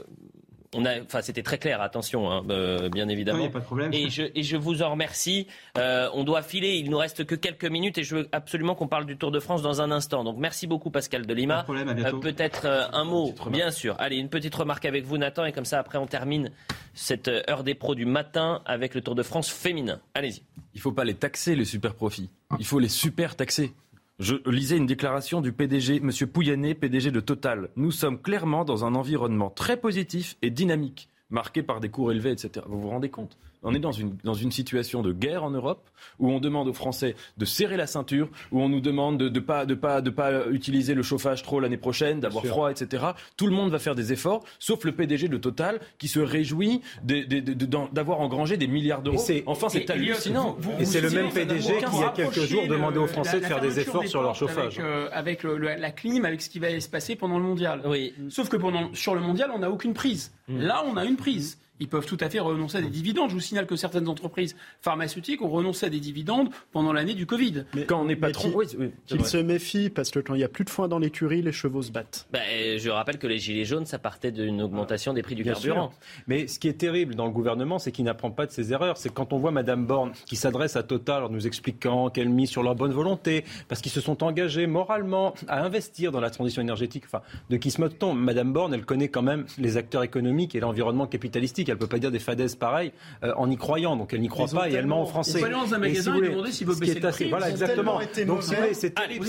enfin, c'était très clair, attention, hein, euh, bien évidemment. pas de problème. Et je, et je vous en remercie. Euh, on doit filer, il nous reste que quelques minutes et je veux absolument qu'on parle du Tour de France dans un instant. Donc merci beaucoup Pascal Delima. Pas de problème, euh, Peut-être un mot, bien sûr. Allez, une petite remarque avec vous Nathan et comme ça après on termine cette heure des pros du matin avec le Tour de France féminin. Allez-y. Il ne faut pas les taxer les super profits. Il faut les super taxer. Je lisais une déclaration du PDG, M. Pouyanné, PDG de Total. Nous sommes clairement dans un environnement très positif et dynamique, marqué par des cours élevés, etc. Vous vous rendez compte? On est dans une, dans une situation de guerre en Europe où on demande aux Français de serrer la ceinture, où on nous demande de ne pas, de pas, de pas utiliser le chauffage trop l'année prochaine, d'avoir froid, etc. Tout le monde va faire des efforts, sauf le PDG de Total qui se réjouit d'avoir engrangé des milliards d'euros. Enfin, c'est hallucinant. et c'est le même PDG qui, il y a quelques jours, demandait aux Français de faire des efforts sur leur chauffage. Avec, euh, la clim, avec ce qui va se passer pendant le mondial. Oui. Sauf que pendant, sur le mondial, on n'a aucune prise. Mm. Là, on a une prise ils peuvent tout à fait renoncer à des dividendes. Je vous signale que certaines entreprises pharmaceutiques ont renoncé à des dividendes pendant l'année du Covid. Mais quand on est patron, oui, qu'ils se méfient parce que quand il n'y a plus de foin dans l'écurie, les chevaux se battent. Ben, je rappelle que les gilets jaunes, ça partait d'une augmentation des prix du carburant. Mais ce qui est terrible dans le gouvernement, c'est qu'il n'apprend pas de ses erreurs. C'est quand on voit Madame Borne qui s'adresse à Total en nous expliquant qu'elle mise sur leur bonne volonté, parce qu'ils se sont engagés moralement à investir dans la transition énergétique. Enfin, de qui se moque-t-on? Madame Borne, elle connaît quand même les acteurs économiques et l'environnement capitalistique. Elle ne peut pas dire des fadaises pareilles euh, en y croyant. Donc elle n'y croit pas et elle ment en français. On dans un magasin et, demander s'il veut baisser le prix. Voilà, exactement. Donc si c'est terrible.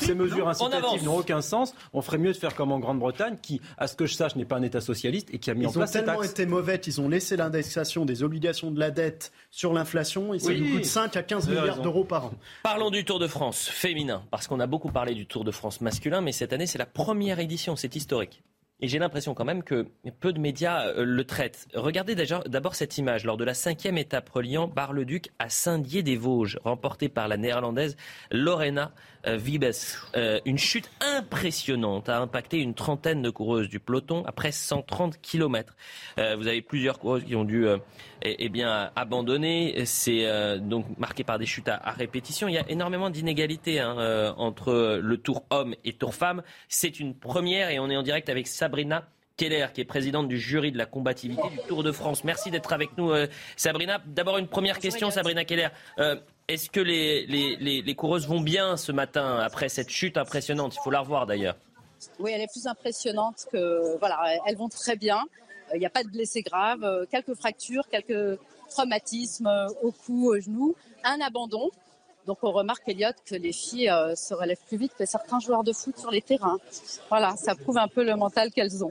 Ces mesures incitatives n'ont aucun sens. On ferait mieux de faire comme en Grande-Bretagne, qui, à ce que je sache, n'est pas un État socialiste et qui a mis en place. Ils ont tellement été mauvais qu'ils ont laissé l'indexation des obligations de la dette sur l'inflation et ça nous coûte 5 à 15 milliards d'euros par an. Parlons du Tour de France féminin, parce qu'on a beaucoup parlé du Tour de France masculin, mais cette année c'est la première édition, c'est historique. Et j'ai l'impression quand même que peu de médias euh, le traitent. Regardez d'abord cette image lors de la cinquième étape reliant Bar-le-Duc à Saint-Dié-des-Vosges, remportée par la néerlandaise Lorena Vibes. Euh, une chute impressionnante a impacté une trentaine de coureuses du peloton après 130 km. vous avez plusieurs coureuses qui ont dû eh, eh bien, abandonner. C'est donc marqué par des chutes à, répétition. Il y a énormément d'inégalités hein, entre le tour homme et tour femme. C'est une première et on est en direct avec Sabrina Keller, qui est présidente du jury de la combativité du Tour de France. Merci d'être avec nous, euh, Sabrina. D'abord, une première question, Sabrina Keller. Euh, est-ce que les, les, coureuses vont bien ce matin après cette chute impressionnante? Il faut la revoir d'ailleurs. Oui, elle est plus impressionnante que. Voilà, elles vont très bien. Il n'y a pas de blessés graves, quelques fractures, quelques traumatismes au cou, au genou, un abandon. Donc on remarque, Elliot, que les filles euh, se relèvent plus vite que certains joueurs de foot sur les terrains. Voilà, ça prouve un peu le mental qu'elles ont.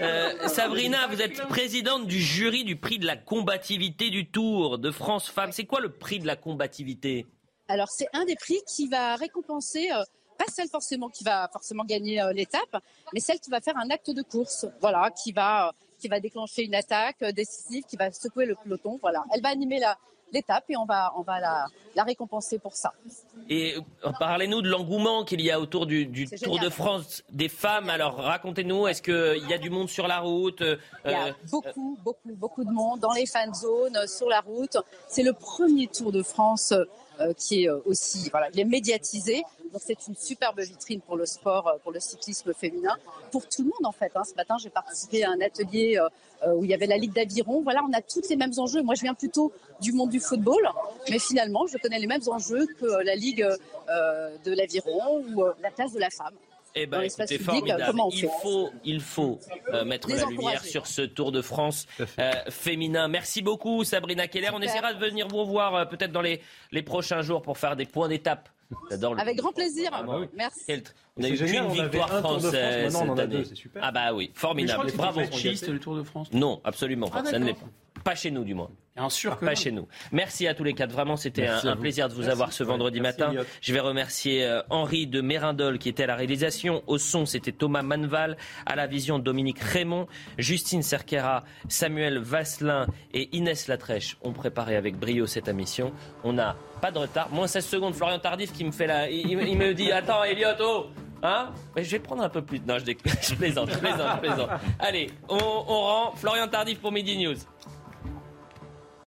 Euh, Sabrina, vous êtes présidente du jury du prix de la combativité du Tour de France Femmes. C'est quoi le prix de la combativité? Alors c'est un des prix qui va récompenser euh, pas celle forcément qui va forcément gagner l'étape, mais celle qui va faire un acte de course, voilà, qui va qui va déclencher une attaque décisive, qui va secouer le peloton, voilà. Elle va animer la, l'étape et on va, on va la, la récompenser pour ça. Et euh, parlez-nous de l'engouement qu'il y a autour du, Tour de France des femmes. Alors racontez-nous, est-ce qu'il y a du monde sur la route Il y a euh, beaucoup, beaucoup, beaucoup de monde dans les fan zones, sur la route. C'est le premier Tour de France euh, qui est aussi, voilà, il est médiatisé. Donc c'est une superbe vitrine pour le sport, pour le cyclisme féminin, pour tout le monde en fait. Hein. Ce matin, j'ai participé à un atelier où il y avait la Ligue d'aviron. Voilà, on a tous les mêmes enjeux. Moi, je viens plutôt du monde du football, mais finalement, je connais les mêmes enjeux que la Ligue euh, de l'aviron ou euh, la place de la femme. Eh ben, écoutez, formidable. il faut, il faut euh, mettre la lumière sur ce Tour de France féminin. Merci beaucoup, Sabrina Keller. On essaiera de venir vous voir peut-être dans les, les prochains jours pour faire des points d'étape. Avec grand plaisir. Ah bah Merci. On a eu une victoire française. On en a deux, c'est super. Ah bah oui, formidable. Bravo. le Tour de France. Non, absolument pas. Ah, ça ne l'est pas. Pas chez nous, du moins. Bien sûr Pas chez nous. Merci à tous les quatre. Vraiment, c'était un, plaisir de vous avoir ce vendredi matin. Je vais remercier euh, Henri de Mérindol qui était à la réalisation. Au son, c'était Thomas Manval. À la vision, Dominique Raymond. Justine Cerquera, Samuel Vasselin et Inès Latrèche ont préparé avec brio cette émission. On n'a pas de retard. Moins 16 secondes. Florian Tardif qui me fait la. Il, me dit Attends, Elliot, oh Hein? Je vais prendre un peu plus. Non, je, je plaisante, je plaisante, je plaisante. Allez, on, on rend. Florian Tardif pour Midi News.